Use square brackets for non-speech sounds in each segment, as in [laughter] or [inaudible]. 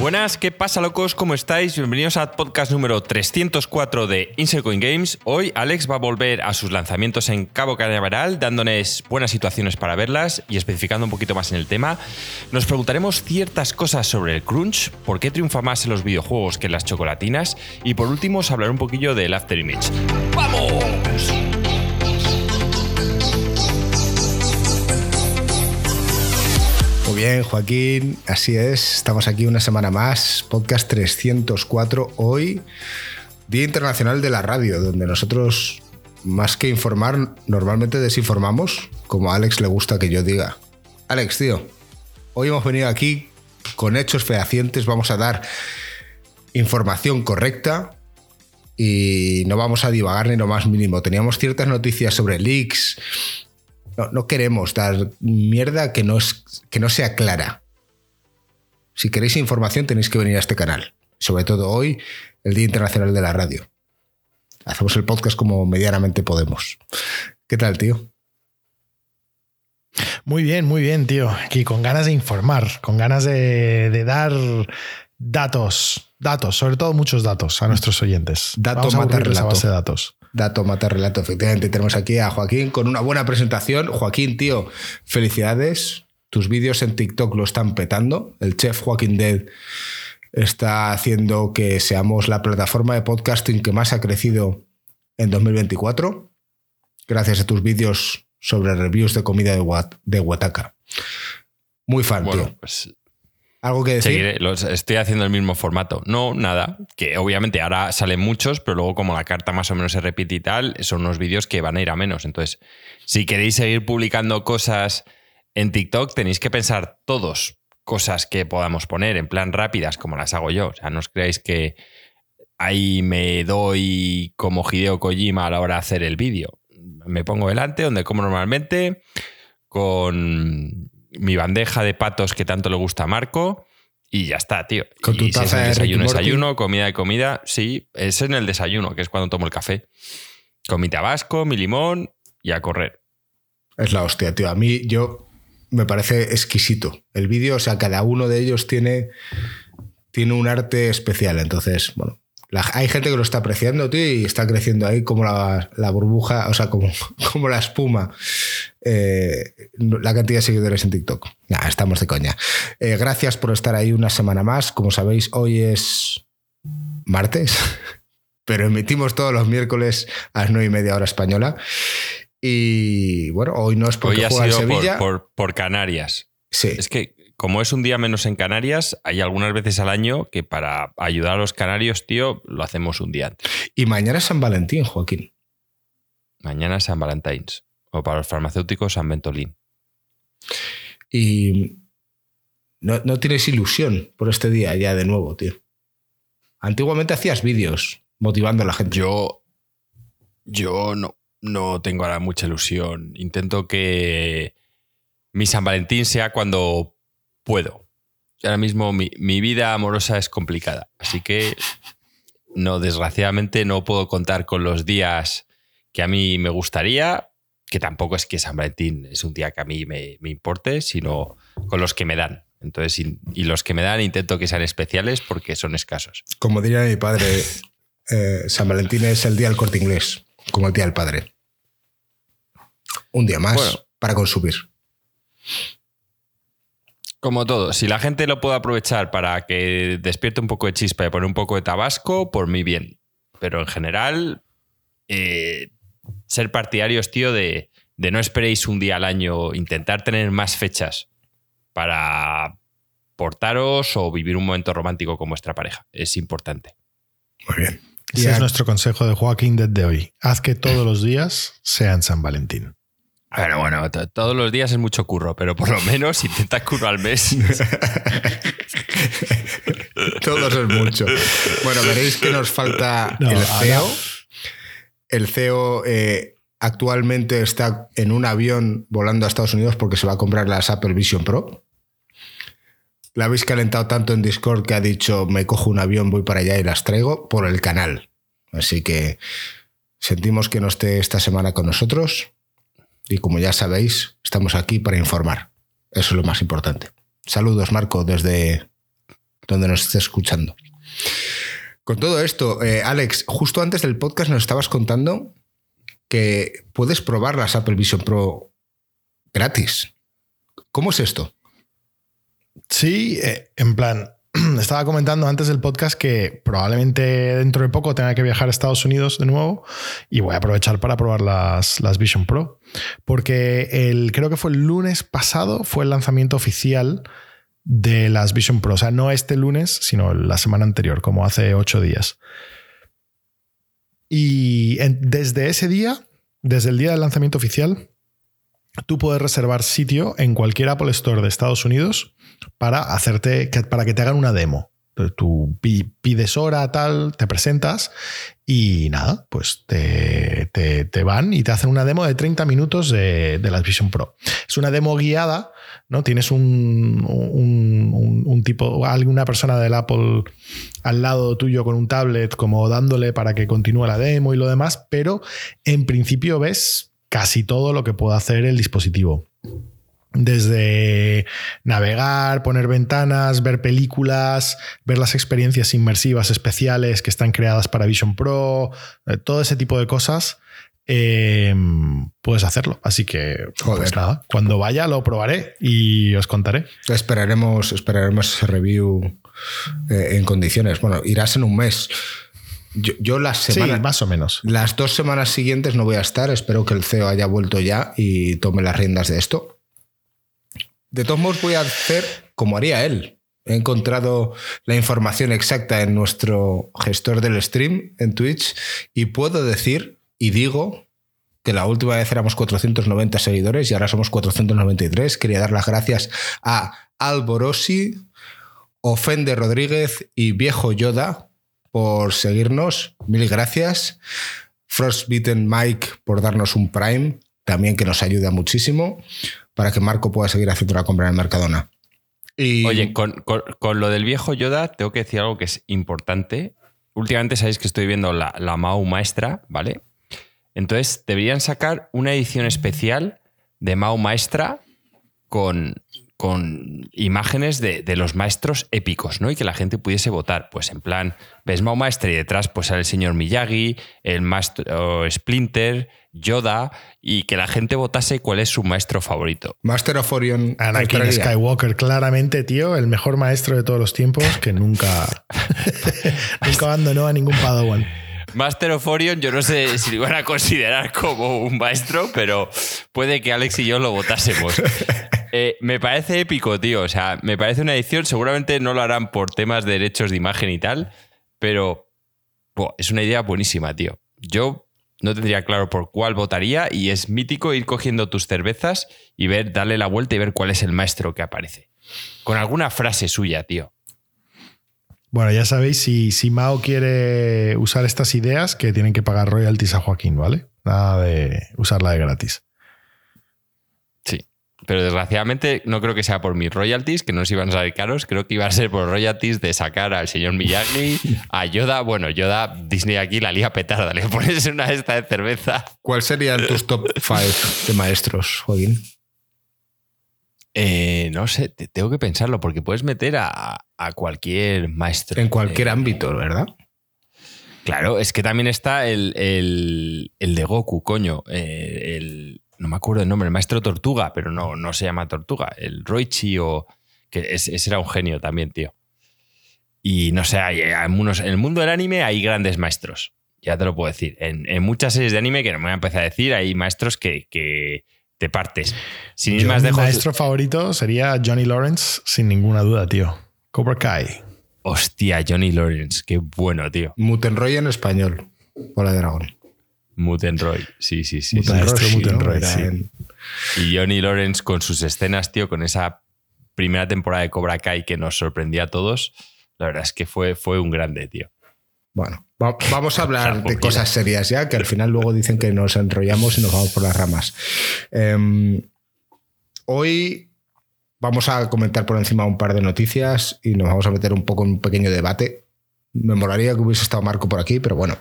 Buenas, ¿qué pasa locos? ¿Cómo estáis? Bienvenidos al podcast número 304 de Insercoin Games. Hoy Alex va a volver a sus lanzamientos en Cabo Cañaveral, dándonos buenas situaciones para verlas y especificando un poquito más en el tema. Nos preguntaremos ciertas cosas sobre el crunch, por qué triunfa más en los videojuegos que en las chocolatinas y por último os hablaré un poquillo del After Image. ¡Vamos! Bien, Joaquín, así es. Estamos aquí una semana más, podcast 304. Hoy, Día Internacional de la Radio, donde nosotros, más que informar, normalmente desinformamos, como a Alex le gusta que yo diga. Alex, tío, hoy hemos venido aquí con hechos fehacientes, vamos a dar información correcta y no vamos a divagar ni lo más mínimo. Teníamos ciertas noticias sobre leaks no, queremos dar mierda que no, es, que no sea clara. Si queréis información tenéis que venir a este canal. Sobre todo hoy, el Día Internacional de la Radio. Hacemos el podcast como medianamente podemos. ¿Qué tal, tío? Muy bien, muy bien, tío. Aquí con ganas de informar, con ganas de, dar datos, datos, sobre todo muchos datos a nuestros oyentes. Datos mata relato. base de datos. Dato mata relato, efectivamente. Tenemos aquí a Joaquín con una buena presentación. Joaquín, tío, felicidades. Tus vídeos en TikTok lo están petando. El chef Joaquín Dead está haciendo que seamos la plataforma de podcasting que más ha crecido en 2024. Gracias a tus vídeos sobre reviews de comida de, Huataca. Muy fan, tío. Pues ¿Algo que decir? estoy haciendo el mismo formato. No, nada. Que obviamente ahora salen muchos, pero luego, como la carta más o menos se repite y tal, son unos vídeos que van a ir a menos. Entonces, si queréis seguir publicando cosas en TikTok, tenéis que pensar todos cosas que podamos poner en plan rápidas, como las hago yo. O sea, no os creáis que ahí me doy como Hideo Kojima a la hora de hacer el vídeo. Me pongo delante, donde como normalmente, con mi bandeja de patos que tanto le gusta a Marco y ya está, tío. Con tu taza de desayuno, desayuno, comida de comida, sí, es en el desayuno, que es cuando tomo el café. Con mi tabasco, mi limón y a correr. Es la hostia, tío. A mí yo me parece exquisito. El vídeo, o sea, cada uno de ellos tiene, tiene un arte especial. Entonces, bueno, hay gente que lo está apreciando, tío, y está creciendo ahí como la, burbuja, o sea, como, [laughs] como la espuma. Eh, la cantidad de seguidores en TikTok. estamos de coña. Eh, gracias por estar ahí una semana más. Como sabéis, hoy es martes, [laughs] pero emitimos todos los miércoles a las nueve y media hora española. Y bueno, hoy no es porque hoy ha juega sido Sevilla. Por, por Canarias. Sí. Es que como es un día menos en Canarias, hay algunas veces al año que para ayudar a los canarios, tío, lo hacemos un día antes. Y mañana es San Valentín, Joaquín. Mañana es San Valentín. O para los farmacéuticos, San Ventolín. Y no, no, tienes ilusión por este día ya de nuevo, tío. Antiguamente hacías vídeos motivando a la gente. Yo, yo no, no tengo ahora mucha ilusión. Intento que mi San Valentín sea cuando puedo. Ahora mismo mi, vida amorosa es complicada, así que no, desgraciadamente no puedo contar con los días que a mí me gustaría, que tampoco es que San Valentín es un día que a mí me, importe, sino con los que me dan. Entonces, y, los que me dan intento que sean especiales porque son escasos. Como diría mi padre, eh, San Valentín es el día del corte inglés, como el día del padre. Un día más para consumir. Como todo, si la gente lo puede aprovechar para que despierte un poco de chispa y poner un poco de tabasco, por mí bien. Pero en general, eh, ser partidarios, tío, de, de no esperéis un día al año, intentar tener más fechas para portaros o vivir un momento romántico con vuestra pareja. Es importante. Muy bien. Ese es nuestro consejo de Joaquín desde hoy. Haz que todos los días sean San Valentín. Bueno, bueno, todos los días es mucho curro, pero por lo menos intenta curro al mes. [laughs] todos es mucho. Bueno, veréis que nos falta el CEO. El CEO eh, actualmente está en un avión volando a Estados Unidos porque se va a comprar las Apple Vision Pro. La habéis calentado tanto en Discord que ha dicho me cojo un avión, voy para allá y las traigo por el canal. Así que sentimos que no esté esta semana con nosotros y como ya sabéis, estamos aquí para informar. Eso es lo más importante. Saludos, Marco, desde donde nos estés escuchando. Con todo esto, eh, Alex, justo antes del podcast nos estabas contando que puedes probar las Apple Vision Pro gratis. ¿Cómo es esto? Sí, eh, en plan, [clears throat] estaba comentando antes del podcast que probablemente dentro de poco tenga que viajar a Estados Unidos de nuevo y voy a aprovechar para probar las, las Vision Pro. Porque el, creo que fue el lunes pasado, fue el lanzamiento oficial de las Vision Pro. O sea, no este lunes, sino la semana anterior, como hace ocho días. Y desde ese día, desde el día del lanzamiento oficial, tú puedes reservar sitio en cualquier Apple Store de Estados Unidos para hacerte, para que te hagan una demo. Tú pides hora, tal, te presentas y nada, pues te, van y te hacen una demo de 30 minutos de, de la Vision Pro. Es una demo guiada, ¿no? Tienes un, un, un, tipo, alguna persona del Apple al lado tuyo con un tablet, como dándole para que continúe la demo y lo demás, pero en principio ves casi todo lo que puede hacer el dispositivo desde navegar, poner ventanas, ver películas, ver las experiencias inmersivas especiales que están creadas para Vision Pro, eh, todo ese tipo de cosas. Em, puedes hacerlo. Así que, pues nada, cuando vaya lo probaré y os contaré. Esperaremos, esperaremos ese review eh, en condiciones. Bueno, irás en un mes. Yo, las semanas. más o menos. Las dos semanas siguientes no voy a estar. Espero que el CEO haya vuelto ya y tome las riendas de esto. De todos modos, voy a hacer como haría él. He encontrado la información exacta en nuestro gestor del stream en Twitch y puedo decir y digo que la última vez éramos 490 seguidores y ahora somos 493. Quería dar las gracias a Alborosi, Ofende Rodríguez y Viejo Yoda por seguirnos. Mil gracias. Frostbitten Mike por darnos un Prime, también que nos ayuda muchísimo para que Marco pueda seguir haciendo la compra en el Mercadona. Oye, con, lo del viejo Yoda, tengo que decir algo que es importante. Últimamente sabéis que estoy viendo la, la Mau Maestra, ¿vale? Entonces deberían sacar una edición especial de Mau Maestra con, con imágenes de, los maestros épicos, ¿no? Y que la gente pudiese votar. Pues en plan, ves Mau Maestra y detrás pues sale el señor Miyagi, el maestro Splinter, Yoda y que la gente votase cuál es su maestro favorito. Master of Orion. Anakin Skywalker, claramente, tío, el mejor maestro de todos los tiempos que nunca, [laughs] nunca abandonó a ningún Padawan. Master of Orion, yo no sé si lo iban a considerar como un maestro, pero puede que Alex y yo lo votásemos. Eh, me parece épico, tío. O sea, me parece una edición. Seguramente no lo harán por temas de derechos de imagen y tal, pero es una idea buenísima, tío. Yo no tendría claro por cuál votaría y es mítico ir cogiendo tus cervezas y ver, darle la vuelta y ver cuál es el maestro que aparece. Con alguna frase suya, tío. Bueno, ya sabéis, si, si Mao quiere usar estas ideas, que tienen que pagar royalties a Joaquín, ¿vale? Nada de usarla de gratis. Pero desgraciadamente no creo que sea por mis royalties, que no nos iban a salir caros. Creo que iba a ser por royalties de sacar al señor Miyagi, a Yoda. Bueno, Yoda, Disney aquí la lía petarda. Le pones una esta de cerveza. ¿Cuál serían tus top 5 de maestros, Joaquín? Eh, no sé, tengo que pensarlo, porque puedes meter a, cualquier maestro. En cualquier ámbito, ¿verdad? Claro, es que también está el, de Goku, coño. Eh, el, no me acuerdo el nombre, el maestro Tortuga, pero no, no se llama Tortuga, el Roichi o... que ese era un genio también, tío. Y no sé, hay, en el mundo del anime hay grandes maestros, ya te lo puedo decir. En, muchas series de anime, que no me voy a empezar a decir, hay maestros que, que te partes. Sin ir más Mi maestro favorito sería Johnny Lawrence, sin ninguna duda, tío. Cobra Kai. Hostia, Johnny Lawrence, qué bueno, tío. Mutenroy en español, bola de dragón. Mutenroy, sí, sí, sí. Mutenroy, Y Johnny Lawrence con sus escenas, tío, con esa primera temporada de Cobra Kai que nos sorprendía a todos, la verdad es que fue, fue un grande, tío. Bueno, vamos a hablar de cosas serias ya, que al final luego dicen que nos enrollamos y nos vamos por las ramas. Em, hoy vamos a comentar por encima un par de noticias y nos vamos a meter un poco en un pequeño debate. Me molaría que hubiese estado Marco por aquí, pero bueno,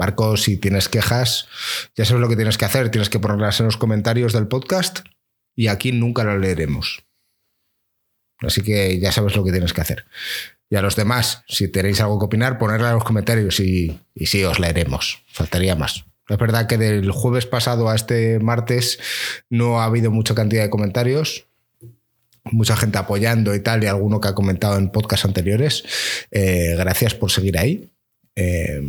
Marco, si tienes quejas, ya sabes lo que tienes que hacer. Tienes que ponerlas en los comentarios del podcast y aquí nunca las leeremos. Así que ya sabes lo que tienes que hacer. Y a los demás, si tenéis algo que opinar, ponerla en los comentarios y, y sí, os leeremos. Faltaría más. Es verdad que del jueves pasado a este martes no ha habido mucha cantidad de comentarios, mucha gente apoyando y tal, y alguno que ha comentado en podcasts anteriores. Eh, gracias por seguir ahí. Eh,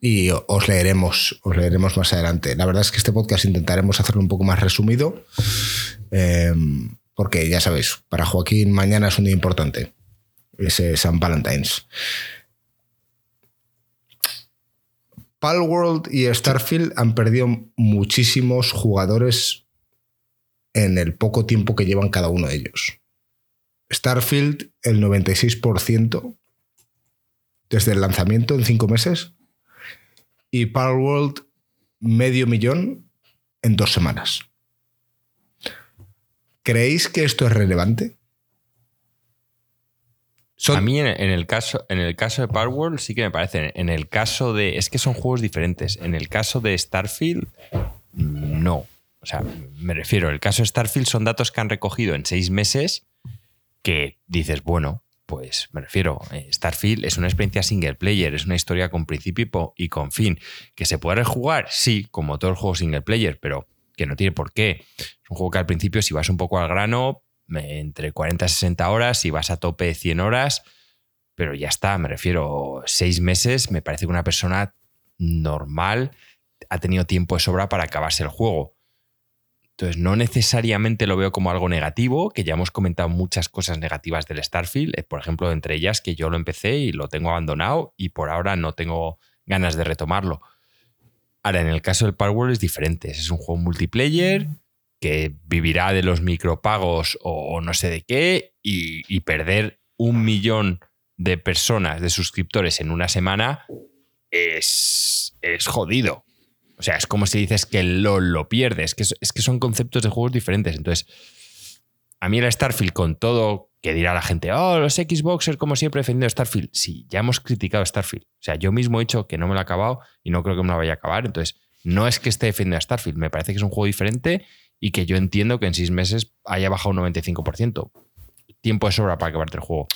y os leeremos, os leeremos más adelante. La verdad es que este podcast intentaremos hacerlo un poco más resumido, eh, porque ya sabéis, para Joaquín mañana es un día importante. Ese San Valentine's. Palworld y Starfield han perdido muchísimos jugadores en el poco tiempo que llevan cada uno de ellos. Starfield, el 96% desde el lanzamiento en cinco meses. Y Palworld, medio millón en dos semanas. ¿Creéis que esto es relevante? A mí en, el caso, en el caso de Palworld sí que me parece. En el caso de. Es que son juegos diferentes. En el caso de Starfield, no. O sea, me refiero, el caso de Starfield son datos que han recogido en seis meses que dices, bueno, pues me refiero, eh, Starfield es una experiencia single player, es una historia con principio y con fin. ¿Que se puede rejugar? Sí, como todo el juego single player, pero que no tiene por qué. Es un juego que al principio, si vas un poco al grano, entre 40 y 60 horas, si vas a tope 100 horas, pero ya está, me refiero, seis meses, me parece que una persona normal ha tenido tiempo de sobra para acabarse el juego. Entonces, no necesariamente lo veo como algo negativo, que ya hemos comentado muchas cosas negativas del Starfield, eh, por ejemplo, entre ellas que yo lo empecé y lo tengo abandonado y por ahora no tengo ganas de retomarlo. Ahora, en el caso del Power es diferente, es un juego multiplayer que vivirá de los micropagos o, no sé de qué y, perder un millón de personas, de suscriptores en una semana es, es jodido. O sea, es como si dices que lo, lo pierdes, que es, que son conceptos de juegos diferentes. Entonces, a mí el Starfield con todo, que dirá la gente, oh, los Xboxers como siempre defendiendo Starfield. Sí, ya hemos criticado Starfield. O sea, yo mismo he dicho que no me lo he acabado y no creo que me lo vaya a acabar. Entonces, no es que esté defendiendo a Starfield, me parece que es un juego diferente y que yo entiendo que en seis meses haya bajado un 95%. Tiempo de sobra para acabarte el juego.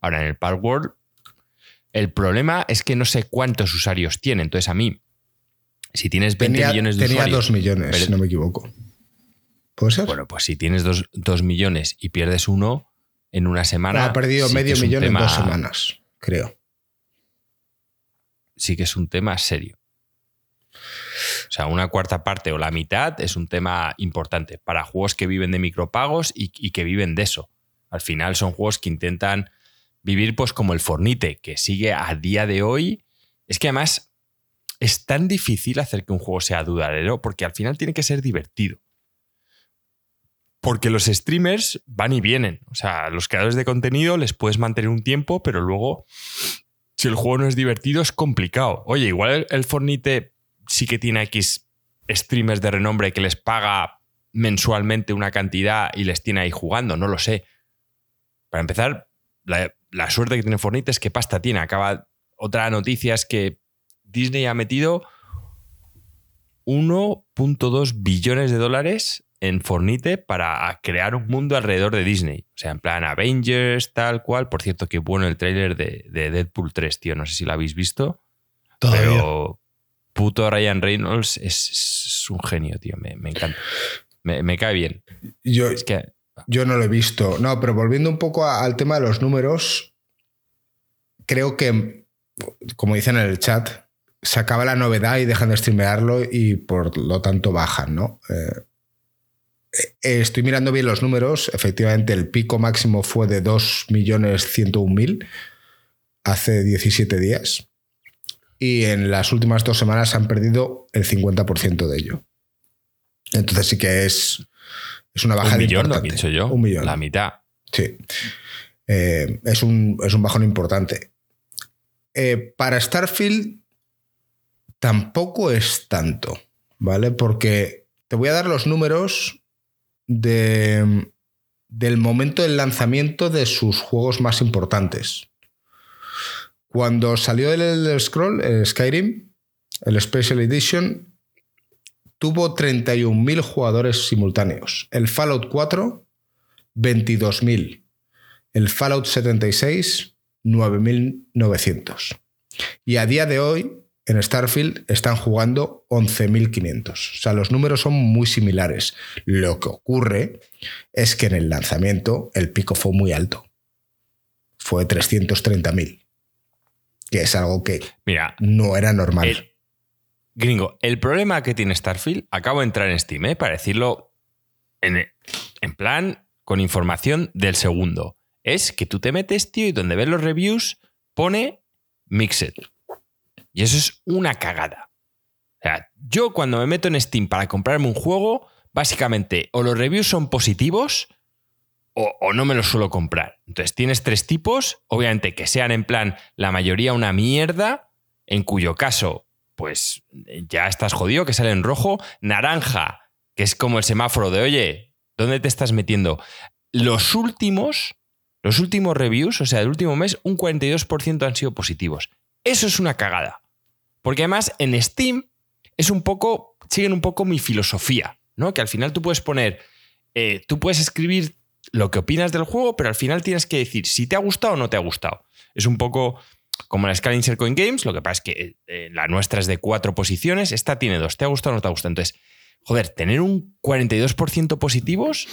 Ahora, en el World el problema es que no sé cuántos usuarios tiene. Entonces, a mí, si tienes 20 millones de usuarios. Tenía 2 millones, si no me equivoco. ¿Puede ser? Bueno, pues si tienes 2 millones y pierdes uno en una semana. ha perdido medio millón en dos semanas, creo. Sí que es un tema serio. O sea, una cuarta parte o la mitad es un tema importante para juegos que viven de micropagos y, que viven de eso. Al final son juegos que intentan vivir pues como el Fornite, que sigue a día de hoy. Es que además es tan difícil hacer que un juego sea dudadero porque al final tiene que ser divertido. Porque los streamers van y vienen. O sea, los creadores de contenido les puedes mantener un tiempo, pero luego, si el juego no es divertido, es complicado. Oye, igual el Fornite sí que tiene X streamers de renombre que les paga mensualmente una cantidad y les tiene ahí jugando, no lo sé. Para empezar, la, suerte que tiene Fortnite es que pasta tiene. Acaba. Otra noticia es que Disney ha metido 1.2 billones de dólares en Fornite para crear un mundo alrededor de Disney. O sea, en plan Avengers, tal cual. Por cierto, qué bueno el tráiler de, Deadpool 3, tío. No sé si lo habéis visto. Pero puto Ryan Reynolds es, un genio, tío. Me, encanta. Me, cae bien. Yo, yo no lo he visto. No, pero volviendo un poco al tema de los números, creo que, como dicen en el chat, se acaba la novedad y dejan de streamearlo y por lo tanto bajan, ¿no? Eh, eh, estoy mirando bien los números. Efectivamente, el pico máximo fue de 2.101.000 hace 17 días y en las últimas dos semanas han perdido el 50% de ello. Entonces sí que es, es una baja un millón, importante. Lo he dicho yo. Un millón. La mitad. Sí. Eh, es, un, es, un, bajón importante. Eh, para Starfield tampoco es tanto, ¿vale? Porque te voy a dar los números de, del momento del lanzamiento de sus juegos más importantes. Cuando salió el Scroll, el Skyrim, el Special Edition, tuvo 31.000 jugadores simultáneos. El Fallout 4, 22.000. El Fallout 76, 9.900. Y a día de hoy, en Starfield están jugando 11.500. O sea, los números son muy similares. Lo que ocurre es que en el lanzamiento el pico fue muy alto. Fue 330.000. Que es algo que Mira, no era normal. el- gringo, el problema que tiene Starfield, acabo de entrar en Steam, ¿eh? para decirlo en, en plan con información del segundo, es que tú te metes, tío, y donde ves los reviews pone Mixed. Y eso es una cagada. O sea, yo cuando me meto en Steam para comprarme un juego, básicamente o los reviews son positivos o, no me los suelo comprar. Entonces tienes tres tipos, obviamente que sean en plan la mayoría una mierda, en cuyo caso, pues ya estás jodido, que sale en rojo, naranja, que es como el semáforo de, oye, ¿dónde te estás metiendo? Los últimos, los últimos reviews, o sea, del último mes, un 42% han sido positivos. Eso es una cagada. Porque además en Steam es un poco, siguen un poco mi filosofía, ¿no? Que al final tú puedes poner, eh, tú puedes escribir lo que opinas del juego, pero al final tienes que decir si te ha gustado o no te ha gustado. Es un poco como la escala Insert Coin Games, lo que pasa es que eh, la nuestra es de cuatro posiciones, esta tiene dos, ¿te ha gustado o no te ha gustado? Entonces, joder, tener un 42% positivos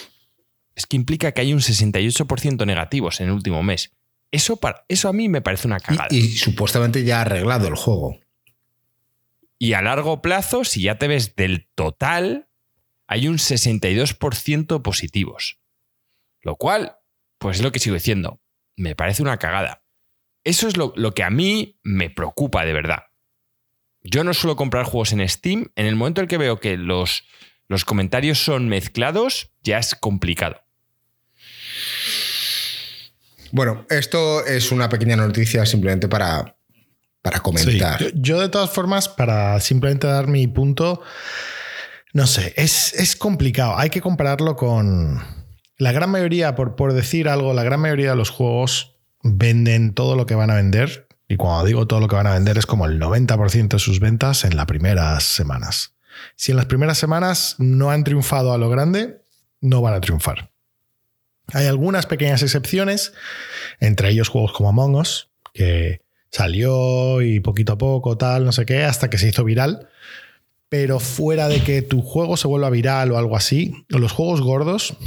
es que implica que hay un 68% negativos en el último mes. Eso, para, eso a mí me parece una cagada. Y, y supuestamente ya ha arreglado el juego. Y a largo plazo, si ya te ves del total, hay un 62% positivos. Lo cual, pues es lo que sigo diciendo, me parece una cagada. Eso es lo, lo, que a mí me preocupa de verdad. Yo no suelo comprar juegos en Steam. En el momento en que veo que los, los comentarios son mezclados, ya es complicado. Bueno, esto es una pequeña noticia simplemente para, para comentar. Sí. Yo, yo, de todas formas, para simplemente dar mi punto, no sé, es, es complicado. Hay que compararlo con la gran mayoría, por, por decir algo, la gran mayoría de los juegos venden todo lo que van a vender. Y cuando digo todo lo que van a vender es como el 90% de sus ventas en las primeras semanas. Si en las primeras semanas no han triunfado a lo grande, no van a triunfar. Hay algunas pequeñas excepciones, entre ellos juegos como Among Us, que salió y poquito a poco, tal, no sé qué, hasta que se hizo viral. Pero fuera de que tu juego se vuelva viral o algo así, los juegos gordos,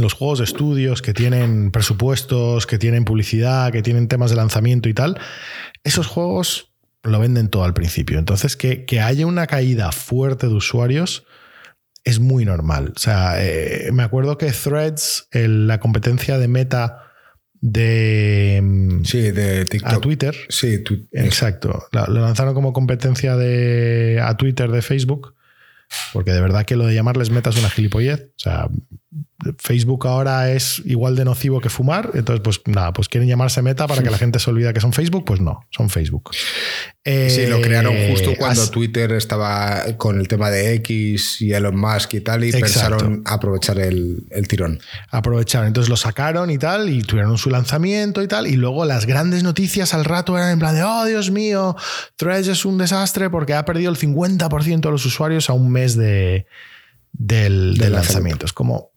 los juegos de estudios que tienen presupuestos, que tienen publicidad, que tienen temas de lanzamiento y tal, esos juegos lo venden todo al principio. Entonces, que, que haya una caída fuerte de usuarios es muy normal. O sea, eh, me acuerdo que Threads, la competencia de meta de, sí, de TikTok. a Twitter. Sí, tu, exacto. Lo, lo lanzaron como competencia de, a Twitter de Facebook. Porque de verdad que lo de llamarles meta es una gilipollez. O sea, Facebook ahora es igual de nocivo que fumar. Entonces, pues nada, pues quieren llamarse meta para que la gente se olvide que son Facebook. Pues no, son Facebook. Eh, sí, lo crearon justo cuando as... Twitter estaba con el tema de X y Elon Musk y tal, y Exacto. pensaron aprovechar el, el, tirón. Aprovecharon. Entonces lo sacaron y tal, y tuvieron su lanzamiento y tal. Y luego las grandes noticias al rato eran en plan de, oh, Dios mío, Threads es un desastre porque ha perdido el 50% de los usuarios a un mes de, del, del lanzamiento. Es como,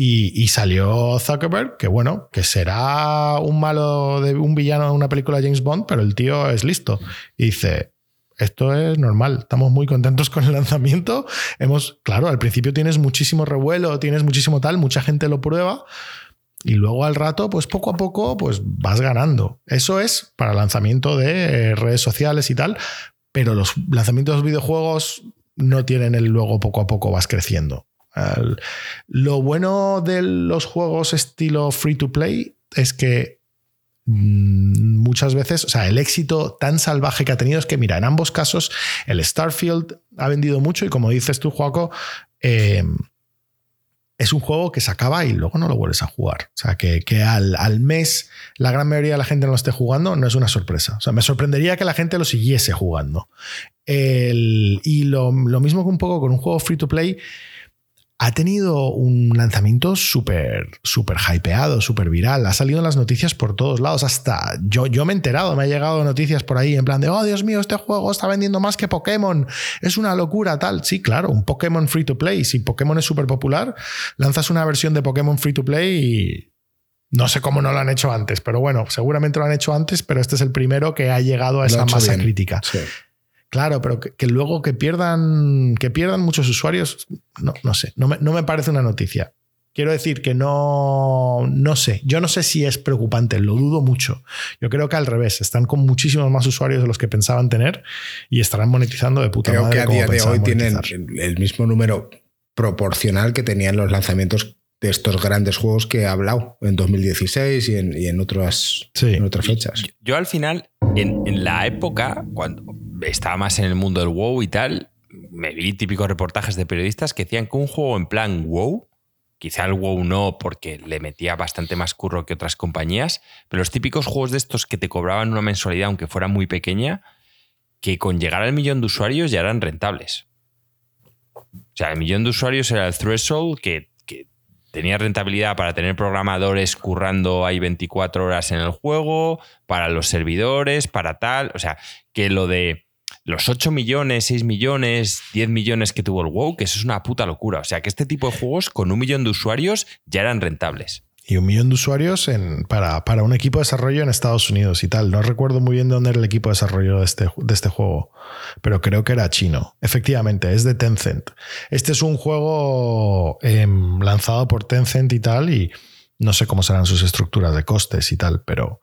y, salió Zuckerberg, que bueno, que será un malo de un villano de una película de James Bond, pero el tío es listo. Y dice, esto es normal, estamos muy contentos con el lanzamiento. Hemos, claro, al principio tienes muchísimo revuelo, tienes muchísimo tal, mucha gente lo prueba. Y luego al rato, pues poco a poco, pues vas ganando. Eso es para lanzamiento de redes sociales y tal, pero los lanzamientos de videojuegos no tienen el luego poco a poco vas creciendo. Lo bueno de los juegos estilo free to play es que muchas veces, o sea, el éxito tan salvaje que ha tenido es que, mira, en ambos casos, el Starfield ha vendido mucho y como dices tú, Joaco, eh, es un juego que se acaba y luego no lo vuelves a jugar. O sea, que, que al, al, mes la gran mayoría de la gente no lo esté jugando no es una sorpresa. O sea, me sorprendería que la gente lo siguiese jugando. El, y lo, lo mismo que un poco con un juego free to play ha tenido un lanzamiento súper, súper hypeado, súper viral. Ha salido en las noticias por todos lados. Hasta yo, yo me he enterado, me ha llegado noticias por ahí en plan de, oh Dios mío, este juego está vendiendo más que Pokémon. Es una locura, tal. Sí, claro, un Pokémon free to play. Si Pokémon es súper popular, lanzas una versión de Pokémon free to play y No sé cómo no lo han hecho antes, pero bueno, seguramente lo han hecho antes, pero este es el primero que ha llegado a esa masa crítica. Claro, pero que, luego que pierdan, que pierdan muchos usuarios, no, no sé, no me, no me, parece una noticia. Quiero decir que no, no sé, yo no sé si es preocupante, lo dudo mucho. Yo creo que al revés, están con muchísimos más usuarios de los que pensaban tener y estarán monetizando de puta madre. Creo que a día de hoy tienen el mismo número proporcional que tenían los lanzamientos de estos grandes juegos que he hablado en 2016 y en, otras, en otras fechas. Yo, al final, en, en, la época, cuando estaba más en el mundo del WoW y tal, me vi típicos reportajes de periodistas que decían que un juego en plan WoW, quizá el WoW no porque le metía bastante más curro que otras compañías, pero los típicos juegos de estos que te cobraban una mensualidad aunque fuera muy pequeña, que con llegar al millón de usuarios ya eran rentables. O sea, el millón de usuarios era el threshold que tenía rentabilidad para tener programadores currando ahí 24 horas en el juego, para los servidores, para tal. O sea, que lo de los 8 millones, 6 millones, 10 millones que tuvo el WoW, que eso es una puta locura. O sea, que este tipo de juegos con un millón de usuarios ya eran rentables y un millón de usuarios para, para, un equipo de desarrollo en Estados Unidos y tal. No recuerdo muy bien dónde era el equipo de desarrollo de este, de este juego, pero creo que era chino. Efectivamente, es de Tencent. Este es un juego em, lanzado por Tencent y tal, y no sé cómo serán sus estructuras de costes y tal, pero,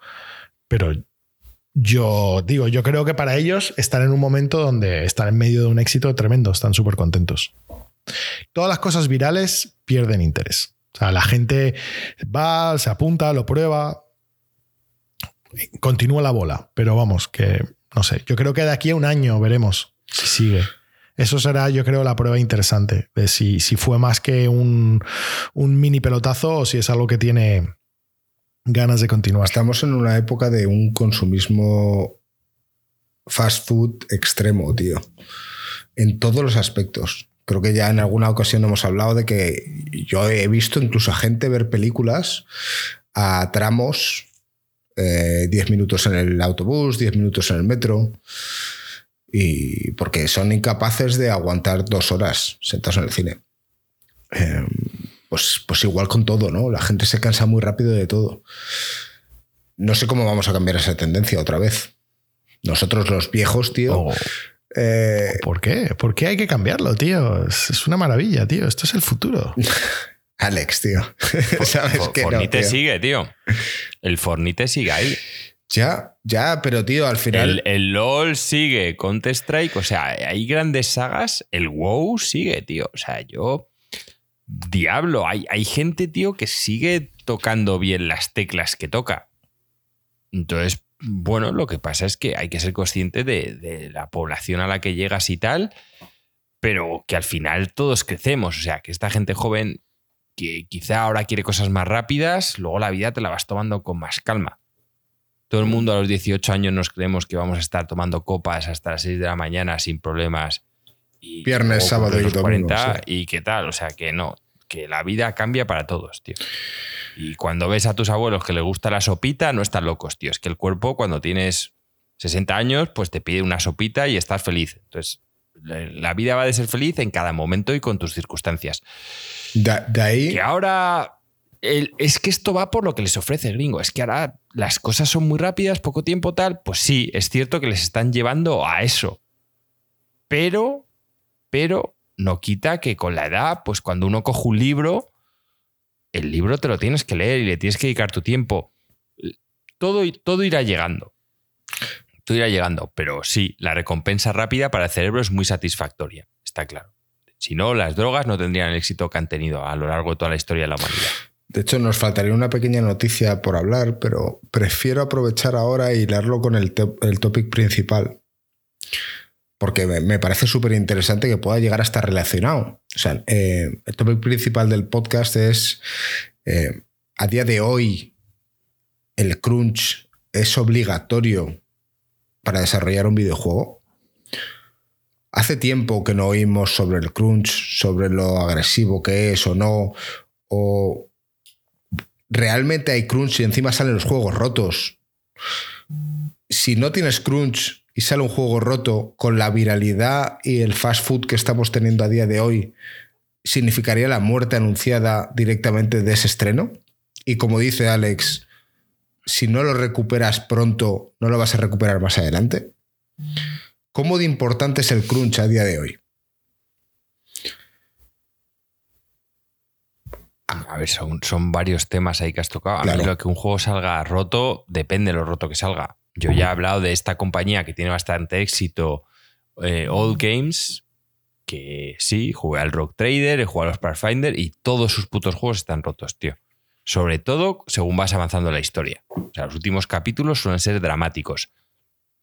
pero yo digo, yo creo que para ellos están en un momento donde están en medio de un éxito tremendo, están súper contentos. Todas las cosas virales pierden interés. O sea, la gente va, se apunta, lo prueba, continúa la bola, pero vamos, que no sé, yo creo que de aquí a un año veremos si sigue. Eso será, yo creo, la prueba interesante de si, si fue más que un, un mini pelotazo o si es algo que tiene ganas de continuar. Estamos en una época de un consumismo fast food extremo, tío. En todos los aspectos. Creo que ya en alguna ocasión hemos hablado de que yo he visto incluso a gente ver películas a tramos, 10 eh, minutos en el autobús, 10 minutos en el metro, y porque son incapaces de aguantar dos horas sentados en el cine. Em, pues, pues igual con todo, ¿no? La gente se cansa muy rápido de todo. No sé cómo vamos a cambiar esa tendencia otra vez. Nosotros los viejos, tío, oh. Eh, ¿Por qué? ¿Por qué hay que cambiarlo, tío? Es, una maravilla, tío. Esto es el futuro. [laughs] Alex, tío. [laughs] ¿Sabes Fornite sigue, tío. [laughs] El Fornite sigue ahí. Ya, ya, pero tío, al final. El, LOL sigue, Counter-Strike, o sea, hay grandes sagas. El WoW sigue, tío. O sea, yo. Diablo, hay, hay gente, tío, que sigue tocando bien las teclas que toca. Entonces, bueno, lo que pasa es que hay que ser consciente de, la población a la que llegas y tal, pero que al final todos crecemos. O sea, que esta gente joven que quizá ahora quiere cosas más rápidas, luego la vida te la vas tomando con más calma. Todo el mundo a los 18 años nos creemos que vamos a estar tomando copas hasta las 6 de la mañana sin problemas. Y Viernes, sábado y domingo. Y qué tal, o sea que no, que la vida cambia para todos, tío. Y cuando ves a tus abuelos que les gusta la sopita, no están locos, tío. Es que el cuerpo, cuando tienes 60 años, pues te pide una sopita y estás feliz. Entonces, la vida va de ser feliz en cada momento y con tus circunstancias. De, ahí. Que ahora. es que esto va por lo que les ofrece gringo. Es que ahora las cosas son muy rápidas, poco tiempo tal. Pues sí, es cierto que les están llevando a eso. Pero, pero no quita que con la edad, pues cuando uno coge un libro, el libro te lo tienes que leer y le tienes que dedicar tu tiempo. Todo, todo irá llegando. Todo irá llegando. Pero sí, la recompensa rápida para el cerebro es muy satisfactoria, está claro. Si no, las drogas no tendrían el éxito que han tenido a lo largo de toda la historia de la humanidad. De hecho, nos faltaría una pequeña noticia por hablar, pero prefiero aprovechar ahora y leerlo con el, el topic principal porque me parece súper interesante que pueda llegar a estar relacionado. O sea, eh, el topic principal del podcast es, eh, a día de hoy, el crunch es obligatorio para desarrollar un videojuego. Hace tiempo que no oímos sobre el crunch, sobre lo agresivo que es o no, o realmente hay crunch y encima salen los juegos rotos. Si no tienes crunch y sale un juego roto con la viralidad y el fast food que estamos teniendo a día de hoy, ¿significaría la muerte anunciada directamente de ese estreno? y como dice Alex, si no lo recuperas pronto, no lo vas a recuperar más adelante. ¿Cómo de importante es el crunch a día de hoy? A ver, son, son varios temas ahí que has tocado. A mí lo que un juego salga roto, depende de lo roto que salga. Yo ya he hablado de esta compañía que tiene bastante éxito, eh, Old Games, que sí, jugué al Rock Trader, he jugado a los Pathfinder y todos sus putos juegos están rotos, tío. Sobre todo según vas avanzando la historia. O sea, los últimos capítulos suelen ser dramáticos.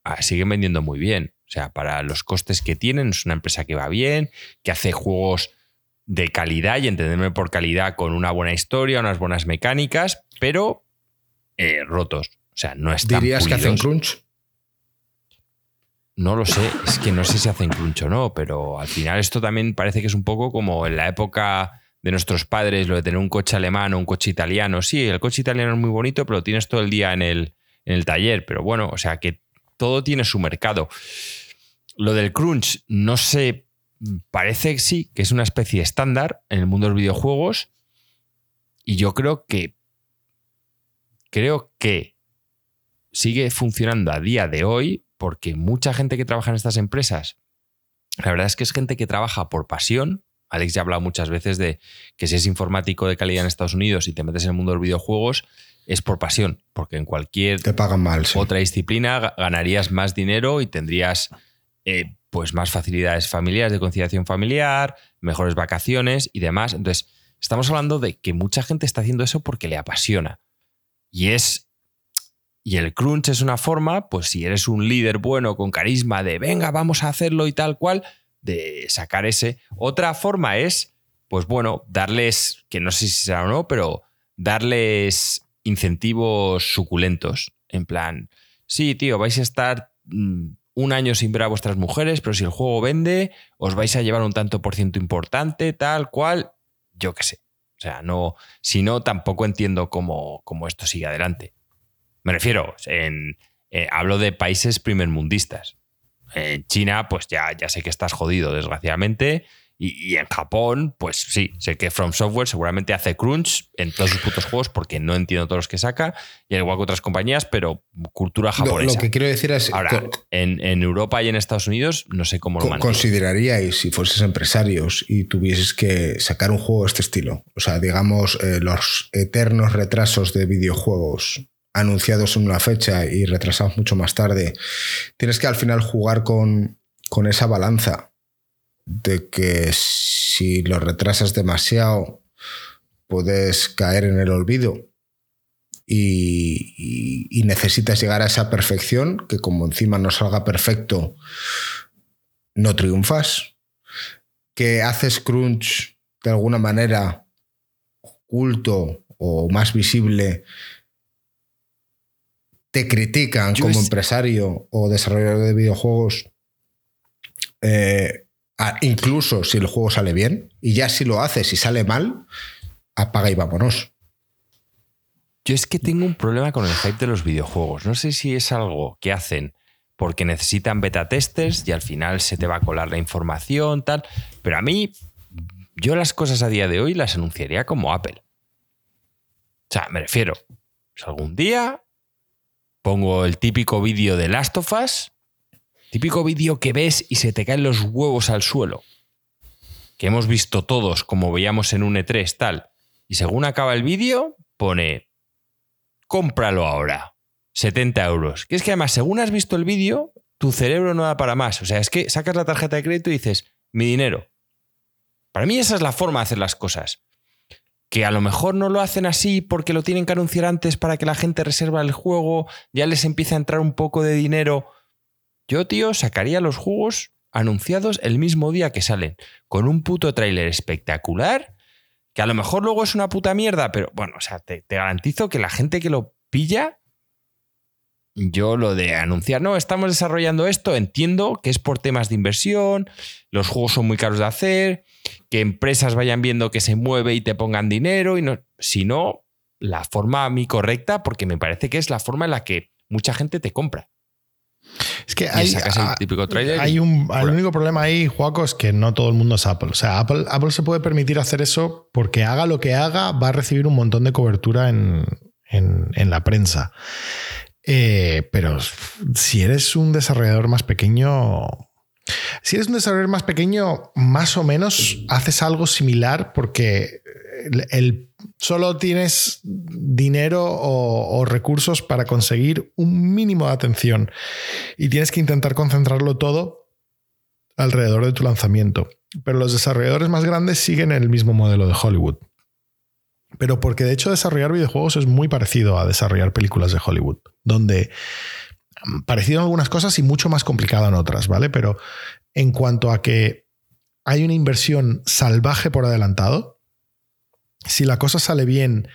Ah, siguen vendiendo muy bien. O sea, para los costes que tienen, es una empresa que va bien, que hace juegos de calidad y entenderme por calidad con una buena historia, unas buenas mecánicas, pero eh, rotos. O sea, no están ¿Dirías que hacen crunch? No lo sé, es que no sé si hacen crunch o no, pero al final esto también parece que es un poco como en la época de nuestros padres, lo de tener un coche alemán o un coche italiano. Sí, el coche italiano es muy bonito, pero lo tienes todo el día en el, en el taller. Pero bueno, o sea que todo tiene su mercado. Lo del crunch, no sé parece que sí, que es una especie estándar en el mundo de los videojuegos. Y yo creo que. Creo que sigue funcionando a día de hoy porque mucha gente que trabaja en estas empresas, la verdad es que es gente que trabaja por pasión. Alex ya ha hablado muchas veces de que si es informático de calidad en Estados Unidos y te metes en el mundo de los videojuegos, es por pasión, porque en cualquier te pagan mal, otra disciplina ganarías más dinero y tendrías eh, pues más facilidades familiares de conciliación familiar, mejores vacaciones y demás. Entonces, estamos hablando de que mucha gente está haciendo eso porque le apasiona. Y es. Y el crunch es una forma, pues si eres un líder bueno con carisma de venga, vamos a hacerlo y tal cual, de sacar ese. Otra forma es, pues bueno, darles, que no sé si será o no, pero darles incentivos suculentos. En plan, sí, tío, vais a estar mm, un año sin ver a vuestras mujeres, pero si el juego vende, os vais a llevar un tanto por ciento importante, tal cual, yo qué sé. O sea, no, si no, tampoco entiendo cómo, cómo esto sigue adelante. Me refiero, en, eh, hablo de países primermundistas. En China, pues ya, ya sé que estás jodido, desgraciadamente. Y, en Japón, pues sí, sé que From Software seguramente hace crunch en todos sus putos juegos porque no entiendo todos los que saca, y al igual que otras compañías, pero cultura japonesa. Lo, que quiero decir es. Ahora, en, Europa y en Estados Unidos, no sé cómo lo ¿Consideraríais, si fueses empresarios y tuvieses que sacar un juego de este estilo? O sea, digamos, eh, los eternos retrasos de videojuegos anunciados en una fecha y retrasados mucho más tarde, tienes que al final jugar con, con esa balanza de que si lo retrasas demasiado puedes caer en el olvido y, necesitas llegar a esa perfección, que como encima no salga perfecto, no triunfas, que haces crunch de alguna manera oculto o más visible, te critican como empresario o desarrollador de videojuegos. Eh, incluso si el juego sale bien, y ya si lo haces y sale mal, apaga y vámonos. Yo es que tengo un problema con el hype de los videojuegos. No sé si es algo que hacen porque necesitan beta testers y al final se te va a colar la información, tal. Pero a mí, yo las cosas a día de hoy las anunciaría como Apple. O sea, me refiero, si algún día pongo el típico vídeo de Last of Us Típico vídeo que ves y se te caen los huevos al suelo. Que hemos visto todos, como veíamos en un E3, tal. Y según acaba el vídeo, pone, cómpralo ahora. 70 euros. Que es que además, según has visto el vídeo, tu cerebro no da para más. O sea, es que sacas la tarjeta de crédito y dices, mi dinero. Para mí esa es la forma de hacer las cosas. Que a lo mejor no lo hacen así porque lo tienen que anunciar antes para que la gente reserva el juego, ya les empieza a entrar un poco de dinero. Yo, tío, sacaría los juegos anunciados el mismo día que salen, con un puto tráiler espectacular, que a lo mejor luego es una puta mierda, pero bueno, o sea, te, garantizo que la gente que lo pilla, yo lo de anunciar, no, estamos desarrollando esto, entiendo que es por temas de inversión, los juegos son muy caros de hacer, que empresas vayan viendo que se mueve y te pongan dinero, y no, si no, la forma a mí correcta, porque me parece que es la forma en la que mucha gente te compra. Es que hay, el típico trailer. hay un, el único problema ahí, Juaco, es que no todo el mundo es Apple. O sea, Apple, Apple se puede permitir hacer eso porque haga lo que haga, va a recibir un montón de cobertura en, en- en la prensa. Eh, pero si eres un desarrollador más pequeño, si eres un desarrollador más pequeño, más o menos haces algo similar porque el, solo tienes dinero o, o recursos para conseguir un mínimo de atención y tienes que intentar concentrarlo todo alrededor de tu lanzamiento. Pero los desarrolladores más grandes siguen el mismo modelo de Hollywood. Pero porque de hecho desarrollar videojuegos es muy parecido a desarrollar películas de Hollywood, donde mm, parecido en algunas cosas y mucho más complicado en otras, ¿vale? Pero en cuanto a que hay una inversión salvaje por adelantado, si la cosa sale bien,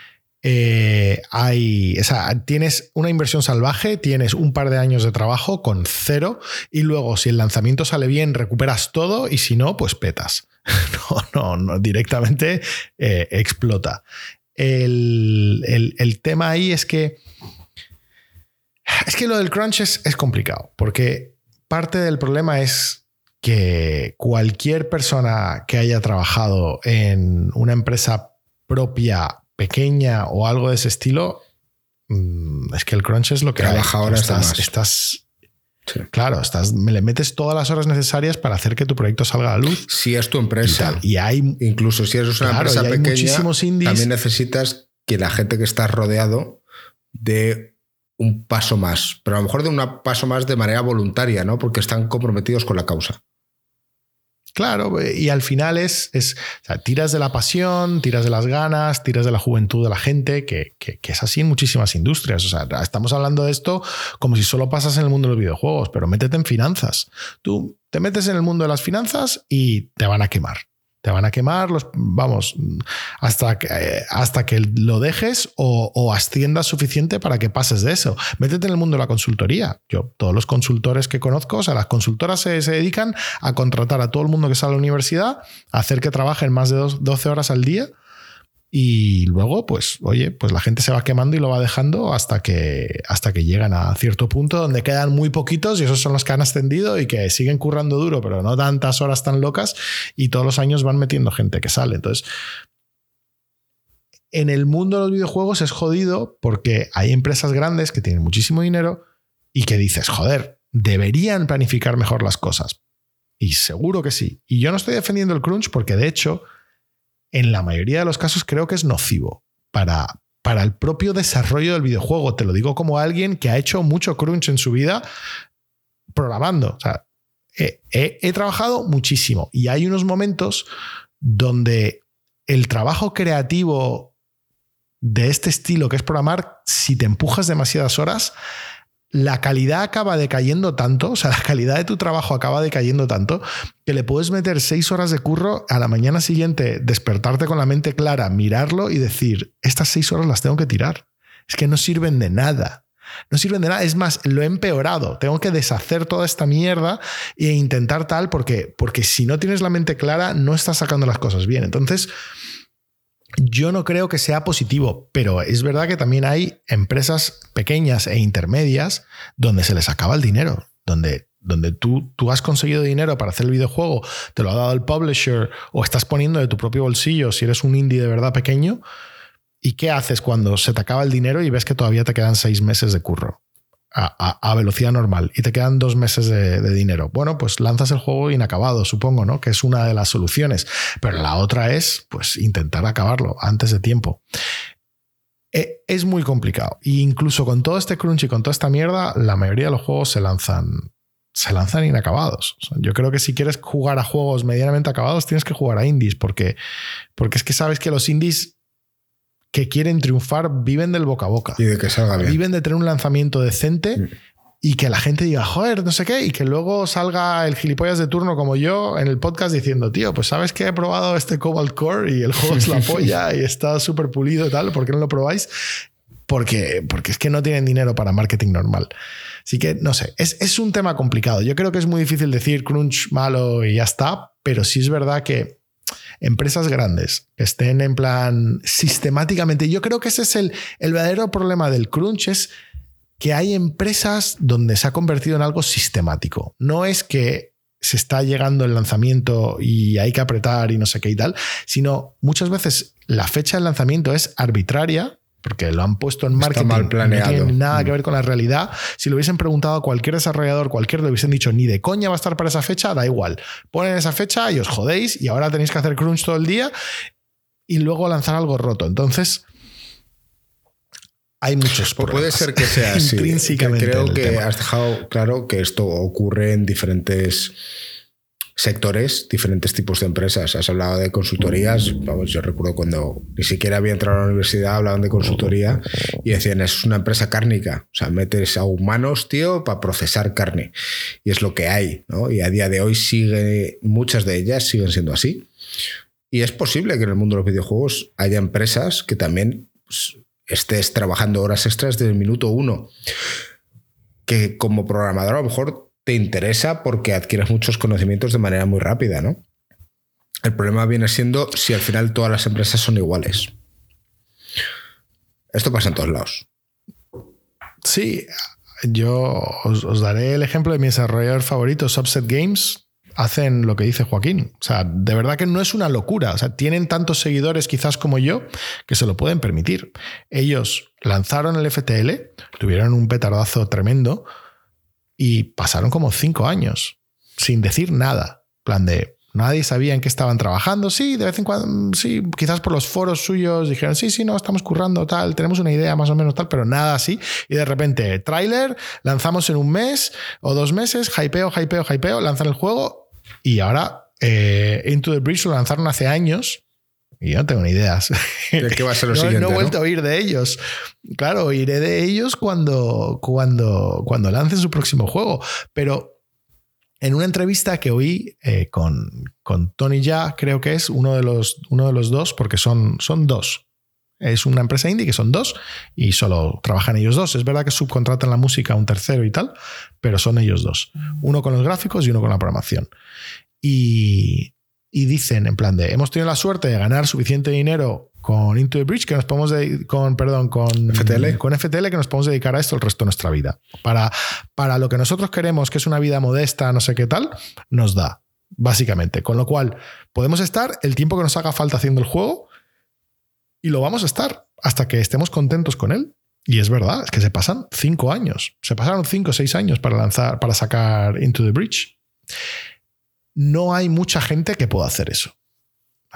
eh, hay, o sea, tienes una inversión salvaje, tienes un par de años de trabajo con cero y luego si el lanzamiento sale bien recuperas todo y si no, pues petas. [laughs] No, no, no, directamente eh, explota. El, el- el tema ahí es que es que lo del crunch es, es complicado porque parte del problema es que cualquier persona que haya trabajado en una empresa propia, pequeña o algo de ese estilo, mm, es que el crunch es lo que Trabaja hay. de estás, más. estás Sí. Claro, estás, me le metes todas las horas necesarias para hacer que tu proyecto salga a la luz. Si es tu empresa. Y hay incluso si eres una Claro, empresa pequeña, muchísimos indies. también necesitas que la gente que estás rodeado dé un paso más, pero a lo mejor de un paso más de manera voluntaria, ¿no? Porque están comprometidos con la causa. Claro, y al final es, es o sea, tiras de la pasión, tiras de las ganas, tiras de la juventud de la gente, que, que- que es así en muchísimas industrias. O sea, estamos hablando de esto como si solo pasas en el mundo de los videojuegos, pero métete en finanzas. Tú te metes en el mundo de las finanzas y te van a quemar. Te van a quemar los, vamos, hasta que, hasta que lo dejes o, o asciendas suficiente para que pases de eso. Métete en el mundo de la consultoría. Yo, todos los consultores que conozco, o sea, las consultoras se, se dedican a contratar a todo el mundo que sale a la universidad, a hacer que trabajen más de dos- 12 horas al día y luego, pues, oye, pues la gente se va quemando y lo va dejando hasta que, hasta que llegan a cierto punto donde quedan muy poquitos y esos son los que han ascendido y que siguen currando duro, pero no tantas horas tan locas y todos los años van metiendo gente que sale. Entonces, en el mundo de los videojuegos es jodido porque hay empresas grandes que tienen muchísimo dinero y que dices, joder, deberían planificar mejor las cosas. Y seguro que sí. Y yo no estoy defendiendo el crunch porque de hecho, en la mayoría de los casos creo que es nocivo para, para el propio desarrollo del videojuego. Te lo digo como alguien que ha hecho mucho crunch en su vida programando. O sea, he, trabajado muchísimo y hay unos momentos donde el trabajo creativo de este estilo que es programar, si te empujas demasiadas horas, la calidad acaba decayendo tanto, o sea, la calidad de tu trabajo acaba decayendo tanto, que le puedes meter seis horas de curro a la mañana siguiente, despertarte con la mente clara, mirarlo y decir, estas seis horas las tengo que tirar. Es que no sirven de nada. No sirven de nada. Es más, lo he empeorado. Tengo que deshacer toda esta mierda e intentar tal porque, porque si no tienes la mente clara, no estás sacando las cosas bien. Entonces, yo no creo que sea positivo, pero es verdad que también hay empresas pequeñas e intermedias donde se les acaba el dinero, donde, donde tú, tú has conseguido dinero para hacer el videojuego, te lo ha dado el publisher o estás poniendo de tu propio bolsillo si eres un indie de verdad pequeño. ¿Y qué haces cuando se te acaba el dinero y ves que todavía te quedan seis meses de curro? A, velocidad normal y te quedan dos meses de, dinero. Bueno, pues lanzas el juego inacabado, supongo, ¿no? Que es una de las soluciones. Pero la otra es, pues, intentar acabarlo antes de tiempo. Eh, Es muy complicado. E incluso con todo este crunch y con toda esta mierda, la mayoría de los juegos se lanzan. Se lanzan inacabados. Yo creo que si quieres jugar a juegos medianamente acabados, tienes que jugar a indies, porque, porque es que sabes que los indies que quieren triunfar viven del boca a boca Y de que salga bien. viven de tener un lanzamiento decente Mm. y que la gente diga, joder, no sé qué, y que luego salga el gilipollas de turno como yo en el podcast diciendo, tío, pues sabes que he probado este Cobalt Core y el juego es la [laughs] polla y está súper pulido y tal, ¿por qué no lo probáis? Porque, porque es que no tienen dinero para marketing normal. Así que, no sé, es, es un tema complicado. Yo creo que es muy difícil decir crunch malo y ya está, pero sí es verdad que empresas grandes que estén en plan sistemáticamente, yo creo que ese es el, el verdadero problema del crunch, es que hay empresas donde se ha convertido en algo sistemático. No es que se está llegando el lanzamiento y hay que apretar y no sé qué y tal, sino muchas veces la fecha del lanzamiento es arbitraria porque lo han puesto en marketing, mal planeado. no tiene nada que Mm. ver con la realidad. Si lo hubiesen preguntado a cualquier desarrollador, cualquier le hubiesen dicho ni de coña va a estar para esa fecha, da igual. Ponen esa fecha y os jodéis y ahora tenéis que hacer crunch todo el día y luego lanzar algo roto. Entonces, hay muchos Pues puede problemas ser que sea así. [laughs] intrínsecamente Creo que tema. has dejado claro que esto ocurre en diferentes sectores, diferentes tipos de empresas. Has hablado de consultorías. Vamos, yo recuerdo cuando ni siquiera había entrado a la universidad, hablaban de consultoría y decían, es una empresa cárnica. O sea, metes a humanos, tío, para procesar carne. Y es lo que hay, ¿no? Y a día de hoy sigue, muchas de ellas siguen siendo así. Y es posible que en el mundo de los videojuegos haya empresas que también pues, estés trabajando horas extras desde el minuto uno. Que como programador a lo mejor te interesa porque adquieres muchos conocimientos de manera muy rápida, ¿no? El problema viene siendo si al final todas las empresas son iguales. Esto pasa en todos lados. Sí, yo os, os daré el ejemplo de mi desarrollador favorito, Subset Games. Hacen lo que dice Joaquín. O sea, de verdad que no es una locura. O sea, tienen tantos seguidores quizás como yo que se lo pueden permitir. Ellos lanzaron el FTL, tuvieron un petardazo tremendo y pasaron como cinco años sin decir nada. Plan de, nadie sabía en qué estaban trabajando. Sí, de vez en cuando, sí, quizás por los foros suyos dijeron, sí, sí, no, estamos currando tal, tenemos una idea más o menos tal, pero nada así. Y de repente, tráiler, lanzamos en un mes o dos meses, hypeo, hypeo, hypeo, lanzan el juego y ahora eh, Into the Breach lo lanzaron hace años. Y yo no tengo ni ideas. ¿Qué qué va a ser lo [laughs] no, siguiente? no he no? vuelto a oír de ellos. Claro, iré de ellos cuando, cuando, cuando lancen su próximo juego. Pero en una entrevista que oí eh, con, con Tony Ya, creo que es uno de los, uno de los dos, porque son, son dos. Es una empresa indie que son dos y solo trabajan ellos dos. Es verdad que subcontratan la música a un tercero y tal, pero son ellos dos. Uno con los gráficos y uno con la programación. Y, y dicen en plan de hemos tenido la suerte de ganar suficiente dinero con Into the Bridge que nos podemos de- con perdón con FTL. con FTL que nos podemos dedicar a esto el resto de nuestra vida. Para para lo que nosotros queremos que es una vida modesta no sé qué tal nos da básicamente. Con lo cual podemos estar el tiempo que nos haga falta haciendo el juego y lo vamos a estar hasta que estemos contentos con él. Y es verdad es que se pasan cinco años se pasaron cinco o seis años para lanzar para sacar Into the Bridge no hay mucha gente que pueda hacer eso.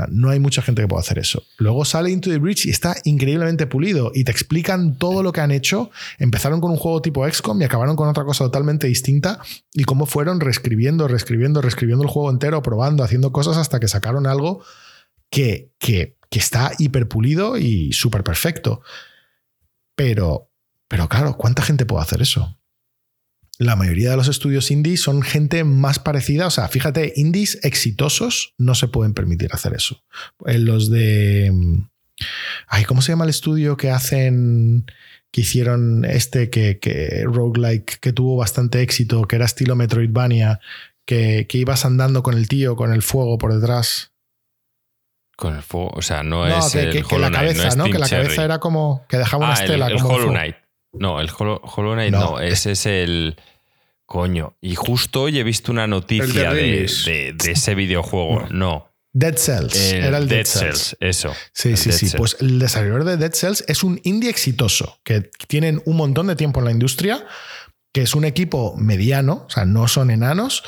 No hay mucha gente que pueda hacer eso. Luego sale Into the Breach y está increíblemente pulido y te explican todo lo que han hecho. Empezaron con un juego tipo XCOM y acabaron con otra cosa totalmente distinta y cómo fueron reescribiendo, reescribiendo, reescribiendo el juego entero, probando, haciendo cosas hasta que sacaron algo que, que, que está hiper pulido y súper perfecto. Pero, pero claro, ¿cuánta gente puede hacer eso? La mayoría de los estudios indie son gente más parecida. O sea, fíjate, indies exitosos no se pueden permitir hacer eso. En los de. Ay, ¿cómo se llama el estudio que hacen. que hicieron este que, que roguelike, que tuvo bastante éxito, que era estilo Metroidvania, que, que ibas andando con el tío, con el fuego por detrás. Con el fuego. O sea, no, No, es que, el que- la cabeza, ¿no? Que la Cherry. cabeza era como. que dejaba una Ah, el, estela el como de Hollow. Knight. No, el Hollow, Hollow Knight No, no, ese es el. Coño. Y justo hoy he visto una noticia de, Release. de- de ese videojuego. No. Dead Cells. El era el Dead, Dead, Cells. Cells. Eso. Sí, el sí, Dead sí. Cells. Pues el desarrollador de Dead Cells es un indie exitoso, que tienen un montón de tiempo en la industria, que es un equipo mediano, o sea, no son enanos,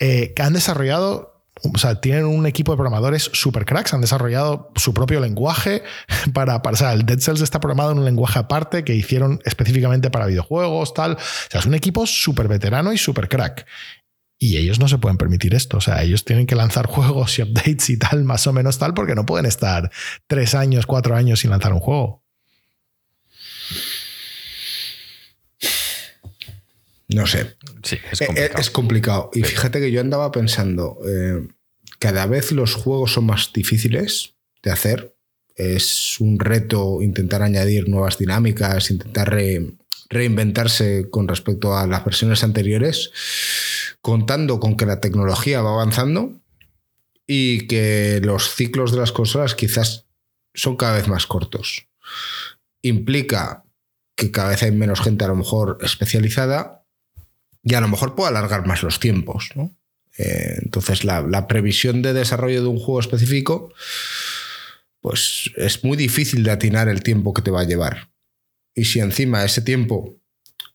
eh, que han desarrollado, o sea, tienen un equipo de programadores super cracks, han desarrollado su propio lenguaje [laughs] para, para o sea, el Dead Cells está programado en un lenguaje aparte que hicieron específicamente para videojuegos, tal. O sea, es un equipo súper veterano y súper crack. Y ellos no se pueden permitir esto. O sea, ellos tienen que lanzar [laughs] juegos y updates y tal, más o menos tal, porque no pueden estar tres años, cuatro años sin lanzar un juego. No sé. Sí, es Eh, eh, complicado. Es complicado. Y fíjate que yo andaba pensando, eh, cada vez los juegos son más difíciles de hacer. Es un reto intentar añadir nuevas dinámicas, intentar re- reinventarse con respecto a las versiones anteriores, contando con que la tecnología va avanzando y que los ciclos de las consolas quizás son cada vez más cortos. Implica que cada vez hay menos gente a lo mejor especializada y a lo mejor puede alargar más los tiempos. Eh, entonces la, la, previsión de desarrollo de un juego específico pues es muy difícil de atinar el tiempo que te va a llevar. Y si encima ese tiempo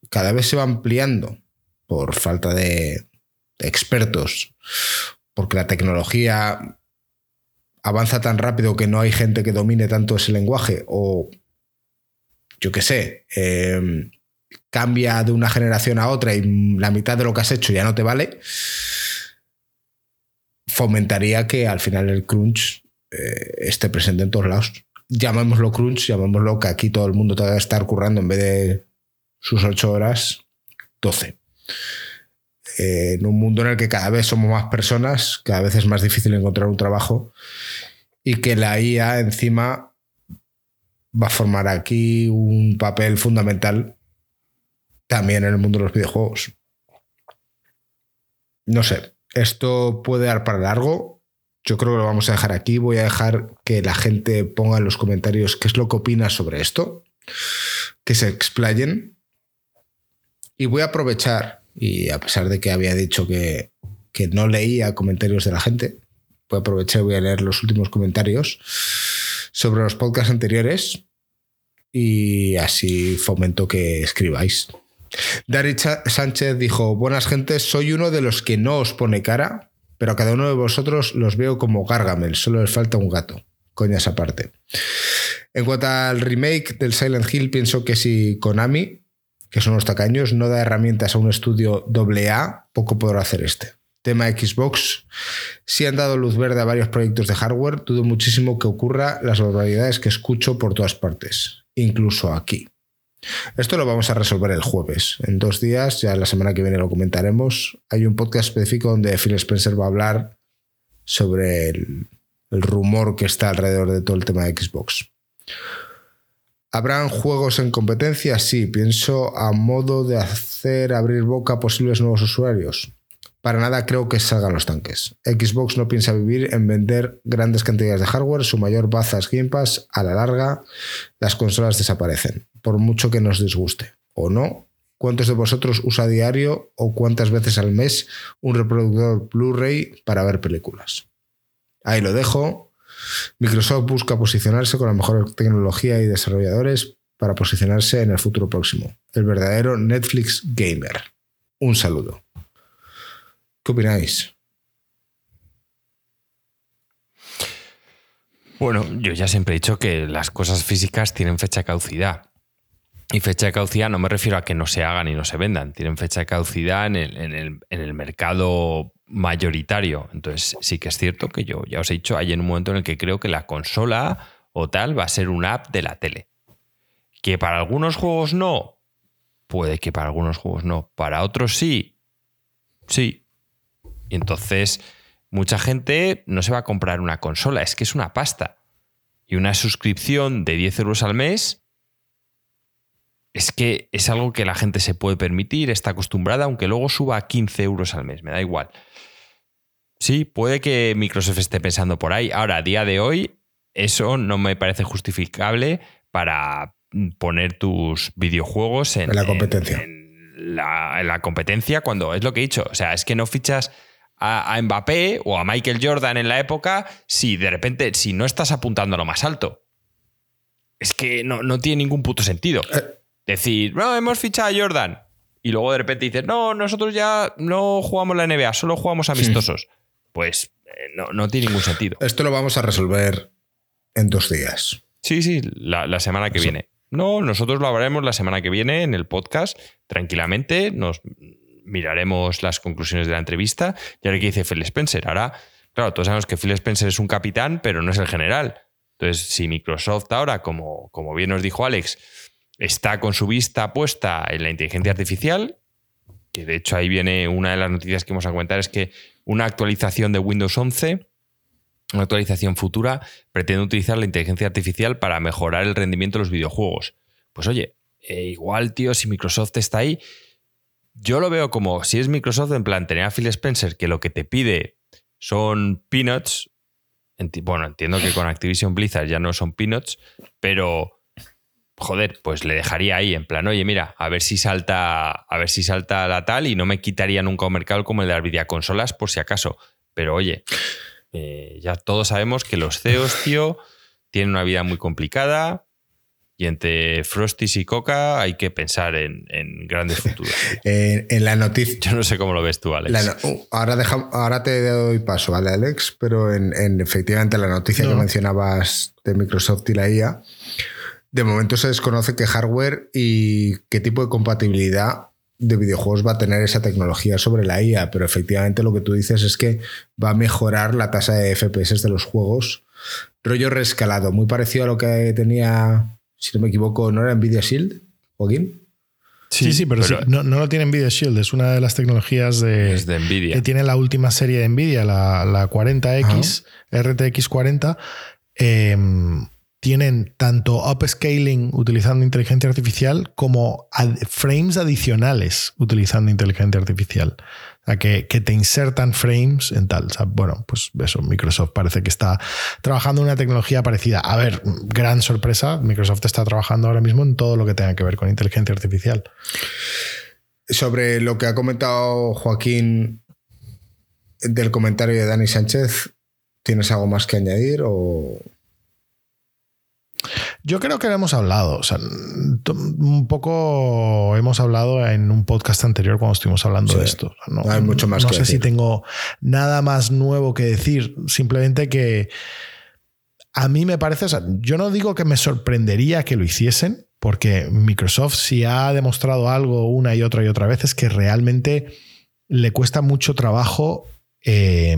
cada vez se va ampliando por falta de, expertos, porque la tecnología avanza tan rápido que no hay gente que domine tanto ese lenguaje, o yo qué sé, em, cambia de una generación a otra y la mitad de lo que has hecho ya no te vale, fomentaría que al final el crunch eh, esté presente en todos lados. Llamémoslo crunch, llamémoslo que aquí todo el mundo te va a estar currando en vez de sus ocho horas, doce. Eh, en un mundo en el que cada vez somos más personas, cada vez es más difícil encontrar un trabajo y que la IA encima va a formar aquí un papel fundamental también en el mundo de los videojuegos. No sé, esto puede dar para largo. Yo creo que lo vamos a dejar aquí. Voy a dejar que la gente ponga en los comentarios qué es lo que opina sobre esto, que se explayen. Y voy a aprovechar y a pesar de que había dicho que, no leía comentarios de la gente, pues aproveché y voy a leer los últimos comentarios sobre los podcasts anteriores y así fomento que escribáis. Dari Sánchez dijo, buenas gentes, soy uno de los que no os pone cara, pero a cada uno de vosotros los veo como Gargamel, solo les falta un gato. Coñas aparte. En cuanto al remake del Silent Hill, pienso que si Konami que son los tacaños, no da herramientas a un estudio AA, poco podrá hacer este. Tema Xbox, si han dado luz verde a varios proyectos de hardware, dudo muchísimo que ocurra las barbaridades que escucho por todas partes, incluso aquí. Esto lo vamos a resolver el jueves. En dos días, ya la semana que viene lo comentaremos. Hay un podcast específico donde Phil Spencer va a hablar sobre el, rumor que está alrededor de todo el tema de Xbox. ¿Habrán juegos en competencia? Sí, pienso a modo de hacer abrir boca a posibles nuevos usuarios. Para nada creo que salgan los tanques. Xbox no piensa vivir en vender grandes cantidades de hardware, su mayor baza es Game Pass, a la larga las consolas desaparecen, por mucho que nos disguste. ¿O no? ¿Cuántos de vosotros usa diario o cuántas veces al mes un reproductor Blu-ray para ver películas? Ahí lo dejo. Microsoft busca posicionarse con la mejor tecnología y desarrolladores para posicionarse en el futuro próximo. El verdadero Netflix gamer. Un saludo. ¿Qué opináis? Bueno, yo ya siempre he dicho que las cosas físicas tienen fecha de caducidad. Y fecha de caducidad no me refiero a que no se hagan y no se vendan, tienen fecha de caducidad en el mercado mayoritario. Entonces, sí que es cierto que yo ya os he dicho, hay en un momento en el que creo que la consola o tal va a ser una app de la tele. Que para algunos juegos no, puede que para algunos juegos no, para otros sí, sí. Y entonces, mucha gente no se va a comprar una consola, es que es una pasta. Y una suscripción de 10 euros al mes es que es algo que la gente se puede permitir, está acostumbrada, aunque luego suba a 15 euros al mes, me da igual. Sí, puede que Microsoft esté pensando por ahí. Ahora, a día de hoy, eso no me parece justificable para poner tus videojuegos en, la competencia. En, la, competencia, cuando es lo que he dicho. O sea, es que no fichas a, Mbappé o a Michael Jordan en la época si de repente, si no estás apuntando a lo más alto. Es que no, no tiene ningún puto sentido. Eh, decir, no, hemos fichado a Jordan. Y luego de repente dices, no, nosotros ya no jugamos la NBA, solo jugamos amistosos. Pues eh, no, tiene ningún sentido. Esto lo vamos a resolver en dos días. Sí, sí, la, semana que viene. No, nosotros lo hablaremos la semana que viene en el podcast, tranquilamente. Nos miraremos las conclusiones de la entrevista. Y ahora que dice Phil Spencer. Ahora, claro, todos sabemos que Phil Spencer es un capitán, pero no es el general. Entonces, si Microsoft ahora, como, como bien nos dijo Alex, está con su vista puesta en la inteligencia artificial, que de hecho ahí viene una de las noticias que vamos a comentar, es que una actualización de Windows 11, una actualización futura, pretende utilizar la inteligencia artificial para mejorar el rendimiento de los videojuegos. Pues oye, eh, igual, tío, si Microsoft está ahí, yo lo veo como si es Microsoft en plan tener a Phil Spencer que lo que te pide son peanuts. Bueno, entiendo que con Activision Blizzard ya no son peanuts, pero joder, pues le dejaría ahí en plan, oye, mira, a ver si salta, a ver si salta la tal y no me quitaría nunca un mercado como el de las videoconsolas por si acaso. Pero oye, eh, ya todos sabemos que los CEOs, tío, tienen una vida muy complicada y entre Frosties y Coca hay que pensar en, grandes [laughs] futuros. en la noticia. Yo no sé cómo lo ves tú, Alex. Uh, ahora, ahora te doy paso, ¿vale, Alex? Pero en, efectivamente la noticia que mencionabas de Microsoft y la IA, de momento se desconoce qué hardware y qué tipo de compatibilidad de videojuegos va a tener esa tecnología sobre la IA, pero efectivamente lo que tú dices es que va a mejorar la tasa de FPS de los juegos. Rollo rescalado, muy parecido a lo que tenía, si no me equivoco, ¿no era Nvidia Shield, Joaquín? Sí, sí, pero, no, lo tiene Nvidia Shield, es una de las tecnologías de, Nvidia. que tiene la última serie de Nvidia, la, 40X, RTX 40 tienen tanto upscaling utilizando inteligencia artificial como frames adicionales utilizando inteligencia artificial. O sea, que, te insertan frames en tal. bueno, pues eso, Microsoft parece que está trabajando en una tecnología parecida. A ver, gran sorpresa, Microsoft está trabajando ahora mismo en todo lo que tenga que ver con inteligencia artificial. Sobre lo que ha comentado Joaquín del comentario de Dani Sánchez, ¿tienes algo más que añadir o...? Yo creo que hemos hablado, o sea, un poco hemos hablado en un podcast anterior cuando estuvimos hablando de esto. No, hay mucho más. No sé si tengo nada más nuevo que decir, simplemente que a mí me parece, o sea, yo no digo que me sorprendería que lo hiciesen, porque Microsoft si ha demostrado algo una y otra y otra vez es que realmente le cuesta mucho trabajo. Eh,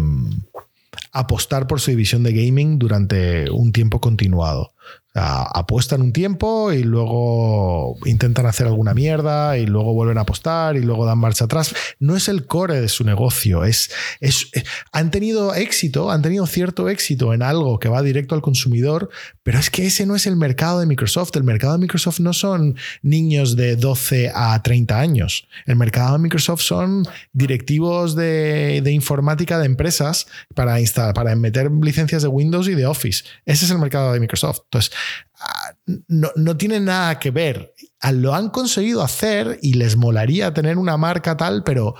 apostar por su división de gaming durante un tiempo continuado apuestan un tiempo y luego intentan hacer alguna mierda y luego vuelven a apostar y luego dan marcha atrás. No es el core de su negocio, es, es, eh, han tenido éxito, han tenido cierto éxito en algo que va directo al consumidor, pero es que ese no es el mercado de Microsoft. El mercado de Microsoft no son niños de 12 a 30 años. El mercado de Microsoft son directivos de, de informática de empresas para, instalar, para meter licencias de Windows y de Office. Ese es el mercado de Microsoft. Entonces, no, no tiene nada que ver. Ah, lo han conseguido hacer y les molaría tener una marca tal, pero,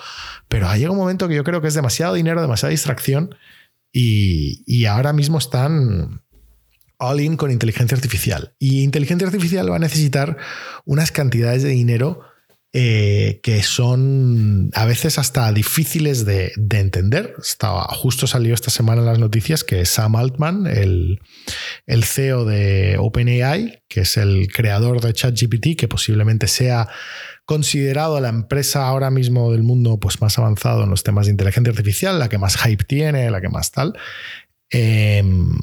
pero ha llegado un momento que yo creo que es demasiado dinero, demasiada distracción y, y ahora mismo están all in con inteligencia artificial. Y inteligencia artificial va a necesitar unas cantidades de dinero eh, que son a veces hasta difíciles de, entender. Estaba, justo salió esta semana en las noticias que Sam Altman, el, el CEO de OpenAI, que es el creador de ChatGPT, que posiblemente sea considerado la empresa ahora mismo del mundo pues, más avanzado en los temas de inteligencia artificial, la que más hype tiene, la que más tal, em,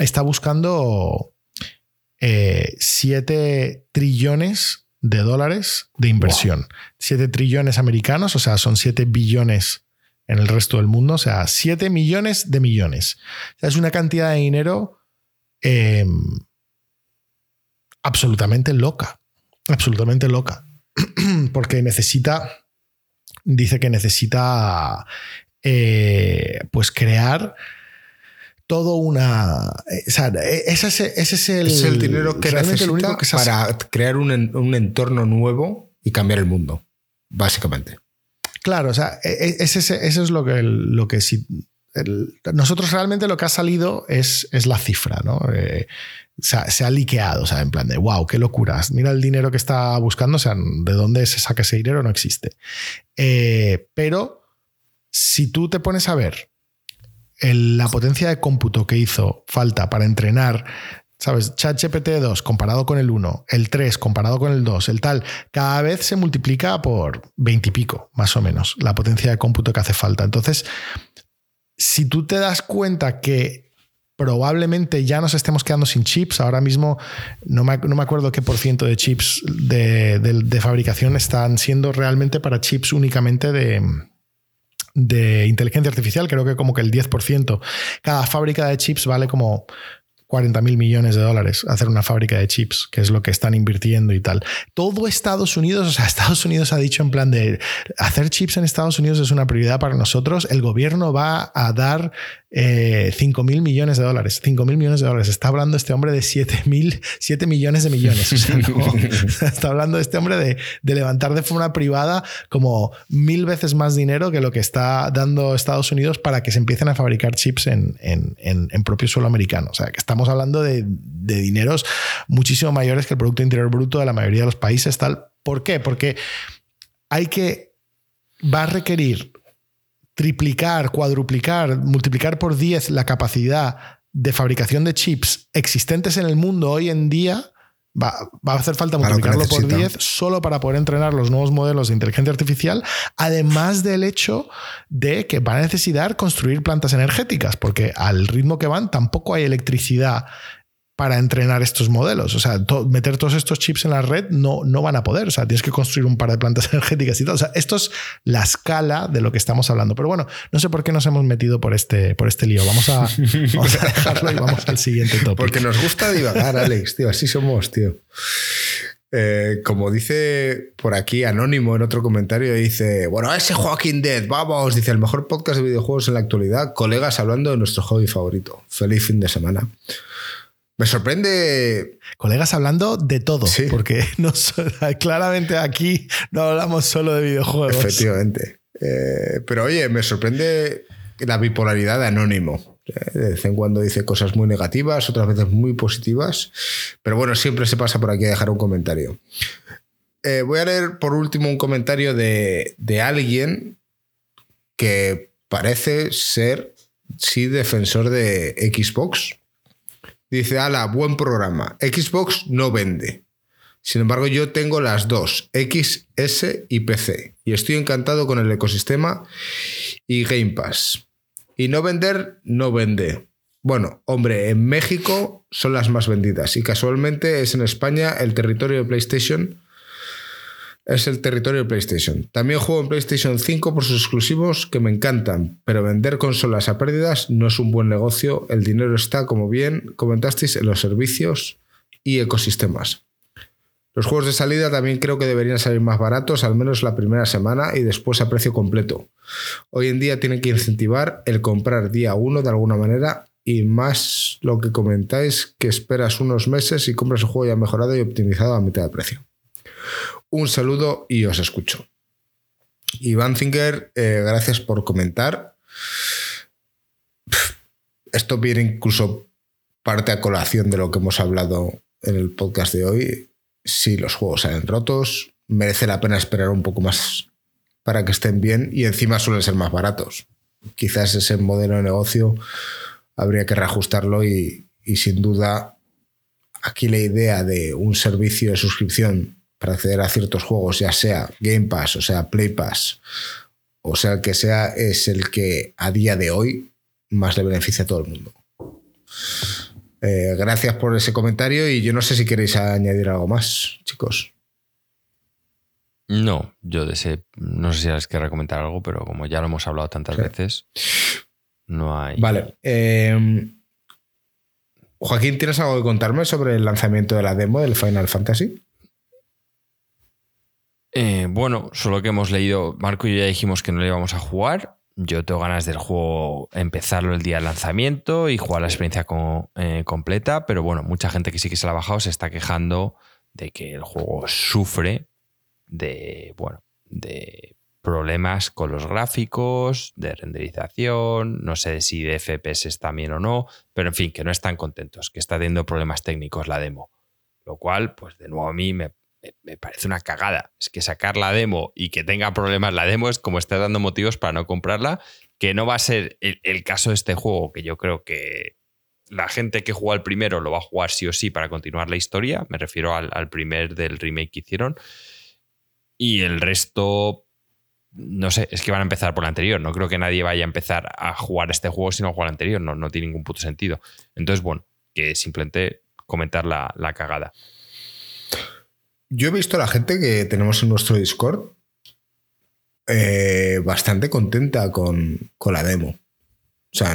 está buscando 7 eh, trillones de dólares de inversión. 7 trillones americanos, o sea, son 7 billones en el resto del mundo, o sea, 7 millones de millones. es una cantidad de dinero em, absolutamente loca, absolutamente loca, [clears throat] porque necesita, dice que necesita, eh, pues crear todo una. Eh, o sea, e, ese, es, el, es el dinero que necesita para crear un, entorno nuevo y cambiar el mundo, básicamente. Claro, o sea, e, e, ese, eso es lo que, lo que sí. nosotros realmente lo que ha salido es, es la cifra, ¿no? Eh, se ha liqueado, o sea, en plan de wow, qué locuras. Mira el dinero que está buscando, o sea, de dónde se saca ese dinero no existe. Eh, pero si tú te pones a ver la potencia de cómputo que hizo falta para entrenar, ¿sabes? ChatGPT 2 comparado con el 1, el 3 comparado con el 2, el tal, cada vez se multiplica por 20 y pico, más o menos, la potencia de cómputo que hace falta. Entonces, si tú te das cuenta que probablemente ya nos estemos quedando sin chips. Ahora mismo no me, no me acuerdo qué por ciento de chips de, fabricación están siendo realmente para chips únicamente de, de inteligencia artificial, creo que como que el 10%. Cada fábrica de chips vale como 40 mil millones de dólares hacer una fábrica de chips, que es lo que están invirtiendo y tal. Todo Estados Unidos, o sea, Estados Unidos ha dicho en plan de hacer chips en Estados Unidos es una prioridad para nosotros. El gobierno va a dar eh, 5.000 millones de dólares. 5.000 millones de dólares. Está hablando este hombre de 7.000, 7 millones de millones. O sea, [laughs] no, [laughs] está hablando este hombre de, de, levantar de forma privada como mil veces más dinero que lo que está dando Estados Unidos para que se empiecen a fabricar chips en, en, en, en propio suelo americano. O sea, que estamos hablando de, de dineros muchísimo mayores que el Producto Interior Bruto de la mayoría de los países. Tal. ¿Por qué? Porque hay que va a requerir triplicar, cuadruplicar, multiplicar por 10 la capacidad de fabricación de chips existentes en el mundo hoy en día, va, va a hacer falta multiplicarlo por 10 solo para poder entrenar los nuevos modelos de inteligencia artificial, además del hecho de que van a necesitar construir plantas energéticas, porque al ritmo que van tampoco hay electricidad para entrenar estos modelos. O sea, meter todos estos chips en la red no, no van a poder. O sea, tienes que construir un par de plantas [laughs] energéticas y todo. O sea, esto es la escala de lo que estamos hablando. Pero bueno, no sé por qué nos hemos metido por este, por este lío. Vamos a, [laughs] vamos a dejarlo y vamos al siguiente topic. Porque nos gusta divagar, Alex, tío. Así somos, tío. Eh, como dice por aquí Anónimo en otro comentario, dice, bueno, ese Joaquín Dead, vamos, dice, el mejor podcast de videojuegos en la actualidad, colegas hablando de nuestro hobby favorito. Feliz fin de semana. Me sorprende. Colegas hablando de todo, Sí. porque [laughs] no, claramente aquí no hablamos solo de videojuegos. Efectivamente. Eh, pero oye, me sorprende la bipolaridad de Anónimo. Eh, De vez en cuando dice cosas muy negativas, otras veces muy positivas. Pero bueno, siempre se pasa por aquí a dejar un comentario. Eh, voy a leer por último un comentario de, de alguien que parece ser, sí, defensor de Xbox. Dice, ala, buen programa. Xbox no vende. Sin embargo, yo tengo las dos, X, S y PC. Y estoy encantado con el ecosistema y Game Pass. Y no vender, no vende. Bueno, hombre, en México son las más vendidas y casualmente es en España el territorio de PlayStation. Es el territorio de PlayStation. También juego en PlayStation 5 por sus exclusivos que me encantan, pero vender consolas a pérdidas no es un buen negocio. El dinero está, como bien comentasteis, en los servicios y ecosistemas. Los juegos de salida también creo que deberían salir más baratos, al menos la primera semana y después a precio completo. Hoy en día tienen que incentivar el comprar día uno de alguna manera y más lo que comentáis que esperas unos meses y compras el juego ya mejorado y optimizado a mitad de precio. Un saludo y os escucho. Iván Zinger, eh, gracias por comentar. Esto viene incluso parte a colación de lo que hemos hablado en el podcast de hoy. Si los juegos salen rotos, merece la pena esperar un poco más para que estén bien y encima suelen ser más baratos. Quizás ese modelo de negocio habría que reajustarlo y sin duda aquí la idea de un servicio de suscripción para acceder a ciertos juegos, ya sea Game Pass, o sea Play Pass, o sea el que sea, es el que a día de hoy más le beneficia a todo el mundo. Eh, gracias por ese comentario y yo no sé si queréis añadir algo más, chicos. No, yo de ese, no sé si les querrá comentar algo, pero como ya lo hemos hablado tantas Sí. veces, no hay. Vale. eh, Joaquín, ¿tienes algo que contarme sobre el lanzamiento de la demo del Final Fantasy? Eh, bueno, solo que hemos leído, Marco y yo ya dijimos que no le íbamos a jugar. Yo tengo ganas del juego empezarlo el día del lanzamiento y jugar la experiencia eh, completa, pero bueno, mucha gente que sí que se la ha bajado se está quejando de que el juego sufre de, bueno, de problemas con los gráficos, de renderización, no sé si de FPS también o no, pero en fin, que no están contentos, que está teniendo problemas técnicos la demo. Lo cual, pues de nuevo a mí me, me- parece una cagada. Es que sacar la demo y que tenga problemas la demo es como estar dando motivos para no comprarla, que no va a ser el, caso de este juego, que yo creo que la gente que jugó al primero lo va a jugar sí o sí para continuar la historia. Me refiero al, al primer del remake que hicieron. Y el resto, no sé, es que van a empezar por el anterior. No creo que nadie vaya a empezar a jugar este juego si no juega el anterior. No, no tiene ningún puto sentido. Entonces, bueno, que simplemente comentar la, la cagada. Yo he visto a la gente que tenemos en nuestro Discord eh, bastante contenta con, con la demo. O sea,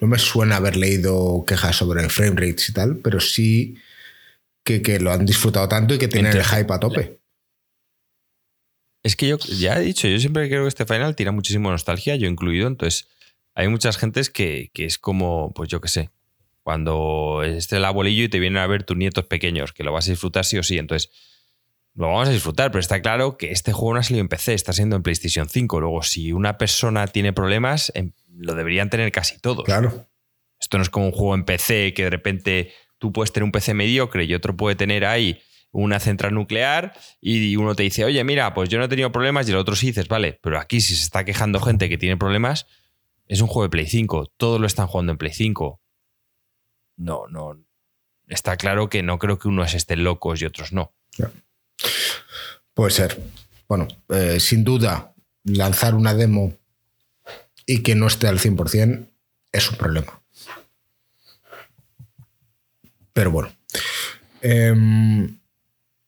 no me suena haber leído quejas sobre frame rates y tal, pero sí que, que lo han disfrutado tanto y que tienen el hype a tope. Es que yo ya he dicho, yo siempre creo que este final tira muchísimo nostalgia, yo incluido, entonces hay muchas gentes que, que es como, pues yo qué sé, cuando esté el abuelillo y te vienen a ver tus nietos pequeños, que lo vas a disfrutar sí o sí. Entonces, lo vamos a disfrutar, pero está claro que este juego no ha salido en PC, está siendo en PlayStation 5. Luego, si una persona tiene problemas, em, lo deberían tener casi todos. Claro. Esto no es como un juego en PC que de repente tú puedes tener un PC mediocre y otro puede tener ahí una central nuclear y uno te dice, oye, mira, pues yo no he tenido problemas y el otro sí dices, vale, pero aquí si se está quejando gente que tiene problemas, es un juego de Play 5, todos lo están jugando en Play 5. No, no. Está claro que no creo que unos estén locos y otros no. Puede ser. Bueno, eh, sin duda, lanzar una demo y que no esté al 100% es un problema. Pero bueno. Em,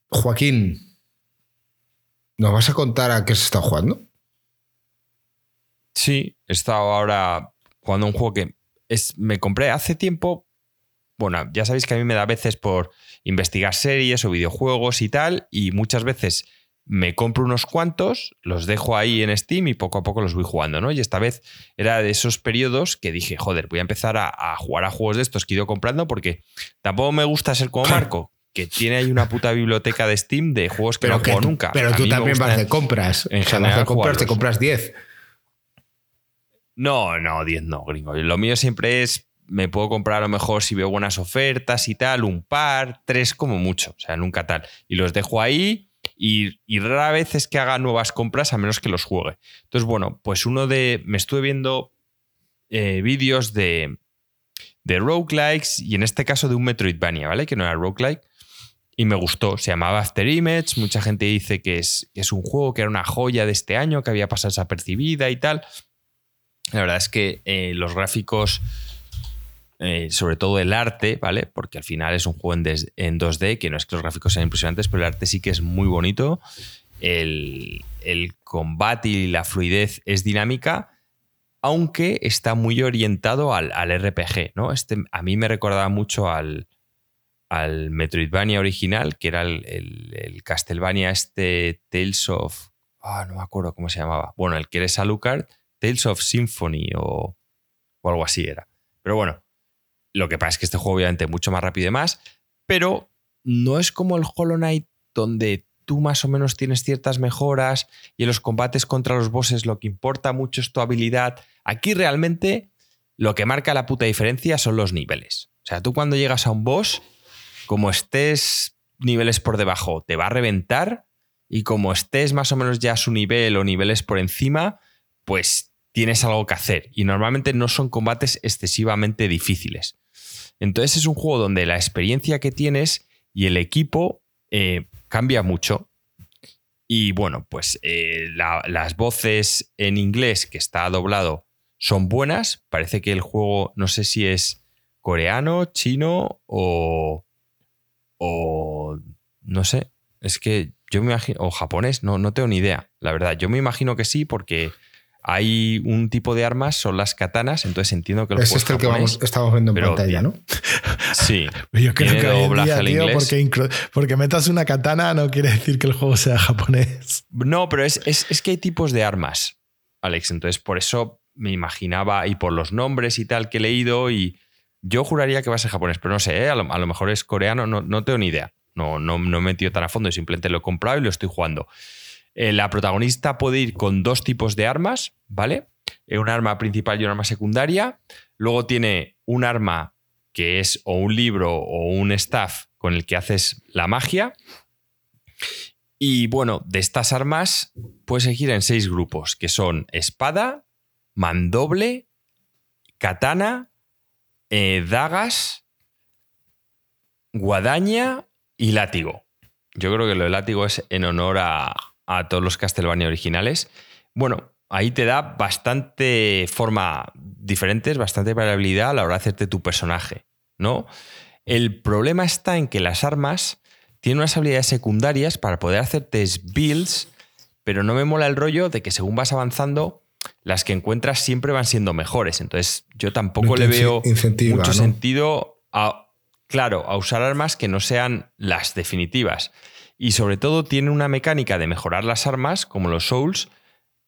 Joaquín, ¿nos vas a contar a qué se está jugando? Sí, he estado ahora jugando un juego que es, me compré hace tiempo. Bueno, ya sabéis que a mí me da a veces por investigar series o videojuegos y tal, y muchas veces me compro unos cuantos, los dejo ahí en Steam y poco a poco los voy jugando, ¿no? Y esta vez era de esos periodos que dije, joder, voy a empezar a, a jugar a juegos de estos que he ido comprando porque tampoco me gusta ser como [laughs] Marco, que tiene ahí una puta biblioteca de Steam de juegos que no juego nunca. Pero A tú también vas de compras. en o sea, vas general de compras, te compras 10. No, no, 10 no, gringo. Lo mío siempre es, me puedo comprar a lo mejor si veo buenas ofertas y tal, un par, tres como mucho, o sea, nunca tal. Y los dejo ahí y, y rara vez es que haga nuevas compras a menos que los juegue. Entonces, bueno, pues uno de, me estuve viendo eh, vídeos de, de roguelikes y en este caso de un Metroidvania, ¿vale? Que no era roguelike. Y me gustó, se llamaba After Image, mucha gente dice que es, es un juego que era una joya de este año, que había pasado desapercibida y tal. La verdad es que eh, los gráficos, eh, sobre todo el arte, ¿vale? Porque al final es un juego en, des- en 2D, que no es que los gráficos sean impresionantes, pero el arte sí que es muy bonito. El, el combate y la fluidez es dinámica, aunque está muy orientado al, al RPG, ¿no? Este, a mí me recordaba mucho al, al Metroidvania original, que era el, el- el Castlevania este Tales of... Ah, no me acuerdo cómo se llamaba. Bueno, el que eres Alucard, Tales of Symphony o, o algo así era. Pero bueno, lo que pasa es que este juego obviamente mucho más rápido y demás, pero no es como el Hollow Knight donde tú más o menos tienes ciertas mejoras y en los combates contra los bosses lo que importa mucho es tu habilidad. Aquí realmente lo que marca la puta diferencia son los niveles. O sea, tú cuando llegas a un boss, como estés niveles por debajo, te va a reventar y como estés más o menos ya a su nivel o niveles por encima, pues tienes algo que hacer. Y normalmente no son combates excesivamente difíciles. Entonces es un juego donde la experiencia que tienes y el equipo eh, cambia mucho. Y bueno, pues eh, la- las voces en inglés que está doblado son buenas. Parece que el juego, no sé si es coreano, chino o. o. no sé. Es que yo me imagino. o japonés, no, no tengo ni idea. La verdad, yo me imagino que sí, porque hay un tipo de armas, son las katanas, entonces entiendo que el Es este el que vamos, estamos viendo en pero- pantalla, ¿no? Sí. [laughs] Yo creo que hoy día, tío, porque, porque metas una katana no quiere decir que el juego sea japonés. No, pero es, es- es que hay tipos de armas, Alex. Entonces, por eso me imaginaba, y por los nombres y tal que he leído, y yo juraría que va a ser japonés, pero no sé, ¿eh? a, lo, a lo mejor es coreano, no, no tengo ni idea. No, no, no me he metido tan a fondo, simplemente lo he comprado y lo estoy jugando. Eh, la protagonista puede ir con dos tipos de armas, ¿vale? Eh, un arma principal y un arma secundaria. Luego tiene un arma que es o un libro o un staff con el que haces la magia. Y bueno, de estas armas puedes elegir en seis grupos, que son espada, mandoble, katana, eh, dagas, guadaña y látigo. Yo creo que lo de látigo es en honor a, a todos los Castlevania originales. Bueno, ahí te da bastante forma diferentes, bastante variabilidad a la hora de hacerte tu personaje, ¿no? El problema está en que las armas tienen unas habilidades secundarias para poder hacerte builds, pero no me mola el rollo de que según vas avanzando, las que encuentras siempre van siendo mejores. Entonces, yo tampoco No le veo mucho ¿no? sentido a, claro, a usar armas que no sean las definitivas. Y sobre todo tiene una mecánica de mejorar las armas, como los Souls,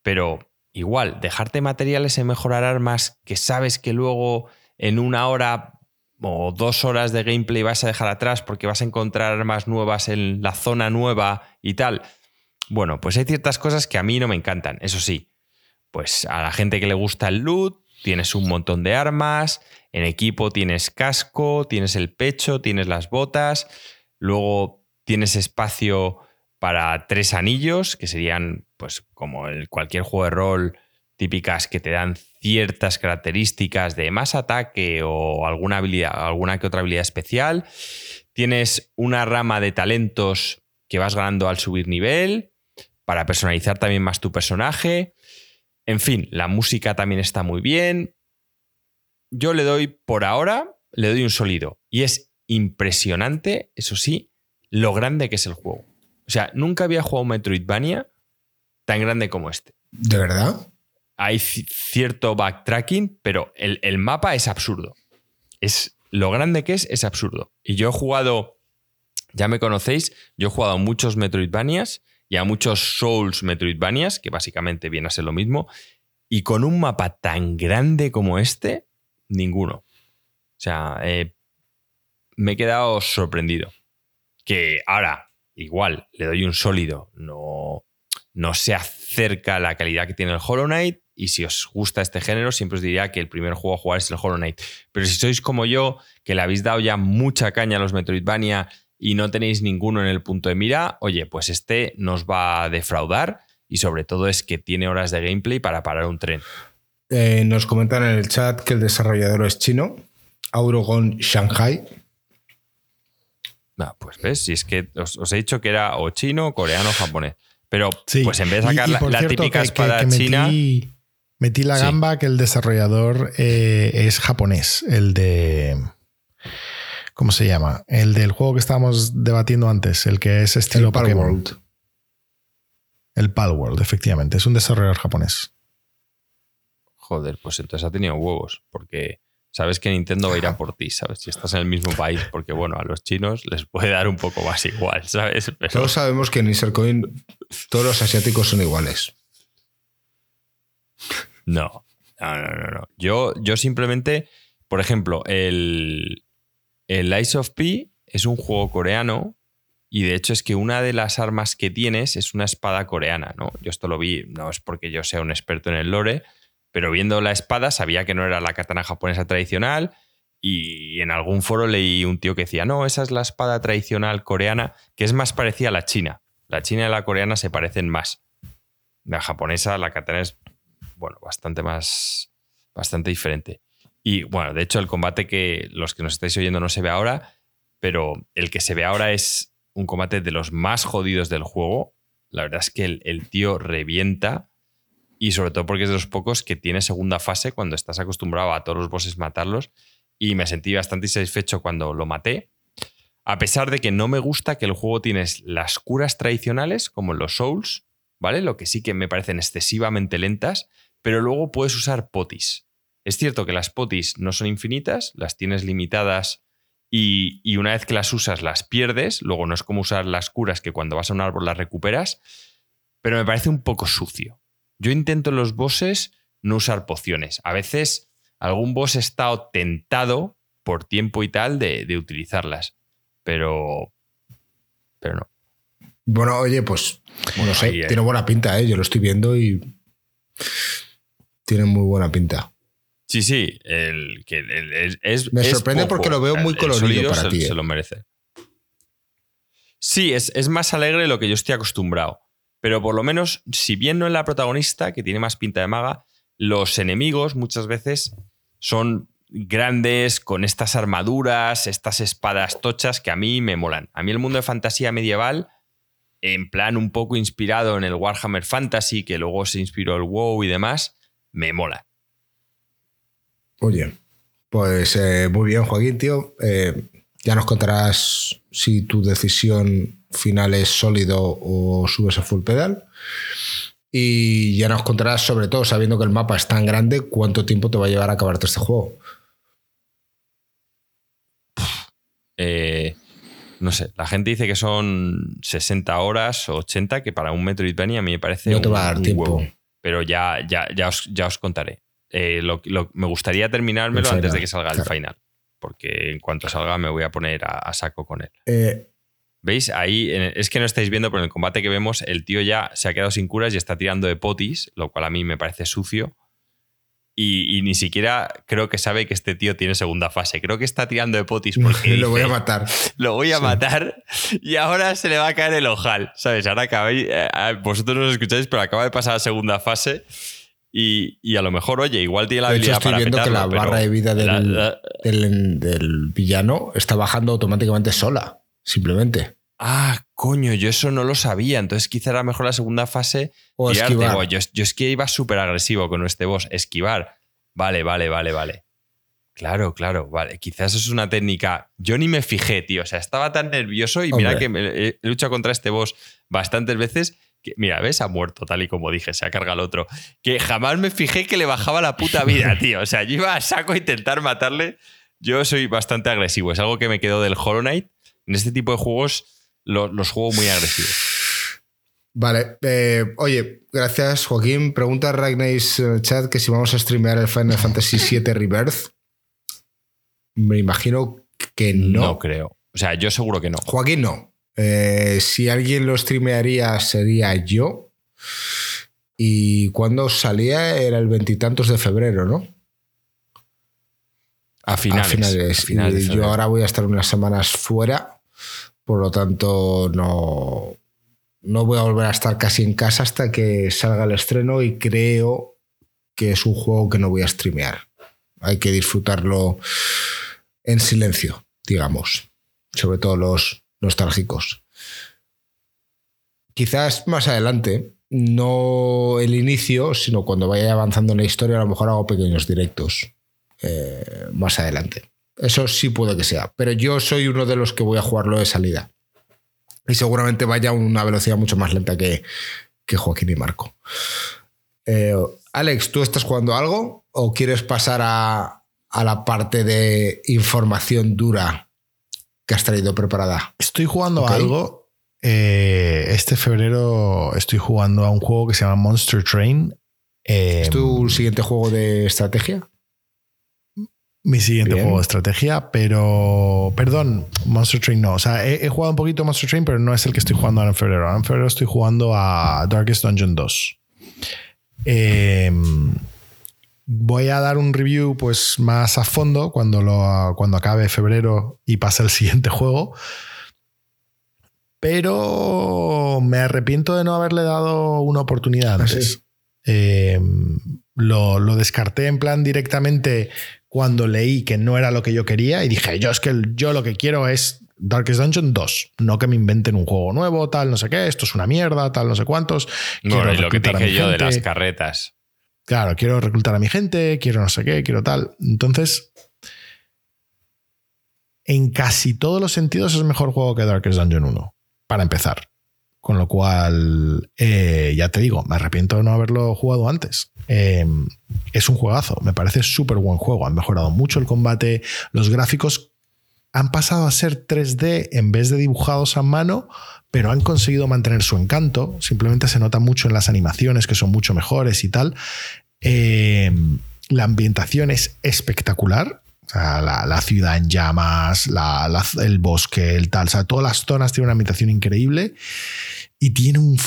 pero igual, dejarte materiales en mejorar armas que sabes que luego en una hora o dos horas de gameplay vas a dejar atrás porque vas a encontrar armas nuevas en la zona nueva y tal. Bueno, pues hay ciertas cosas que a mí no me encantan. Eso sí, pues a la gente que le gusta el loot, tienes un montón de armas, en equipo tienes casco, tienes el pecho, tienes las botas, luego tienes espacio para tres anillos, que serían pues como el, cualquier juego de rol típicas que te dan ciertas características de más ataque o alguna, habilidad, alguna que otra habilidad especial. Tienes una rama de talentos que vas ganando al subir nivel para personalizar también más tu personaje. En fin, la música también está muy bien. Yo le doy, por ahora, le doy un sólido. Y es impresionante, eso sí, lo grande que es el juego. O sea, nunca había jugado un Metroidvania tan grande como este. ¿De verdad? Hay cierto backtracking, pero el, el mapa es absurdo. Es lo grande que es, es absurdo. Y yo he jugado, ya me conocéis, yo he jugado a muchos Metroidvanias y a muchos Souls Metroidvanias, que básicamente viene a ser lo mismo, y con un mapa tan grande como este, ninguno. O sea, eh, me he quedado sorprendido. Que ahora, igual, le doy un sólido, no, no se acerca a la calidad que tiene el Hollow Knight. Y si os gusta este género, siempre os diría que el primer juego a jugar es el Hollow Knight. Pero si sois como yo, que le habéis dado ya mucha caña a los Metroidvania y no tenéis ninguno en el punto de mira, oye, pues este nos va a defraudar y sobre todo es que tiene horas de gameplay para parar un tren. Eh, nos comentan en el chat que el desarrollador es chino, Aurogon Shanghai. Pues ves, si es que os, he dicho que era o chino, coreano o japonés. Pero pues en vez de sacar la, típica espada china. Metí la gamba que el desarrollador eh, es japonés, el de. ¿Cómo se llama? El del juego que estábamos debatiendo antes, el que es estilo el World. El Palworld, efectivamente. Es un desarrollador japonés. Joder, pues entonces ha tenido huevos, porque sabes que Nintendo va a ir a por ti, ¿sabes? Si estás en el mismo país, porque bueno, a los chinos les puede dar un poco más igual, ¿sabes? Todos sabemos que en Insercoin todos los asiáticos son iguales. No, no, no, no. Yo, yo simplemente, por ejemplo, el, el Ice of P es un juego coreano y de hecho es que una de las armas que tienes es una espada coreana, ¿no? Yo esto lo vi, no es porque yo sea un experto en el lore, pero viendo la espada sabía que no era la katana japonesa tradicional y en algún foro leí un tío que decía, no, esa es la espada tradicional coreana, que es más parecida a la china. La china y la coreana se parecen más. La japonesa, la katana es, bueno, bastante más, bastante diferente. Y bueno, de hecho el combate que los que nos estáis oyendo no se ve ahora, pero el que se ve ahora es un combate de los más jodidos del juego. La verdad es que el, tío revienta y sobre todo porque es de los pocos que tiene segunda fase cuando estás acostumbrado a todos los bosses matarlos y me sentí bastante satisfecho cuando lo maté. A pesar de que no me gusta que el juego tienes las curas tradicionales como los Souls, ¿vale? Lo que sí que me parecen excesivamente lentas, pero luego puedes usar potis. Es cierto que las potis no son infinitas, las tienes limitadas y, una vez que las usas las pierdes, luego no es como usar las curas que cuando vas a un árbol las recuperas, pero me parece un poco sucio. Yo intento en los bosses no usar pociones. A veces algún boss he estado tentado por tiempo y tal de, utilizarlas, pero, pero no. Bueno, oye, pues no sé, tiene buena pinta, ¿eh? yo lo estoy viendo y tiene muy buena pinta. Sí, sí, el, que es, Me sorprende porque lo veo muy colorido para ti. Se lo merece. Sí, es, más alegre de lo que yo estoy acostumbrado. Pero por lo menos, si bien no es la protagonista, que tiene más pinta de maga, los enemigos muchas veces son grandes, con estas armaduras, estas espadas tochas que a mí me molan. A mí el mundo de fantasía medieval, en plan un poco inspirado en el Warhammer Fantasy, que luego se inspiró el WoW y demás, me mola. Oye, pues eh, muy bien, Joaquín, tío. Eh, ya nos contarás si tu decisión final es sólido o subes a full pedal. Y ya nos contarás, sobre todo sabiendo que el mapa es tan grande, cuánto tiempo te va a llevar a acabarte este juego. Eh, no sé, la gente dice que son 60 horas o 80, que para un Metroidvania a mí me parece. No te va a dar tiempo. pero ya, ya, ya, os, ya os contaré. Eh, lo- lo- me gustaría terminármelo El antes de que salga el final, porque en cuanto salga me voy a poner a, a saco con él. Eh, ¿Veis? Ahí es que no estáis viendo, pero en el combate que vemos, el tío ya se ha quedado sin curas y está tirando de potis, lo cual a mí me parece sucio. Y, y ni siquiera creo que sabe que este tío tiene segunda fase. Creo que está tirando de potis [laughs] porque lo voy a matar. lo voy a Sí. matar y ahora se le va a caer el ojal. ¿Sabes? Ahora acabáis, eh, vosotros no os escucháis, pero acaba de pasar a segunda fase y, y a lo mejor, oye, igual tiene la De hecho, habilidad estoy para viendo que la barra de vida del, la- la- del, del villano está bajando automáticamente sola, simplemente. Ah, coño, yo eso no lo sabía. Entonces quizá era mejor la segunda fase. O tirarte. esquivar. Buah, Yo, yo es que iba súper agresivo con este boss. Esquivar. Vale, vale, vale, vale. Claro, claro, vale. Quizás eso es una técnica. Yo ni me fijé, tío. O sea, estaba tan nervioso y mira que me- he he luchado contra este boss bastantes veces. Que, mira, ¿ves? Ha muerto, tal y como dije, se ha cargado el otro. Que jamás me fijé que le bajaba la puta vida, [laughs] tío. O sea, yo iba a saco a intentar matarle. Yo soy bastante agresivo. Es algo que me quedó del Hollow Knight. En este tipo de juegos lo- los juego muy agresivos. Vale, eh, oye, gracias Joaquín. Pregunta Ragnace en el chat que si vamos a streamear el Final Fantasy [laughs] VII Rebirth. Me imagino que no. No creo. O sea, yo seguro que no. Joaquín no. Eh, si alguien lo streamearía sería yo. Y cuando salía era el veintitantos de febrero, ¿no? A finales. a finales. a finales y yo ahora voy a estar unas semanas fuera, por lo tanto no, no voy a volver a estar casi en casa hasta que salga el estreno y creo que es un juego que no voy a streamear. Hay que disfrutarlo en silencio, digamos, sobre todo los nostálgicos. Quizás más adelante, no el inicio, sino cuando vaya avanzando en la historia, a lo mejor hago pequeños directos eh, más adelante. Eso sí puede que sea, pero yo soy uno de los que voy a jugarlo de salida. Y seguramente vaya a una velocidad mucho más lenta que, que Joaquín y Marco. Eh, Alex, ¿tú estás jugando algo o quieres pasar a, a la parte de información dura que has traído preparada? Estoy jugando a algo. eh, este febrero estoy jugando a un juego que se llama Monster Train. Eh, ¿Es tu siguiente juego de estrategia? Mi siguiente Bien. juego de estrategia, pero. Perdón, Monster Train no. O sea, he, he jugado un poquito Monster Train, pero no es el que estoy jugando ahora en febrero. Ahora en febrero estoy jugando a Darkest Dungeon 2. Eh, voy a dar un review pues más a fondo cuando, lo, cuando acabe febrero y pase el [laughs] siguiente juego. Pero me arrepiento de no haberle dado una oportunidad ¿Ah, antes. Eh, lo, lo descarté en plan directamente cuando leí que no era lo que yo quería y dije, yo es que yo lo que quiero es Darkest Dungeon 2, no que me inventen un juego nuevo, tal, no sé qué, esto es una mierda, tal, no sé cuántos. Bueno, Quiero y lo que te dije yo de las carretas. Claro, quiero reclutar a mi gente, quiero no sé qué, quiero tal. Entonces, en casi todos los sentidos es mejor juego que Darkest Dungeon 1, para empezar. Con lo cual, eh, ya te digo, me arrepiento de no haberlo jugado antes. Eh, es un juegazo, me parece súper buen juego. Han mejorado mucho el combate, los gráficos han pasado a ser 3D en vez de dibujados a mano, pero han conseguido mantener su encanto. Simplemente se nota mucho en las animaciones, que son mucho mejores y tal. Eh, la ambientación es espectacular. La, ciudad en llamas, la- la- el bosque, el tal. O sea, todas las zonas tienen una ambientación increíble y tiene un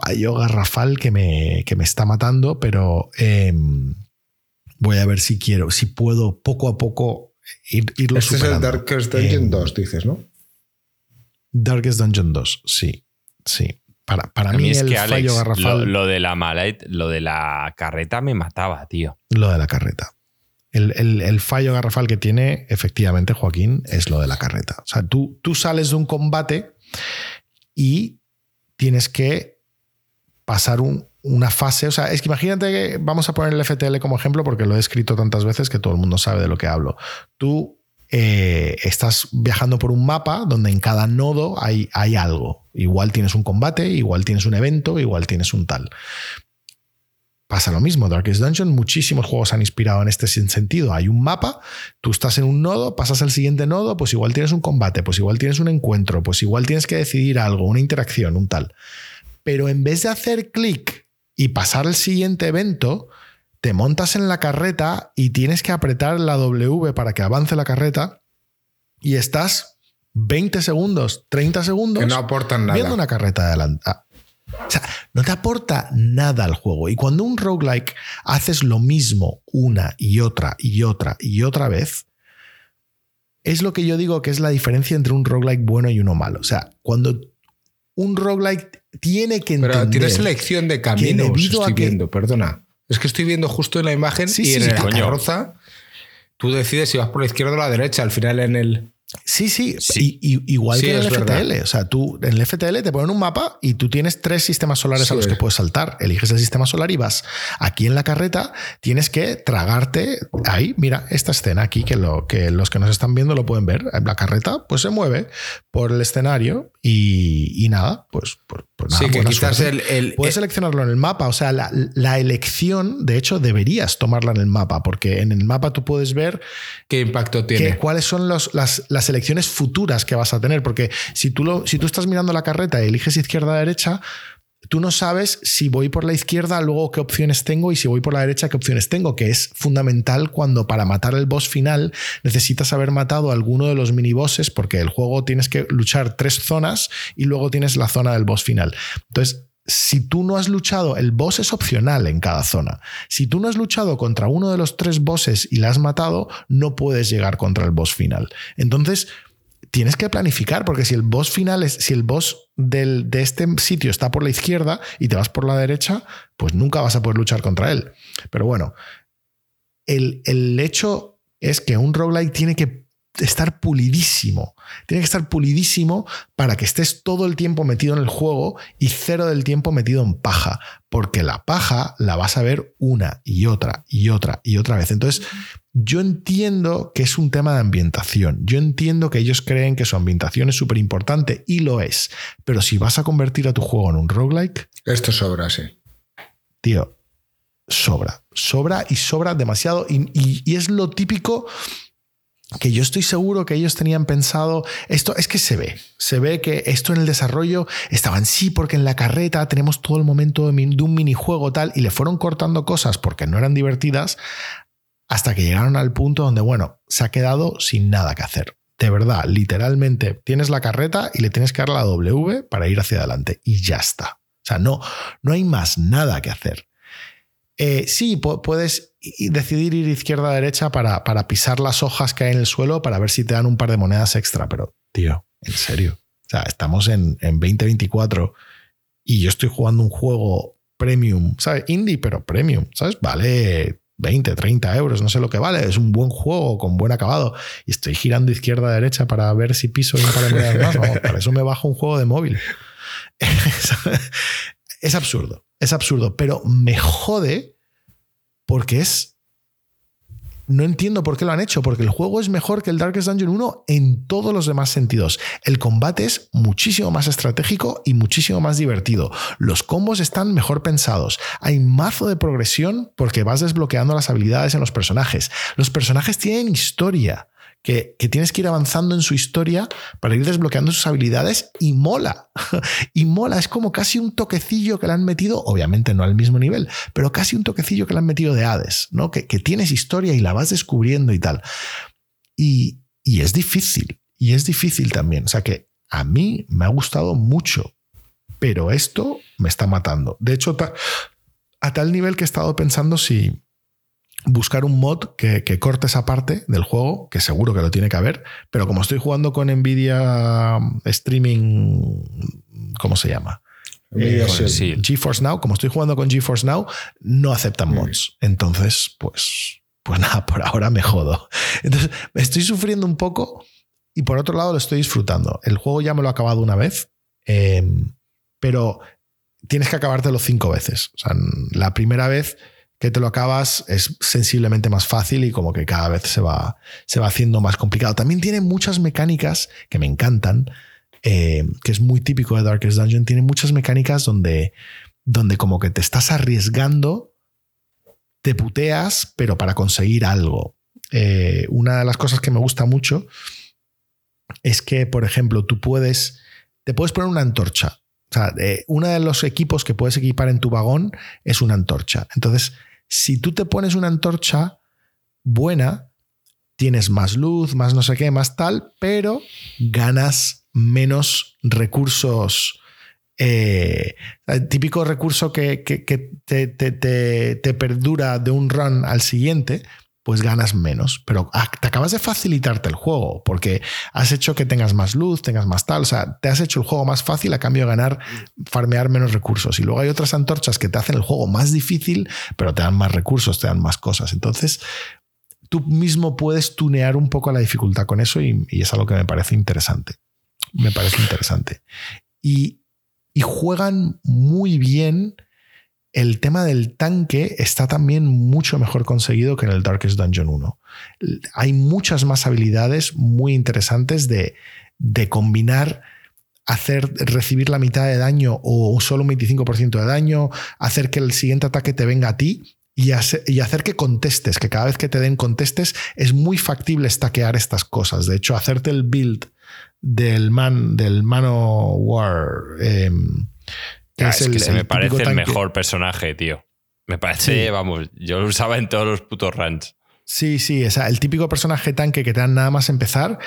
fallo garrafal que me, que me está matando, pero eh, voy a ver si quiero, si puedo poco a poco ir, irlo Este es el. Darkest Dungeon Eh, 2, dices, ¿no? Darkest Dungeon 2, sí, sí. Para, para A mí, mí es el que, Alex, fallo garrafal, lo, lo, lo de la malait, lo de la carreta me mataba, tío. de la carreta. El, el- el fallo garrafal que tiene, efectivamente, Joaquín, es lo de la carreta. O sea, tú, tú sales de un combate y tienes que pasar un- una fase. O sea, es que imagínate que vamos a poner el FTL como ejemplo porque lo he escrito tantas veces que todo el mundo sabe de lo que hablo. Tú eh, estás viajando por un mapa donde en cada nodo hay, hay algo. Igual tienes un combate, igual tienes un evento, igual tienes un tal. Pasa lo mismo, Darkest Dungeon, muchísimos juegos han inspirado en este sen- sentido. Hay un mapa, tú estás en un nodo, pasas al siguiente nodo, pues igual tienes un combate, pues igual tienes un encuentro, pues igual tienes que decidir algo, una interacción, un tal. Pero en vez de hacer clic y pasar el siguiente evento, te montas en la carreta y tienes que apretar la W para que avance la carreta y estás 20 segundos, 30 segundos Que no aportan nada. viendo una carreta adelante. Ah. O sea, no te aporta nada al juego. Y cuando un roguelike haces lo mismo una y otra y otra y otra vez, es lo que yo digo que es la diferencia entre un roguelike bueno y uno malo. O sea, cuando un roguelike tiene que entender... Pero tiene selección de caminos, debido estoy a que- viendo, perdona. Es que estoy viendo justo en la imagen Sí, y sí, en la coño. carroza tú decides si vas por la izquierda o la derecha. Al final en el... Sí, sí, Sí. y- y- igual Sí, que en el FTL. verdad. O sea, tú en el FTL te ponen un mapa y tú tienes tres sistemas solares Sí. a los que puedes saltar. Eliges el sistema solar y vas. Aquí en la carreta tienes que tragarte. Ahí, mira, esta escena aquí, que, lo, que los que nos están viendo lo pueden ver. La carreta pues se mueve por el escenario y, y nada, pues, pues, pues nada, sí, que quizás el... el- Puedes eh, seleccionarlo en el mapa, o sea, la, la elección, de hecho, deberías tomarla en el mapa, porque en el mapa tú puedes ver ¿Qué impacto que- tiene? cuáles son los- las, las elecciones futuras que vas a tener. Porque si tú, lo, si tú estás mirando la carreta y eliges izquierda-derecha, tú no sabes si voy por la izquierda, luego qué opciones tengo y si voy por la derecha, qué opciones tengo, que es fundamental cuando para matar el boss final necesitas haber matado a alguno de los minibosses, porque el juego tienes que luchar tres zonas y luego tienes la zona del boss final. Entonces, si tú no has luchado, el boss es opcional en cada zona. Si tú no has luchado contra uno de los tres bosses y la has matado, no puedes llegar contra el boss final. Entonces, tienes que planificar, porque si el boss final es, si el boss del, de este sitio está por la izquierda y te vas por la derecha, pues nunca vas a poder luchar contra él. Pero bueno, el, el hecho es que un roguelike tiene que estar pulidísimo. Tiene que estar pulidísimo para que estés todo el tiempo metido en el juego y cero del tiempo metido en paja. Porque la paja la vas a ver una y otra y otra y otra vez. Entonces, yo entiendo que es un tema de ambientación. Yo entiendo que ellos creen que su ambientación es súper importante y lo es. Pero si vas a convertir a tu juego en un roguelike, Esto sobra, sí. tío, sobra. Sobra y sobra demasiado. Y, y- y es lo típico que yo estoy seguro que ellos tenían pensado. Esto es que se ve. Se ve que esto en el desarrollo estaban sí, porque en la carreta tenemos todo el momento de, un minijuego tal, y le fueron cortando cosas porque no eran divertidas hasta que llegaron al punto donde, bueno, se ha quedado sin nada que hacer. De verdad, literalmente, tienes la carreta y le tienes que dar la W para ir hacia adelante y ya está. O sea, no, no hay más nada que hacer. Eh, sí, pu- puedes decidir ir izquierda a derecha para, pisar las hojas que hay en el suelo para ver si te dan un par de monedas extra, pero tío, en serio. O sea, estamos en, en 2024 y yo estoy jugando un juego premium, ¿sabes? Indie, pero premium, ¿sabes? Vale 20, 30 euros, no sé lo que vale. Es un buen juego con buen acabado. Y estoy girando izquierda a derecha para ver si piso un par de monedas más. Para eso me bajo un juego de móvil. [laughs] es absurdo, es absurdo, pero me jode porque es... No entiendo por qué lo han hecho, porque el juego es mejor que el Darkest Dungeon 1 en todos los demás sentidos. El combate es muchísimo más estratégico y muchísimo más divertido. Los combos están mejor pensados. Hay mazo de progresión porque vas desbloqueando las habilidades en los personajes. Los personajes tienen historia. Que, tienes que ir avanzando en su historia para ir desbloqueando sus habilidades y mola. [laughs] y mola, es como casi un toquecillo que le han metido, obviamente no al mismo nivel, pero casi un toquecillo que le han metido de Hades, ¿no? Que, tienes historia y la vas descubriendo y tal. Y, es difícil, y es difícil también. O sea que a mí me ha gustado mucho, pero esto me está matando. De hecho, a tal nivel que he estado pensando si buscar un mod que, que corte esa parte del juego, que seguro que lo tiene que haber, pero como estoy jugando con Nvidia Streaming, ¿cómo se llama? Eh, sí. GeForce Now, como estoy jugando con GeForce Now, no aceptan mods. Entonces, pues, pues [laughs] nada, por ahora me jodo. Entonces, me estoy sufriendo un poco y por otro lado lo estoy disfrutando. El juego ya me lo he acabado una vez, eh, pero tienes que acabártelo cinco veces. O sea, la primera vez que te lo acabas es sensiblemente más fácil y como que cada vez se va, se va haciendo más complicado. También tiene muchas mecánicas que me encantan, eh, que es muy típico de Darkest Dungeon. Tiene muchas mecánicas donde, donde como que te estás arriesgando, te puteas, pero para conseguir algo. Eh, una de las cosas que me gusta mucho es que, por ejemplo, tú puedes, te puedes poner una antorcha O sea, eh, uno de los equipos que puedes equipar en tu vagón es una antorcha. Entonces, si tú te pones una antorcha buena, tienes más luz, más no sé qué, más tal, pero ganas menos recursos. Eh, típico recurso que, te, te, perdura de un run al siguiente, pues ganas menos. Pero ah, te acabas de facilitarte el juego porque has hecho que tengas más luz, tengas más tal. O sea, te has hecho el juego más fácil a cambio de ganar, farmear menos recursos. Y luego hay otras antorchas que te hacen el juego más difícil, pero te dan más recursos, te dan más cosas. Entonces, tú mismo puedes tunear un poco la dificultad con eso y, es algo que me parece interesante. Me parece interesante. Y, y juegan muy bien el tema del tanque está también mucho mejor conseguido que en el Darkest Dungeon 1. Hay muchas más habilidades muy interesantes de, combinar hacer recibir la mitad de daño o solo un 25% de daño, hacer que el siguiente ataque te venga a ti y hacer, y hacer, que contestes, que cada vez que te den contestes es muy factible stackear estas cosas. De hecho, hacerte el build del man del Mano War es, que se me parece el mejor personaje, tío. Me parece, vamos, yo lo usaba en todos los putos runs. Sí, sí, el típico personaje tanque que te dan nada más empezar.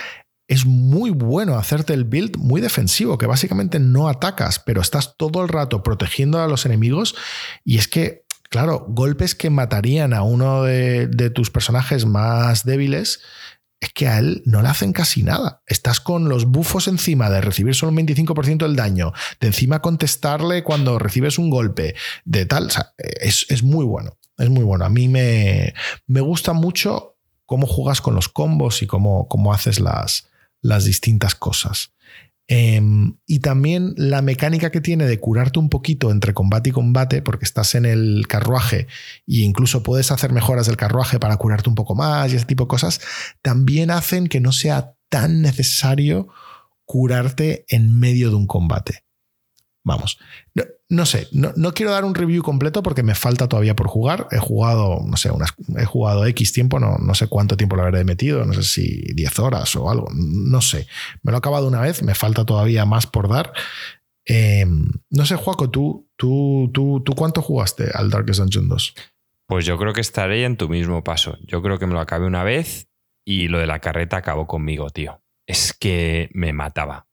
Es muy bueno hacerte el build muy defensivo, que básicamente no atacas, pero estás todo el rato protegiendo a los enemigos. Y es que, claro, golpes que matarían a uno de, de tus personajes más débiles es que a él no le hacen casi nada. Estás con los bufos encima de recibir solo un 25% del daño, de encima contestarle cuando recibes un golpe, de tal. es, muy bueno. Es muy bueno. A mí me, me gusta mucho cómo juegas con los combos y cómo, cómo haces las, las distintas cosas. Em, y también la mecánica que tiene de curarte un poquito entre combate y combate, porque estás en el carruaje e incluso puedes hacer mejoras del carruaje para curarte un poco más y ese tipo de cosas, también hacen que no sea tan necesario curarte en medio de un combate. Vamos, sé, no, quiero dar un review completo porque me falta todavía por jugar. He jugado, no sé, he jugado X tiempo, no, no sé cuánto tiempo lo habré metido, no sé si 10 horas o algo, no sé. Me lo he acabado una vez, me falta todavía más por dar. Em, no sé, Juaco, ¿tú, tú, tú, ¿tú cuánto jugaste al Darkest Dungeon 2? Pues yo creo que estaré en tu mismo paso. Yo creo que me lo acabé una vez y lo de la carreta acabó conmigo, tío. Es que me mataba.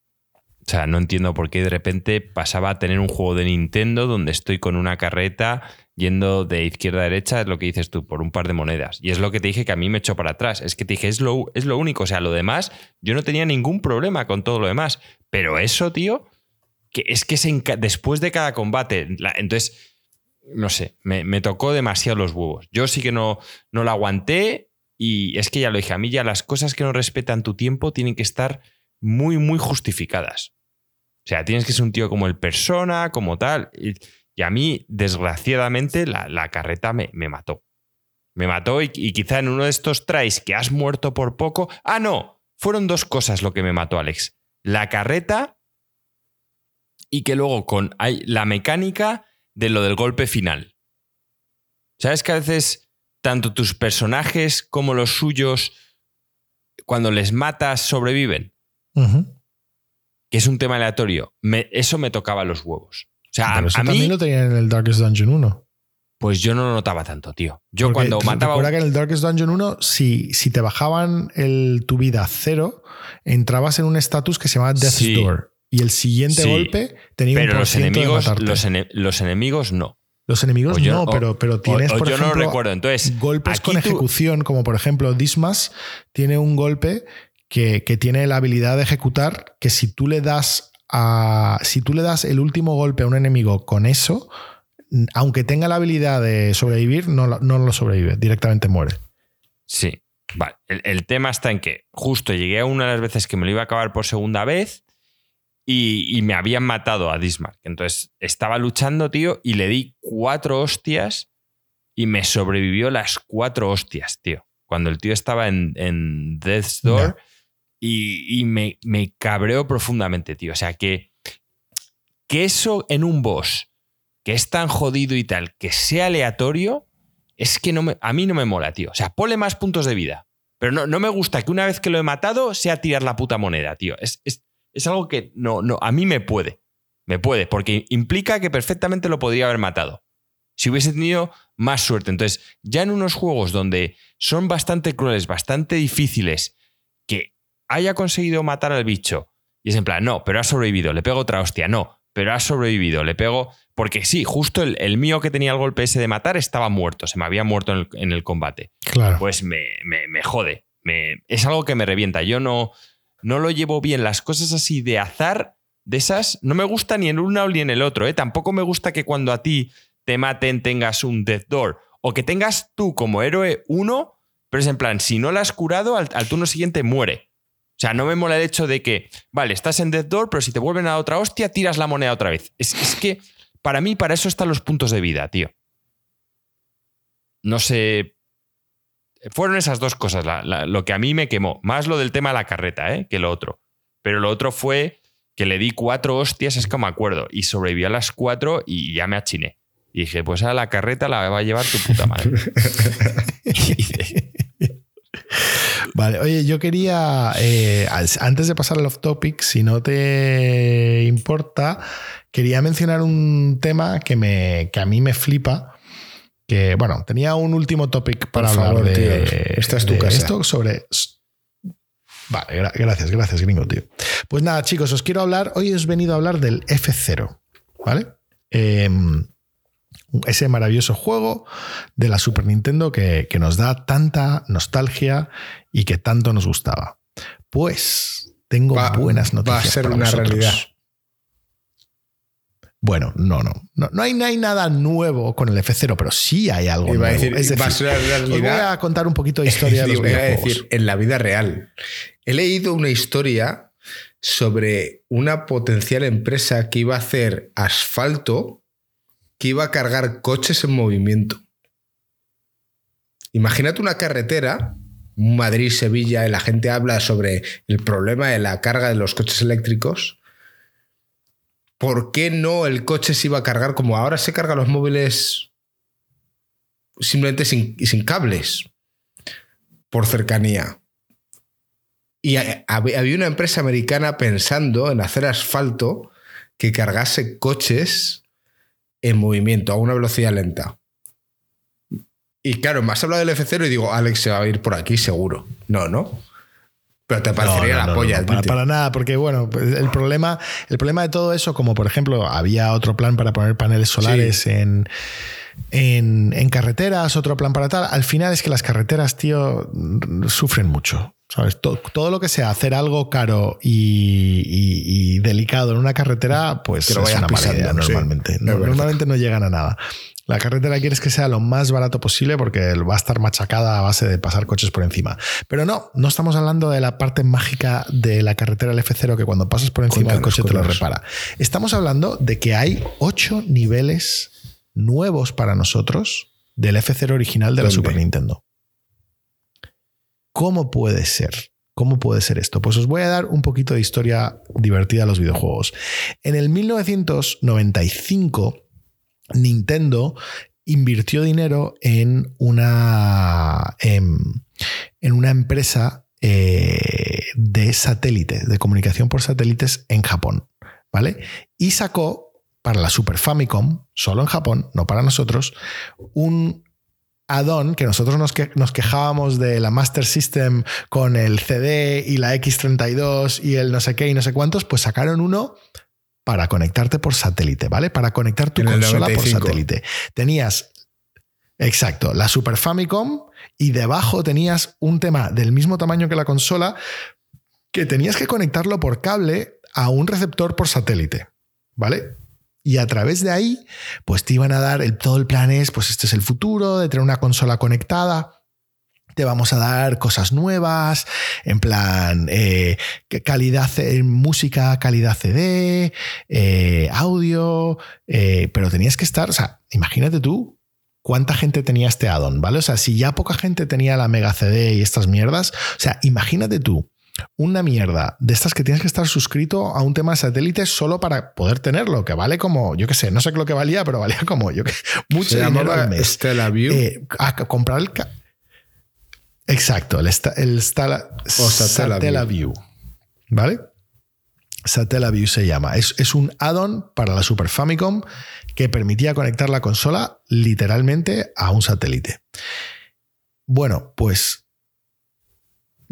O sea, no entiendo por qué de repente pasaba a tener un juego de Nintendo donde estoy con una carreta yendo de izquierda a derecha, es lo que dices tú, por un par de monedas. Y es lo que te dije que a mí me echó para atrás. Es que te dije, es lo, es lo único. O sea, lo demás, yo no tenía ningún problema con todo lo demás. Pero eso, tío, que es que después de cada combate, entonces, no sé, me, tocó demasiado los huevos. Yo sí que no, no lo aguanté y es que ya lo dije, a mí ya las cosas que no respetan tu tiempo tienen que estar muy, muy justificadas. O sea, tienes que ser un tío como el persona, como tal. Y, a mí, desgraciadamente, la, carreta me, me, mató. Me mató y, quizá en uno de estos tries que has muerto por poco. Ah, no. Fueron dos cosas lo que me mató, Alex. La carreta y que luego con hay la mecánica de lo del golpe final. ¿Sabes que a veces tanto tus personajes como los suyos, cuando les matas, sobreviven? Que es un tema aleatorio, eso me tocaba los huevos. O sea, a, también lo tenía en el Darkest Dungeon 1. Pues yo no lo notaba tanto, tío. Yo cuando mataba. Recuerda que en el Darkest Dungeon 1, si, si te bajaban el, tu vida a cero, entrabas en un estatus que se llamaba Death's Door. Y el siguiente golpe tenía pero un los enemigos, los, los, enemigos no. Los enemigos no, pero, pero tienes, por yo ejemplo, no recuerdo. Entonces, golpes con ejecución, como por ejemplo Dismas tiene un golpe que, tiene la habilidad de ejecutar que si tú le das a, si tú le das el último golpe a un enemigo con eso, aunque tenga la habilidad de sobrevivir, no, no lo sobrevive, directamente muere. Sí. Vale. El, tema está en que justo llegué a una de las veces que me lo iba a acabar por segunda vez y, y me habían matado a Dismark. Entonces estaba luchando, tío, y le di cuatro hostias y me sobrevivió las cuatro hostias, tío. Cuando el tío estaba en, en Death's Door. Y, me, me, cabreó profundamente, tío. O sea, que, que eso en un boss que es tan jodido y tal, que sea aleatorio, es que no a mí no me mola, tío. O sea, ponle más puntos de vida. Pero no, no me gusta que una vez que lo he matado sea tirar la puta moneda, tío. Es, es, es algo que no, no, a mí me puede. Me puede, porque implica que perfectamente lo podría haber matado. Si hubiese tenido más suerte. Entonces, ya en unos juegos donde son bastante crueles, bastante difíciles, haya conseguido matar al bicho, y es en plan, no, pero ha sobrevivido, le pego otra hostia, no, pero ha sobrevivido, le pego. Porque sí, justo el, mío que tenía el golpe ese de matar estaba muerto, se me había muerto en el, combate. Claro. Pues me, me, jode. Me, es algo que me revienta. Yo no, no lo llevo bien. Las cosas así de azar, de esas, no me gusta ni en uno ni en el otro. ¿eh? Tampoco me gusta que cuando a ti te maten tengas un Death Door. O que tengas tú como héroe uno, pero es en plan, si no la has curado, al, turno siguiente muere. O sea, no me mola el hecho de que, vale, estás en Death Door, pero si te vuelven a otra hostia, tiras la moneda otra vez. Es, es que, para mí, para eso están los puntos de vida, tío. No sé. Fueron esas dos cosas lo que a mí me quemó. Más lo del tema de la carreta, ¿eh? que lo otro. Pero lo otro fue que le di cuatro hostias, es que me acuerdo. Y sobreviví a las cuatro y ya me achiné. Y dije, pues a la carreta la va a llevar tu puta madre. [laughs] vale, oye, yo quería, eh, antes de pasar al off topic, si no te importa, quería mencionar un tema que, me, que a mí me flipa. Que bueno, tenía un último topic para hablar de, Esta es tu casa. esto sobre. Vale, gracias, gracias, gringo, tío. Pues nada, chicos, os quiero hablar. Hoy os he venido a hablar del F0, ¿vale? Eh, ese maravilloso juego de la Super Nintendo que, nos da tanta nostalgia y que tanto nos gustaba. Pues tengo buenas noticias. Va a ser una realidad. Bueno, no, no, no. hay, nada nuevo con el F0, pero sí hay algo nuevo. es decir, os voy a contar un poquito de [laughs] historia de los decir, en la vida real. He leído una historia sobre una potencial empresa que iba a hacer asfalto que iba a cargar coches en movimiento. Imagínate una carretera, Madrid-Sevilla, y la gente habla sobre el problema de la carga de los coches eléctricos. ¿Por qué no el coche se iba a cargar como ahora se cargan los móviles simplemente sin, sin cables? Por cercanía. Y había una empresa americana pensando en hacer asfalto que cargase coches en movimiento a una velocidad lenta. Y claro, me has hablado del F0 y digo, Alex se va a ir por aquí seguro. No, ¿no? Pero te parecería la polla. para, nada, porque bueno, pues, el problema, el problema de todo eso, como por ejemplo, había otro plan para poner paneles solares en, en, carreteras, otro plan para tal. Al final es que las carreteras, tío, sufren mucho. ¿Sabes? Todo, lo que sea hacer algo caro y, delicado en una carretera, pues es una mala normalmente. normalmente no llegan a nada. La carretera quieres que sea lo más barato posible porque va a estar machacada a base de pasar coches por encima. Pero no, no estamos hablando de la parte mágica de la carretera del F0 que cuando pasas por encima el coche te lo repara. Estamos hablando de que hay ocho niveles nuevos para nosotros del F0 original de la Super Nintendo. ¿Cómo puede ser? ¿Cómo puede ser esto? Pues os voy a dar un poquito de historia divertida a los videojuegos. En el 1995, Nintendo invirtió dinero en una, en, una empresa eh, de satélite, de comunicación por satélites en Japón. ¿Vale? Y sacó para la Super Famicom, solo en Japón, no para nosotros, un add-on que nosotros nos, nos, quejábamos de la Master System con el CD y la X32 y el no sé qué y no sé cuántos, pues sacaron uno para conectarte por satélite, ¿vale? Para conectar tu consola por satélite. Tenías, exacto, la Super Famicom y debajo tenías un tema del mismo tamaño que la consola que tenías que conectarlo por cable a un receptor por satélite, ¿vale? Y a través de ahí, pues te iban a dar, todo el plan es, pues este es el futuro, de tener una consola conectada. Te vamos a dar cosas nuevas, en plan eh, calidad, música, calidad CD, eh, audio, eh, pero tenías que estar, o sea, imagínate tú cuánta gente tenía este addon, ¿vale? O sea, si ya poca gente tenía la Mega CD y estas mierdas, o sea, imagínate tú una mierda de estas que tienes que estar suscrito a un tema de satélite solo para poder tenerlo, que vale como, yo qué sé, no sé lo que valía, pero valía como, yo que [laughs] mucho dinero al mes. Stella View. Eh, a comprar el. Exacto, el, el Stella, View. ¿Vale? Satellaview se llama. Es, es un add-on para la Super Famicom que permitía conectar la consola literalmente a un satélite. Bueno, pues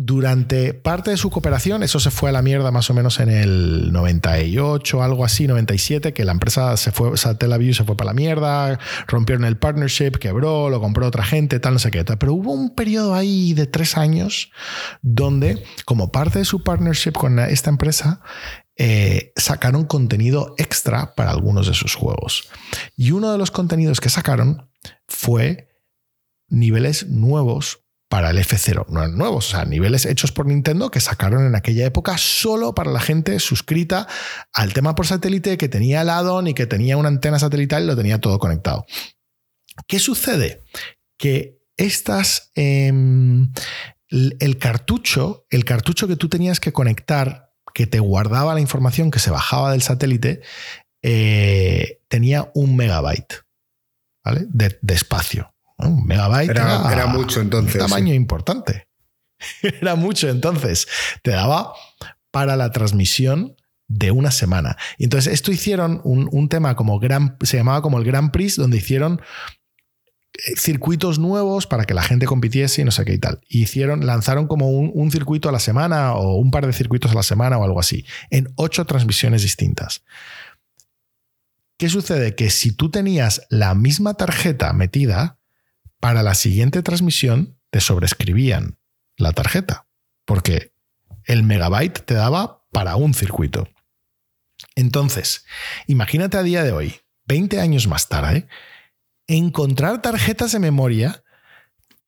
durante parte de su cooperación, eso se fue a la mierda más o menos en el 98, algo así, 97, que la empresa se fue, Satellaview se fue para la mierda, rompieron el partnership, quebró, lo compró otra gente, tal, no sé qué. Pero hubo un periodo ahí de tres años donde, como parte de su partnership con esta empresa, eh, sacaron contenido extra para algunos de sus juegos. Y uno de los contenidos que sacaron fue niveles nuevos para el F0, no nuevos, o sea, niveles hechos por Nintendo que sacaron en aquella época solo para la gente suscrita al tema por satélite que tenía el addon y que tenía una antena satelital y lo tenía todo conectado. ¿Qué sucede? Que estas, em, el cartucho, el cartucho que tú tenías que conectar, que te guardaba la información que se bajaba del satélite, eh, tenía un megabyte de espacio. Un megabyte era, mucho entonces. Un tamaño importante. [laughs] era mucho entonces. Te daba para la transmisión de una semana. Y entonces esto hicieron un, tema como Gran, se llamaba como el Grand Prix, donde hicieron eh, circuitos nuevos para que la gente compitiese y no sé qué y tal. hicieron, lanzaron como un, un, circuito a la semana o un par de circuitos a la semana o algo así, en ocho transmisiones distintas. ¿Qué sucede? Que si tú tenías la misma tarjeta metida, para la siguiente transmisión te sobrescribían la tarjeta, porque el megabyte te daba para un circuito. Entonces, imagínate a día de hoy, 20 años más tarde, encontrar tarjetas de memoria.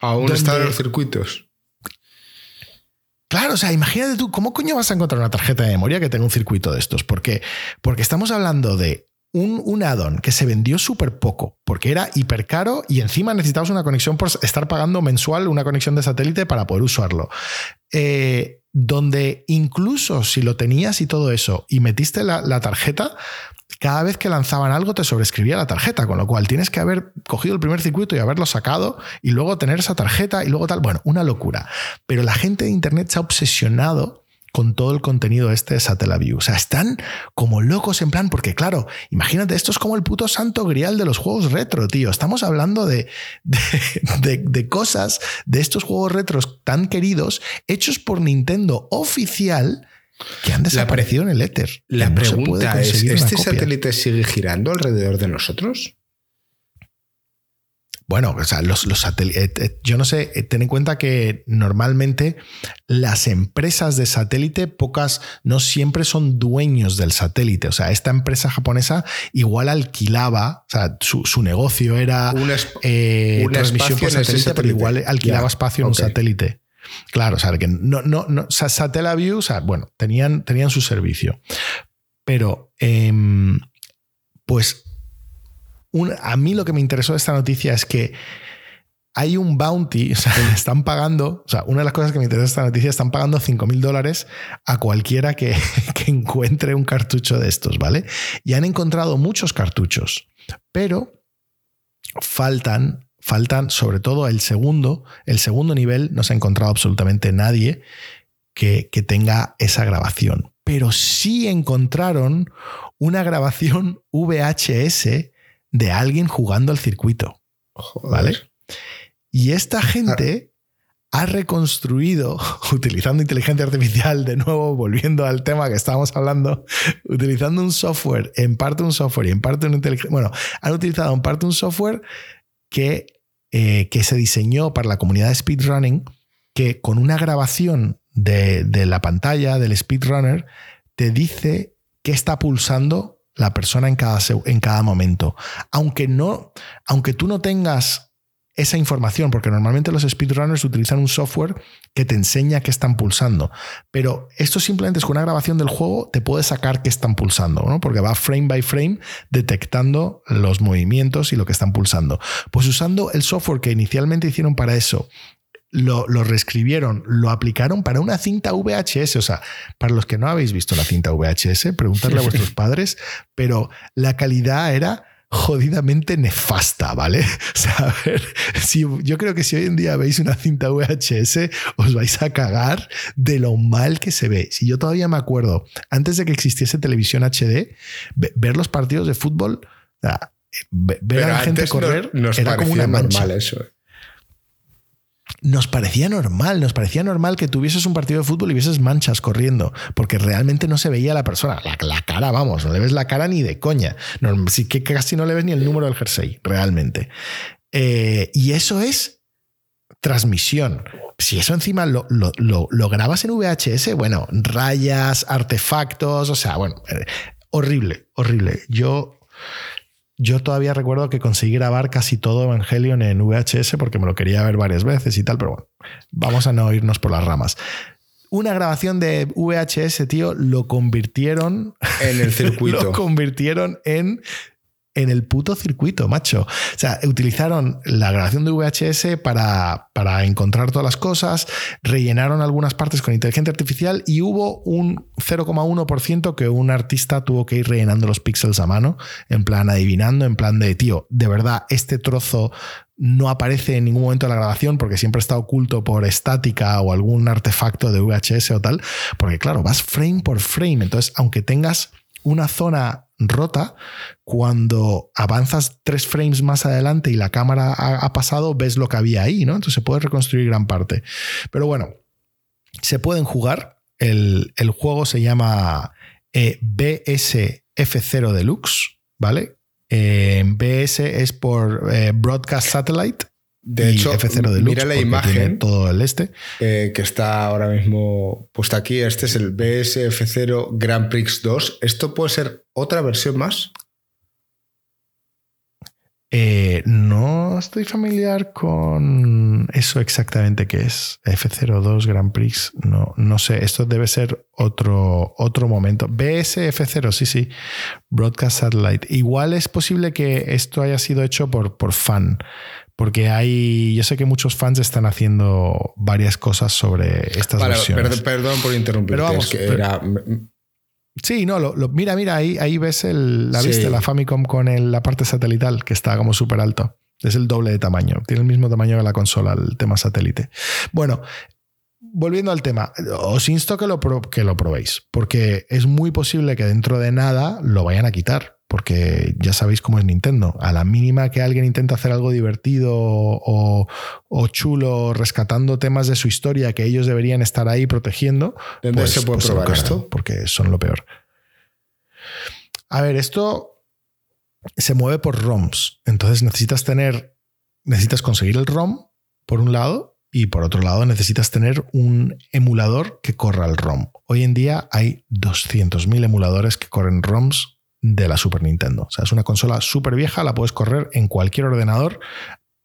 Aún están en los circuitos. Claro, o sea, imagínate tú, ¿cómo coño vas a encontrar una tarjeta de memoria que tenga un circuito de estos? Porque, porque estamos hablando de un, un add-on que se vendió súper poco, porque era hiper caro y encima necesitabas una conexión por estar pagando mensual una conexión de satélite para poder usarlo. Eh, donde incluso si lo tenías y todo eso y metiste la, la, tarjeta, cada vez que lanzaban algo te sobrescribía la tarjeta, con lo cual tienes que haber cogido el primer circuito y haberlo sacado y luego tener esa tarjeta y luego tal. Bueno, una locura. Pero la gente de Internet se ha obsesionado con todo el contenido este de Satellaview. O sea, están como locos en plan, porque claro, imagínate, esto es como el puto santo grial de los juegos retro, tío. Estamos hablando de, de, cosas, de estos juegos retros tan queridos, hechos por Nintendo oficial, que han desaparecido en el éter. La pregunta es, ¿este satélite sigue girando alrededor de nosotros? Bueno, o sea, los, satélites. Eh, eh, yo no sé, eh, ten en cuenta que normalmente las empresas de satélite, pocas, no siempre son dueños del satélite. O sea, esta empresa japonesa igual alquilaba, o sea, su, negocio era una transmisión por satélite, pero igual alquilaba espacio en un satélite. Claro, o sea, que no, no, no, o sea, Satellaview, o sea, bueno, tenían, tenían su servicio. Pero, em, pues a mí lo que me interesó de esta noticia es que hay un bounty, [laughs] o sea, están pagando, o sea, una de las cosas que me interesa de esta noticia, están pagando 5 mil dólares a cualquiera que, [laughs] que, encuentre un cartucho de estos, ¿vale? Y han encontrado muchos cartuchos, pero faltan, faltan sobre todo el segundo, el segundo nivel, no se ha encontrado absolutamente nadie que, que tenga esa grabación, pero sí encontraron una grabación VHS de alguien jugando al circuito. ¿Vale? Y esta gente ha reconstruido, [laughs] utilizando inteligencia artificial, de nuevo, volviendo al tema que estábamos hablando, utilizando un software, en parte un software y en parte una inteligencia. Bueno, han utilizado en parte un software que, eh, que se diseñó para la comunidad de speedrunning, que con una grabación de, de la pantalla del speedrunner te dice qué está pulsando la persona en cada, en cada momento. Aunque, no, aunque tú no tengas esa información, porque normalmente los speedrunners utilizan un software que te enseña qué están pulsando, pero esto simplemente es con una grabación del juego te puede sacar qué están pulsando, ¿no? porque va frame by frame detectando los movimientos y lo que están pulsando. Pues usando el software que inicialmente hicieron para eso lo, reescribieron, lo aplicaron para una cinta VHS. O sea, para los que no habéis visto la cinta VHS, preguntarle a vuestros padres, pero la calidad era jodidamente nefasta, ¿vale? [laughs] O sea, a ver, si, yo creo que si hoy en día veis una cinta VHS, os vais a cagar de lo mal que se ve. Si yo todavía me acuerdo, antes de que existiese televisión HD, ver los partidos de fútbol, ver a la gente correr era como una mancha. Normal eso. Nos parecía normal, nos parecía normal que tuvieses un partido de fútbol y vieses manchas corriendo, porque realmente no se veía la persona, la, cara, vamos, no le ves la cara ni de coña, sí que casi no le ves ni el número del jersey, realmente. Eh, y eso es transmisión. Si eso encima lo, lo, grabas en VHS, bueno, rayas, artefactos, o sea, bueno, eh, horrible, horrible. Yo yo todavía recuerdo que conseguí grabar casi todo Evangelion en VHS porque me lo quería ver varias veces y tal, pero bueno, vamos a no irnos por las ramas. Una grabación de VHS, tío, lo convirtieron en el [laughs] circuito. lo convirtieron en en el puto circuito, macho. O sea, utilizaron la grabación de VHS para, para encontrar todas las cosas, rellenaron algunas partes con inteligencia artificial y hubo un 0,1% que un artista tuvo que ir rellenando los píxeles a mano, en plan adivinando, en plan de, tío, de verdad, este trozo no aparece en ningún momento de la grabación porque siempre está oculto por estática o algún artefacto de VHS o tal, porque claro, vas frame por frame, entonces aunque tengas una zona rota, cuando avanzas tres frames más adelante y la cámara ha, pasado, ves lo que había ahí, ¿no? Entonces se puede reconstruir gran parte. Pero bueno, se pueden jugar. El, juego se llama eh, BSF0 Deluxe, ¿vale? Eh, BS es por eh, Broadcast Satellite de hecho, mira la imagen todo el este eh, que está ahora mismo puesta aquí. Este es el BSF0 Grand Prix 2. ¿Esto puede ser otra versión más? Eh, no estoy familiar con eso exactamente que es. F02 Grand Prix. No, no sé. Esto debe ser otro, otro momento. BSF0, sí, sí. Broadcast Satellite. Igual es posible que esto haya sido hecho por, por fan. Porque hay. Yo sé que muchos fans están haciendo varias cosas sobre estas versiones. Perdón, por interrumpir. Pero vamos, Sí, no, lo, mira, mira, ahí, ahí ves el, la vista, la Famicom con la parte satelital, que está como súper alto. Es el doble de tamaño. Tiene el mismo tamaño que la consola, el tema satélite. Bueno, volviendo al tema, os insto que lo, que lo probéis, porque es muy posible que dentro de nada lo vayan a quitar porque ya sabéis cómo es Nintendo. A la mínima que alguien intenta hacer algo divertido o, chulo, rescatando temas de su historia que ellos deberían estar ahí protegiendo, ¿dónde pues, se puede pues probar esto? Porque son lo peor. A ver, esto se mueve por ROMs. Entonces necesitas tener, necesitas conseguir el ROM, por un lado, y por otro lado necesitas tener un emulador que corra el ROM. Hoy en día hay 200.000 emuladores que corren ROMs de la Super Nintendo. O sea, es una consola súper vieja, la puedes correr en cualquier ordenador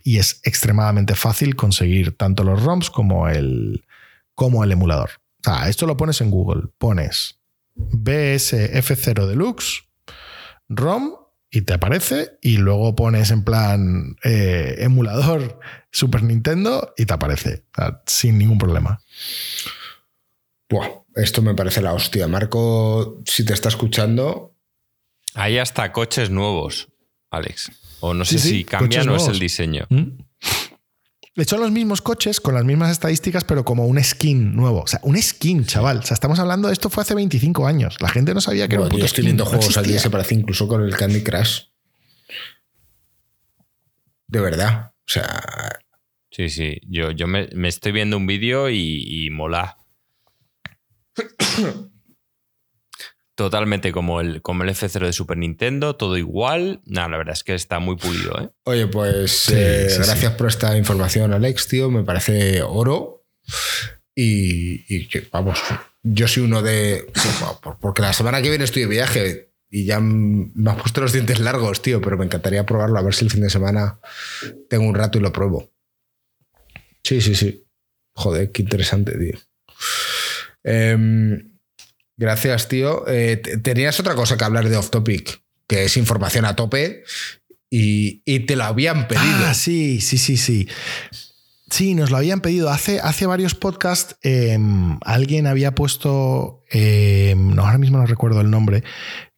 y es extremadamente fácil conseguir tanto los ROMs como el, como el emulador. O sea, esto lo pones en Google, pones BSF0 Deluxe, ROM y te aparece y luego pones en plan eh, emulador Super Nintendo y te aparece sin ningún problema. Buah, esto me parece la hostia. Marco, si te está escuchando, hay hasta coches nuevos, Alex. O no sé si cambian o es el diseño. ¿Mm? Son los mismos coches con las mismas estadísticas, pero como un skin nuevo. O sea, un skin, chaval. O sea, estamos hablando de esto fue hace 25 años. La gente no sabía que era un puto estoy viendo juegos al día, se parece incluso con el Candy Crush. De verdad. O sea. Sí, sí. Yo, yo me, estoy viendo un vídeo y, y mola. [coughs] Totalmente como el, como el F0 de Super Nintendo, todo igual. Nada, la verdad es que está muy pulido. ¿eh? Oye, pues eh, gracias por esta información, Alex, tío. Me parece oro. Y, vamos, yo soy uno de. Porque la semana que viene estoy de viaje y ya me has puesto los dientes largos, tío, pero me encantaría probarlo, a ver si el fin de semana tengo un rato y lo pruebo. Sí, sí, sí. Joder, qué interesante, tío. Eh, Gracias, tío. Eh, tenías otra cosa que hablar de off topic, que es información a tope y, te lo habían pedido. Ah, sí, sí, sí, sí. Sí, nos lo habían pedido. Hace, hace varios podcasts em, alguien había puesto, em, no, ahora mismo no recuerdo el nombre,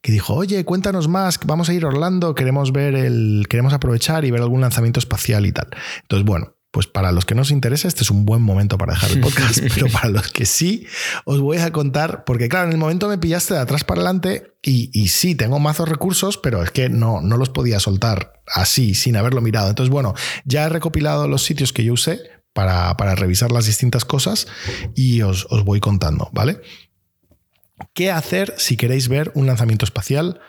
que dijo, oye, cuéntanos más, vamos a ir a Orlando, queremos ver el, queremos aprovechar y ver algún lanzamiento espacial y tal. Entonces, bueno, pues para los que no os interesa, este es un buen momento para dejar el podcast, [laughs] pero para los que sí, os voy a contar, porque claro, en el momento me pillaste de atrás para adelante y, y sí, tengo mazos recursos, pero es que no, no los podía soltar así, sin haberlo mirado. Entonces, bueno, ya he recopilado los sitios que yo usé para, para revisar las distintas cosas y os, os voy contando, ¿vale? ¿Qué hacer si queréis ver un lanzamiento espacial?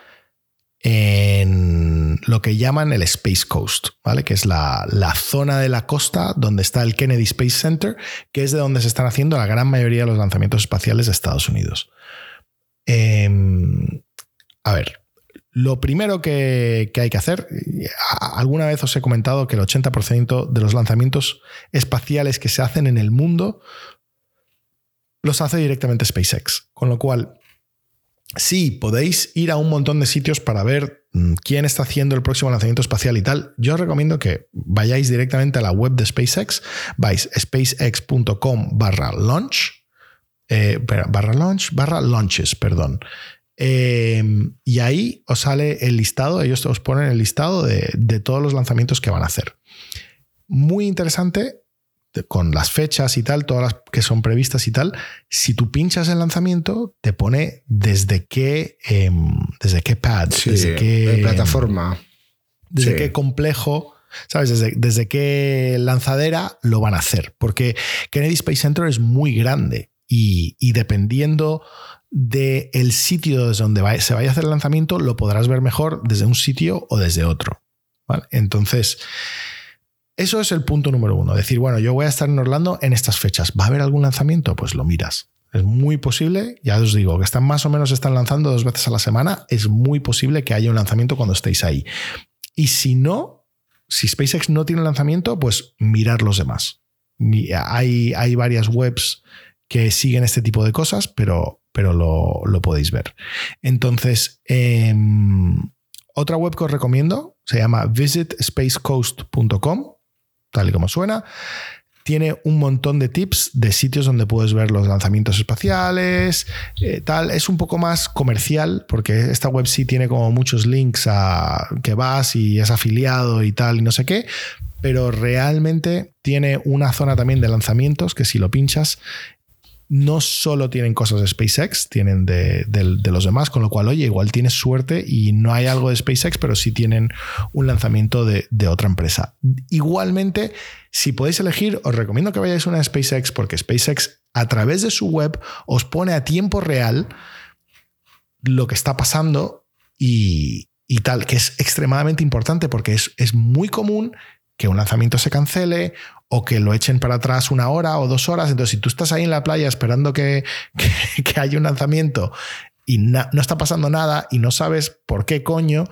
En lo que llaman el Space Coast, ¿vale? que es la, zona de la costa donde está el Kennedy Space Center, que es de donde se están haciendo la gran mayoría de los lanzamientos espaciales de Estados Unidos. Em, a ver, lo primero que, que, hay que hacer, alguna vez os he comentado que el 80% de los lanzamientos espaciales que se hacen en el mundo los hace directamente SpaceX, con lo cual Sí, podéis ir a un montón de sitios para ver mm, quién está haciendo el próximo lanzamiento espacial y tal. Yo os recomiendo que vayáis directamente a la web de SpaceX, vais spacex.com barra launch, eh, barra launch, barra launches, perdón. Em, y ahí os sale el listado, ellos os ponen el listado de, de todos los lanzamientos que van a hacer. Muy interesante con las fechas y tal, todas las que son previstas y tal, si tú pinchas el lanzamiento, te pone desde qué, em, desde qué pad, desde qué plataforma, desde qué complejo, ¿sabes? Desde, desde, qué lanzadera lo van a hacer. Porque Kennedy Space Center es muy grande y, dependiendo del el sitio desde donde se vaya a hacer el lanzamiento, lo podrás ver mejor desde un sitio o desde otro. Entonces, eso es el punto número uno. Decir, bueno, yo voy a estar en Orlando en estas fechas. ¿Va a haber algún lanzamiento? Pues lo miras. Es muy posible, ya os digo, que están más o menos están lanzando dos veces a la semana. Es muy posible que haya un lanzamiento cuando estéis ahí. Y si no, si SpaceX no tiene lanzamiento, pues mirar los demás. Hay, hay varias webs que siguen este tipo de cosas, pero, pero lo, lo podéis ver. Entonces, em, otra web que os recomiendo se llama visitspacecoast.com tal y como suena. Tiene un montón de tips de sitios donde puedes ver los lanzamientos espaciales, eh, tal. Es un poco más comercial porque esta web sí tiene como muchos links a que vas y es afiliado y tal y no sé qué, pero realmente tiene una zona también de lanzamientos que si lo pinchas no solo tienen cosas de SpaceX, tienen de, los demás, con lo cual, oye, igual tienes suerte y no hay algo de SpaceX, pero sí tienen un lanzamiento de, otra empresa. Igualmente, si podéis elegir, os recomiendo que vayáis a una SpaceX porque SpaceX a través de su web os pone a tiempo real lo que está pasando y, tal, que es extremadamente importante porque es muy común que un lanzamiento se cancele o que lo echen para atrás una hora o dos horas. Entonces, si tú estás ahí en la playa esperando que, [laughs] que, haya un lanzamiento y no está pasando nada y no sabes por qué coño,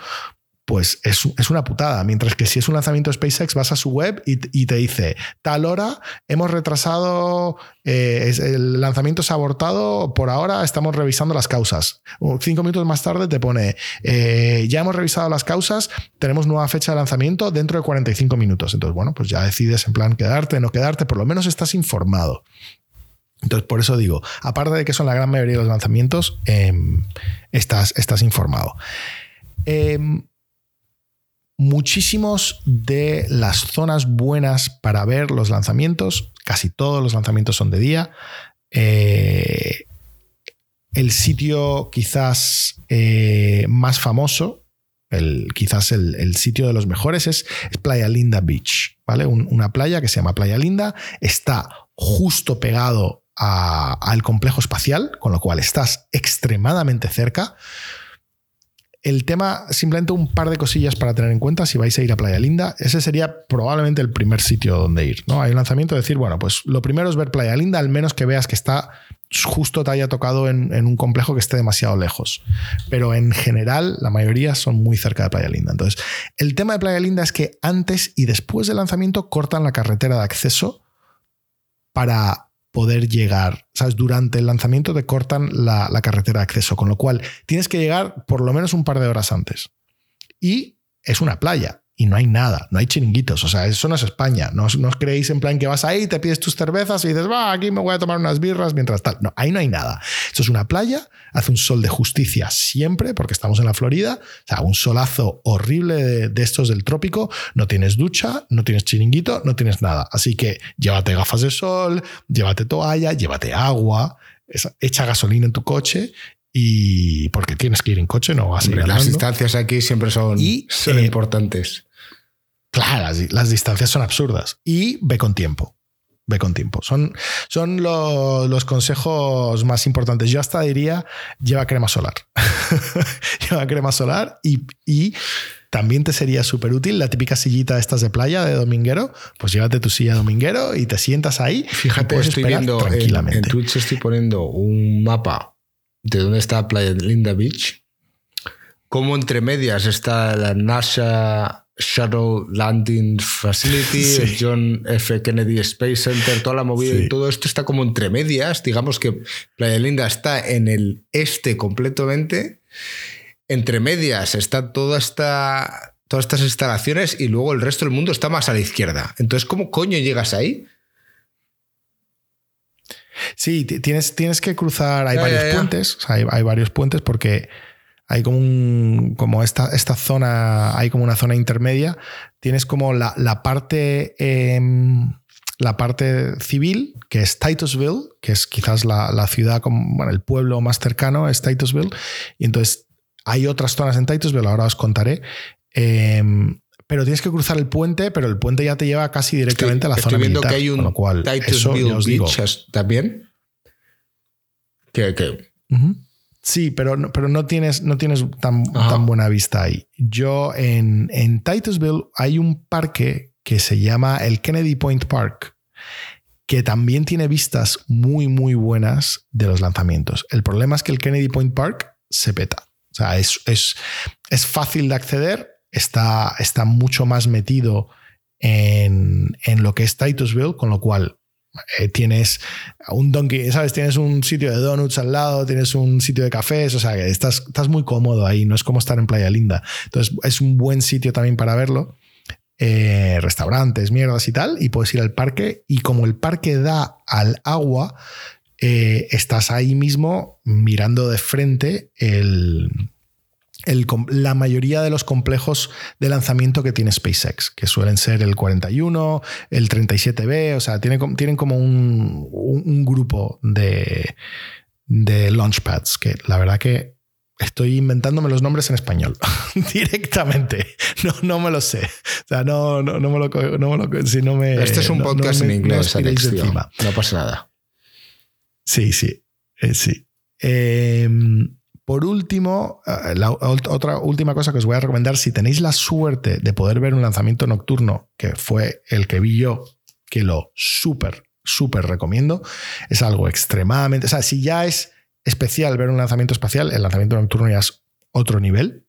pues es, una putada. Mientras que si es un lanzamiento SpaceX, vas a su web y, te dice, tal hora, hemos retrasado, eh, el lanzamiento se ha abortado, por ahora estamos revisando las causas. Cinco minutos más tarde te pone, eh, ya hemos revisado las causas, tenemos nueva fecha de lanzamiento dentro de 45 minutos. Entonces, bueno, pues ya decides en plan quedarte, no quedarte, por lo menos estás informado. Entonces, por eso digo, aparte de que son la gran mayoría de los lanzamientos, em, estás, estás informado. Em, muchísimos de las zonas buenas para ver los lanzamientos, casi todos los lanzamientos son de día. Eh, el sitio quizás eh, más famoso, el, quizás el, sitio de los mejores es, Playa Linda Beach, ¿vale? una playa que se llama Playa Linda, está justo pegado al complejo espacial, con lo cual estás extremadamente cerca. El tema, simplemente un par de cosillas para tener en cuenta si vais a ir a Playa Linda. Ese sería probablemente el primer sitio donde ir. ¿no? Hay un lanzamiento de decir, bueno, pues lo primero es ver Playa Linda, al menos que veas que está justo te haya tocado en, en, un complejo que esté demasiado lejos. Pero en general, la mayoría son muy cerca de Playa Linda. Entonces, el tema de Playa Linda es que antes y después del lanzamiento cortan la carretera de acceso para poder llegar. ¿Sabes? Durante el lanzamiento te cortan la, carretera de acceso, con lo cual tienes que llegar por lo menos un par de horas antes. Y es una playa. Y no hay nada, no hay chiringuitos. O sea, eso no es España. No, os- no os creéis en plan que vas ahí, te pides tus cervezas y dices, va, aquí me voy a tomar unas birras mientras tal. No, ahí no hay nada. Esto es una playa, hace un sol de justicia siempre, porque estamos en la Florida. O sea, un solazo horrible de, de estos del trópico. No tienes ducha, no tienes chiringuito, no tienes nada. Así que llévate gafas de sol, llévate toalla, llévate agua, echa gasolina en tu coche. Y porque tienes que ir en coche, no vas a ir las distancias aquí siempre son, Y, son eh, importantes. Claro, las, las distancias son absurdas. Y ve con tiempo. Ve con tiempo. Son, son lo- los consejos más importantes. Yo hasta diría, lleva crema solar. [laughs] lleva crema solar y, y también te sería súper útil la típica sillita de estas de playa de dominguero. Pues llévate tu silla dominguero y te sientas ahí. Fíjate, estoy viendo en, tranquilamente. en Twitch estoy poniendo un mapa de dónde está Playa de Linda Beach. Como entre medias está la NASA Shuttle Landing Facility, [laughs] Sí. el John F. Kennedy Space Center, toda la movida Sí. y todo esto está como entre medias. Digamos que Playa Linda está en el este completamente. Entre medias está toda esta, todas estas instalaciones y luego el resto del mundo está más a la izquierda. Entonces, ¿cómo coño llegas ahí? Sí, ti- tienes, tienes que cruzar, hay Ya, varios ya, ya. puentes, o sea, hay, hay varios puentes porque hay como un, como esta, esta zona, hay como una zona intermedia, tienes como la, la parte, em, la parte civil, que es Titusville, que es quizás la, la ciudad, como, bueno, el pueblo más cercano es Titusville, y entonces hay otras zonas en Titusville, ahora os contaré, em, pero tienes que cruzar el puente, pero el puente ya te lleva casi directamente a la estoy zona viendo militar, que hay un con lo cual, eso Titusville digo, Beach también. Que, que-. Sí, pero no, pero no tienes, no tienes tan, tan buena vista ahí. Yo en, en Titusville hay un parque que se llama el Kennedy Point Park, que también tiene vistas muy, muy buenas de los lanzamientos. El problema es que el Kennedy Point Park se peta. O sea, es, es, es fácil de acceder, está, está mucho más metido en, en lo que es Titusville, con lo cual eh, tienes un donkey, ¿sabes? Tienes un sitio de donuts al lado, tienes un sitio de cafés, o sea, que estás, estás muy cómodo ahí, no es como estar en Playa Linda. Entonces, es un buen sitio también para verlo. Eh, restaurantes, mierdas y tal, y puedes ir al parque. Y como el parque da al agua, eh, estás ahí mismo mirando de frente el, el la mayoría de los complejos de lanzamiento que tiene SpaceX, que suelen ser el 41, el 37B, o sea, tiene tienen como un, un- grupo de, de launchpads, que la verdad que estoy inventándome los nombres en español [laughs] directamente. No, no me lo sé. O sea, no, no, no me lo... No me lo si no me, este es un no- no podcast me- en inglés, Alex. No pasa nada. Sí, sí, eh, sí. Eh, por último, eh, la ot- otra última cosa que os voy a recomendar, si tenéis la suerte de poder ver un lanzamiento nocturno, que fue el que vi yo, que lo súper, súper recomiendo, es algo extremadamente, o sea, si ya es especial ver un lanzamiento espacial, el lanzamiento nocturno ya es otro nivel.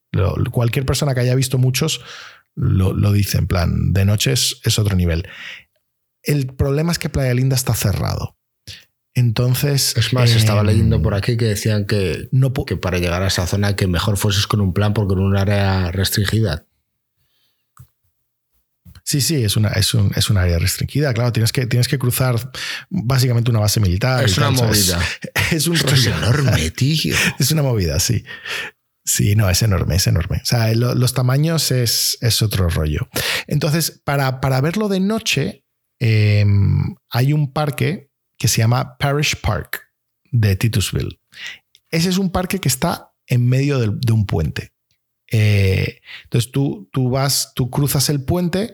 Cualquier persona que haya visto muchos lo, dice, en plan, de noche es otro nivel. El problema es que Playa Linda está cerrado. Entonces. Es más, eh, estaba leyendo por aquí que decían que, No que para llegar a esa zona que mejor fueses con un plan porque en un área restringida. Sí, sí, es una, es, un, es un área restringida. Claro, tienes que, tienes que cruzar básicamente una base militar. es una movida. [laughs] Es un Esto es enorme, [laughs] tío. Es una movida, sí. Sí, no, es enorme, es enorme. O sea, lo- los tamaños es, es otro rollo. Entonces, para, para verlo de noche, eh, hay un parque que se llama Parish Park de Titusville. Ese es un parque que está en medio de, un puente. Eh, entonces tú, tú vas, tú cruzas el puente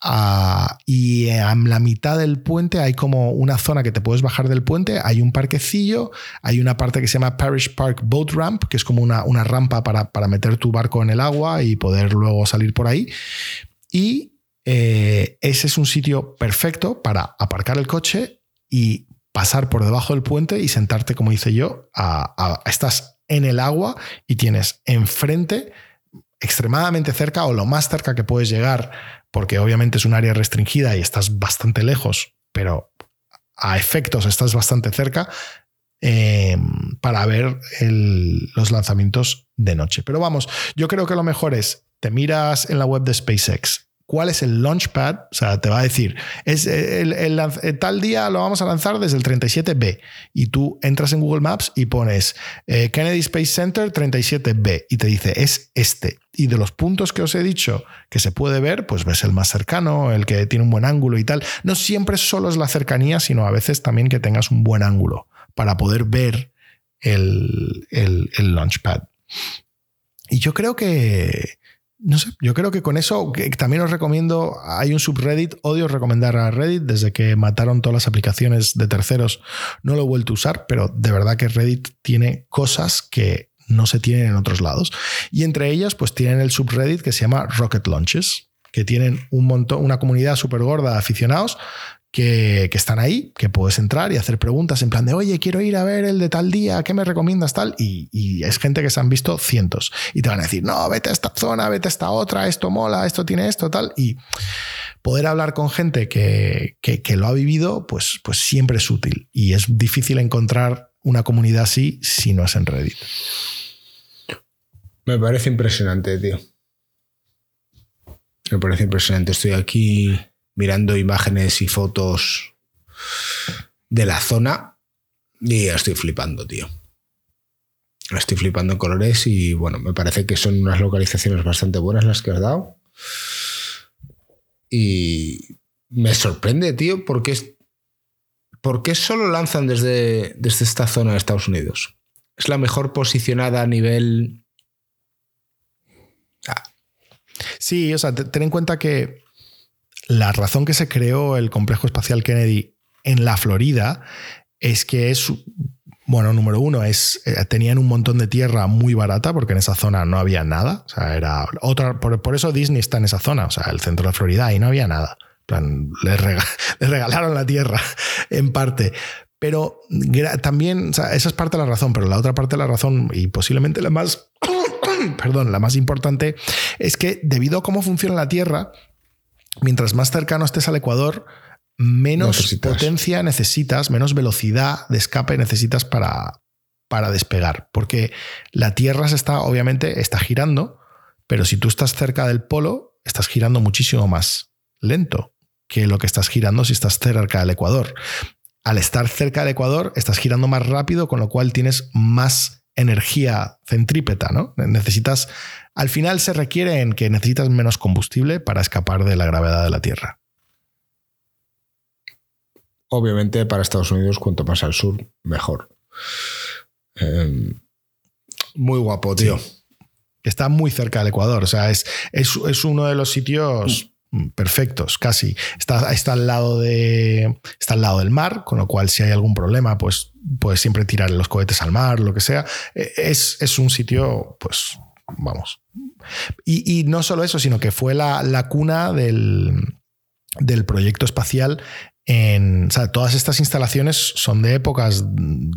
ah, y en la mitad del puente hay como una zona que te puedes bajar del puente, hay un parquecillo, hay una parte que se llama Parish Park Boat Ramp, que es como una, una rampa para, para meter tu barco en el agua y poder luego salir por ahí. Y eh, ese es un sitio perfecto para aparcar el coche y pasar por debajo del puente y sentarte, como hice yo, estás en el agua y tienes enfrente, extremadamente cerca o lo más cerca que puedes llegar, porque obviamente es un área restringida y estás bastante lejos, pero a efectos estás bastante cerca, eh, para ver los lanzamientos de noche. Pero vamos, yo creo que lo mejor es te miras en la web de SpaceX cuál es el launchpad, o sea, te va a decir, es el, tal día lo vamos a lanzar desde el 37B y tú entras en Google Maps y pones eh, Kennedy Space Center 37B y te dice, es este. Y de los puntos que os he dicho que se puede ver, pues ves el más cercano, el que tiene un buen ángulo y tal. No siempre solo es la cercanía, sino a veces también que tengas un buen ángulo para poder ver el, el launchpad. Y yo creo que, no sé, yo creo que con eso también os recomiendo, hay un subreddit, odio recomendar a Reddit, desde que mataron todas las aplicaciones de terceros no lo he vuelto a usar, pero de verdad que Reddit tiene cosas que no se tienen en otros lados. Y entre ellas, pues tienen el subreddit que se llama Rocket Launches, que tienen un montón, una comunidad súper gorda de aficionados que, están ahí, que puedes entrar y hacer preguntas en plan de, oye, quiero ir a ver el de tal día, ¿qué me recomiendas tal? Y, es gente que se han visto cientos y te van a decir, no, vete a esta zona, vete a esta otra, esto mola, esto tiene esto, tal. Y poder hablar con gente que, que, lo ha vivido, pues, pues siempre es útil. Y es difícil encontrar una comunidad así si no es en Reddit. Me parece impresionante, tío. Me parece impresionante. Estoy aquí mirando imágenes y fotos de la zona y estoy flipando, tío. Estoy flipando en colores y bueno, me parece que son unas localizaciones bastante buenas las que has dado. Y me sorprende, tío, porque ¿por qué solo lanzan desde, desde esta zona de Estados Unidos? Es la mejor posicionada a nivel... Ah. Sí, o sea, ten en cuenta que la razón que se creó el complejo espacial Kennedy en la Florida es que es, bueno, número uno, es, eh, tenían un montón de tierra muy barata porque en esa zona no había nada. O sea, era otra, por, eso Disney está en esa zona, o sea, el centro de Florida, y no había nada. les, [laughs] regalaron la tierra [laughs] en parte. Pero también, esa es parte de la razón, pero la otra parte de la razón, y posiblemente la más, [coughs] perdón, la más importante, es que debido a cómo funciona la Tierra, mientras más cercano estés al Ecuador, menos potencia necesitas, menos velocidad de escape necesitas para, para despegar. Porque la Tierra se está, obviamente, está girando, pero si tú estás cerca del polo, estás girando muchísimo más lento que lo que estás girando si estás cerca del Ecuador. Al estar cerca del Ecuador, estás girando más rápido, con lo cual tienes más energía centrípeta, ¿no? Necesitas al final se requiere en que necesitas menos combustible para escapar de la gravedad de la Tierra. Obviamente para Estados Unidos cuanto más al sur, mejor. Em, muy guapo, tío. Está muy cerca del Ecuador, o sea, es, es, uno de los sitios perfectos, casi. Está, está, al lado de, está al lado del mar, con lo cual si hay algún problema, pues puedes siempre tirar los cohetes al mar, lo que sea. E, es, es un sitio, pues, vamos. Y, no solo eso, sino que fue la, cuna del, del proyecto espacial en, todas estas instalaciones son de épocas,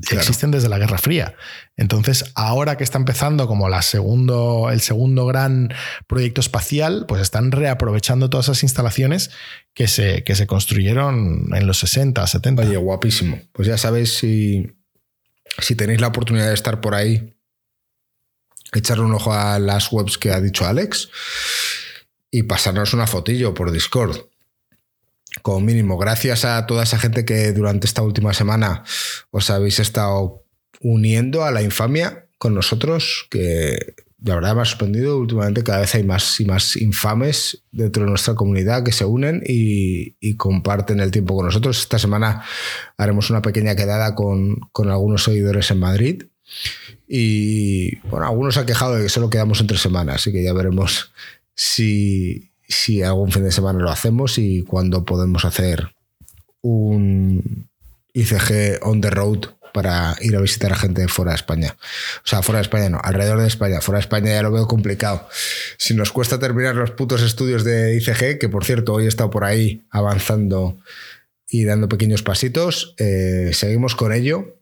que existen desde la Guerra Fría. Entonces, ahora que está empezando como la segundo, el segundo gran proyecto espacial, pues están reaprovechando todas esas instalaciones que se, que se construyeron en los 60, 70. Oye, guapísimo. Pues ya sabéis si, si tenéis la oportunidad de estar por ahí echarle un ojo a las webs que ha dicho Alex y pasarnos una fotillo por Discord. Como mínimo, gracias a toda esa gente que durante esta última semana os habéis estado uniendo a la infamia con nosotros, que la verdad me ha sorprendido. Últimamente cada vez hay más y más infames dentro de nuestra comunidad que se unen y, comparten el tiempo con nosotros. Esta semana haremos una pequeña quedada con, algunos seguidores en Madrid y bueno, algunos han quejado de que solo quedamos entre semanas, así que ya veremos si, si algún fin de semana lo hacemos y cuándo podemos hacer un ICG on the road para ir a visitar a gente fuera de España. O sea, fuera de España no, alrededor de España. Fuera de España ya lo veo complicado. Si nos cuesta terminar los putos estudios de ICG, que por cierto hoy he estado por ahí avanzando y dando pequeños pasitos, eh, seguimos con ello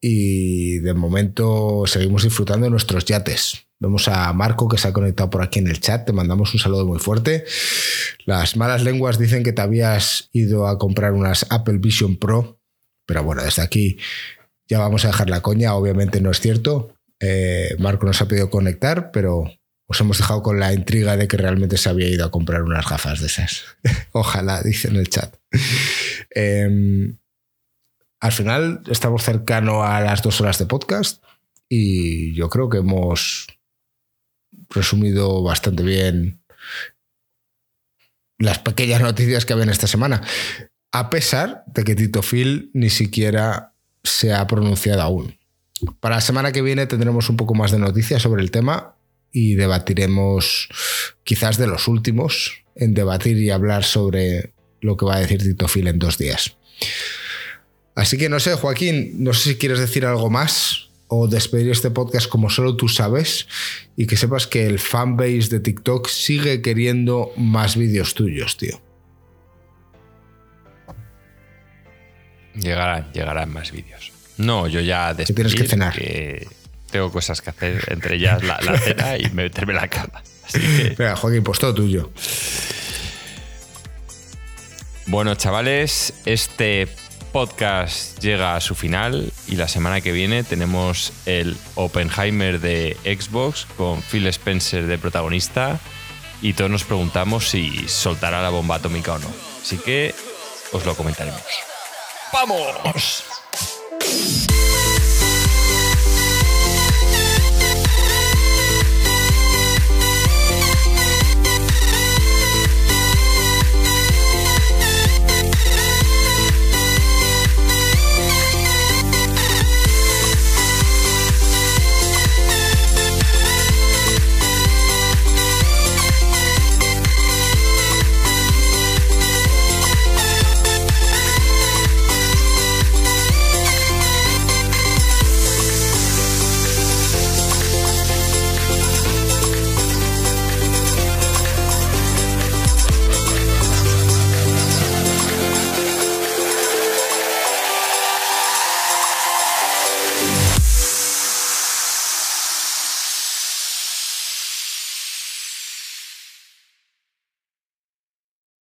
y de momento seguimos disfrutando de nuestros yates. Vemos a Marco que se ha conectado por aquí en el chat, te mandamos un saludo muy fuerte. Las malas lenguas dicen que te habías ido a comprar unas Apple Vision Pro, pero bueno, desde aquí ya vamos a dejar la coña, obviamente no es cierto. Eh, Marco nos ha pedido conectar, pero os hemos dejado con la intriga de que realmente se había ido a comprar unas gafas de esas. [laughs] Ojalá, dice en el chat. Em, al final estamos cercano a las dos horas de podcast y yo creo que hemos resumido bastante bien las pequeñas noticias que habían esta semana. A pesar de que Tito Phil ni siquiera se ha pronunciado aún. Para la semana que viene tendremos un poco más de noticias sobre el tema y debatiremos quizás de los últimos en debatir y hablar sobre lo que va a decir Tito Phil en dos días. Así que no sé, Joaquín, no sé si quieres decir algo más o despedir este podcast como solo tú sabes y que sepas que el fanbase de TikTok sigue queriendo más vídeos tuyos, tío. Llegarán, llegarán más vídeos. No, yo ya después. tienes que cenar. tengo cosas que hacer, entre ellas la, cena y meterme en la cama. Así que... [laughs] Joaquín, pues todo tuyo. Bueno, chavales, este podcast llega a su final y la semana que viene tenemos el Oppenheimer de Xbox con Phil Spencer de protagonista y todos nos preguntamos si soltará la bomba atómica o no. Así que os lo comentaremos. ¡Vamos!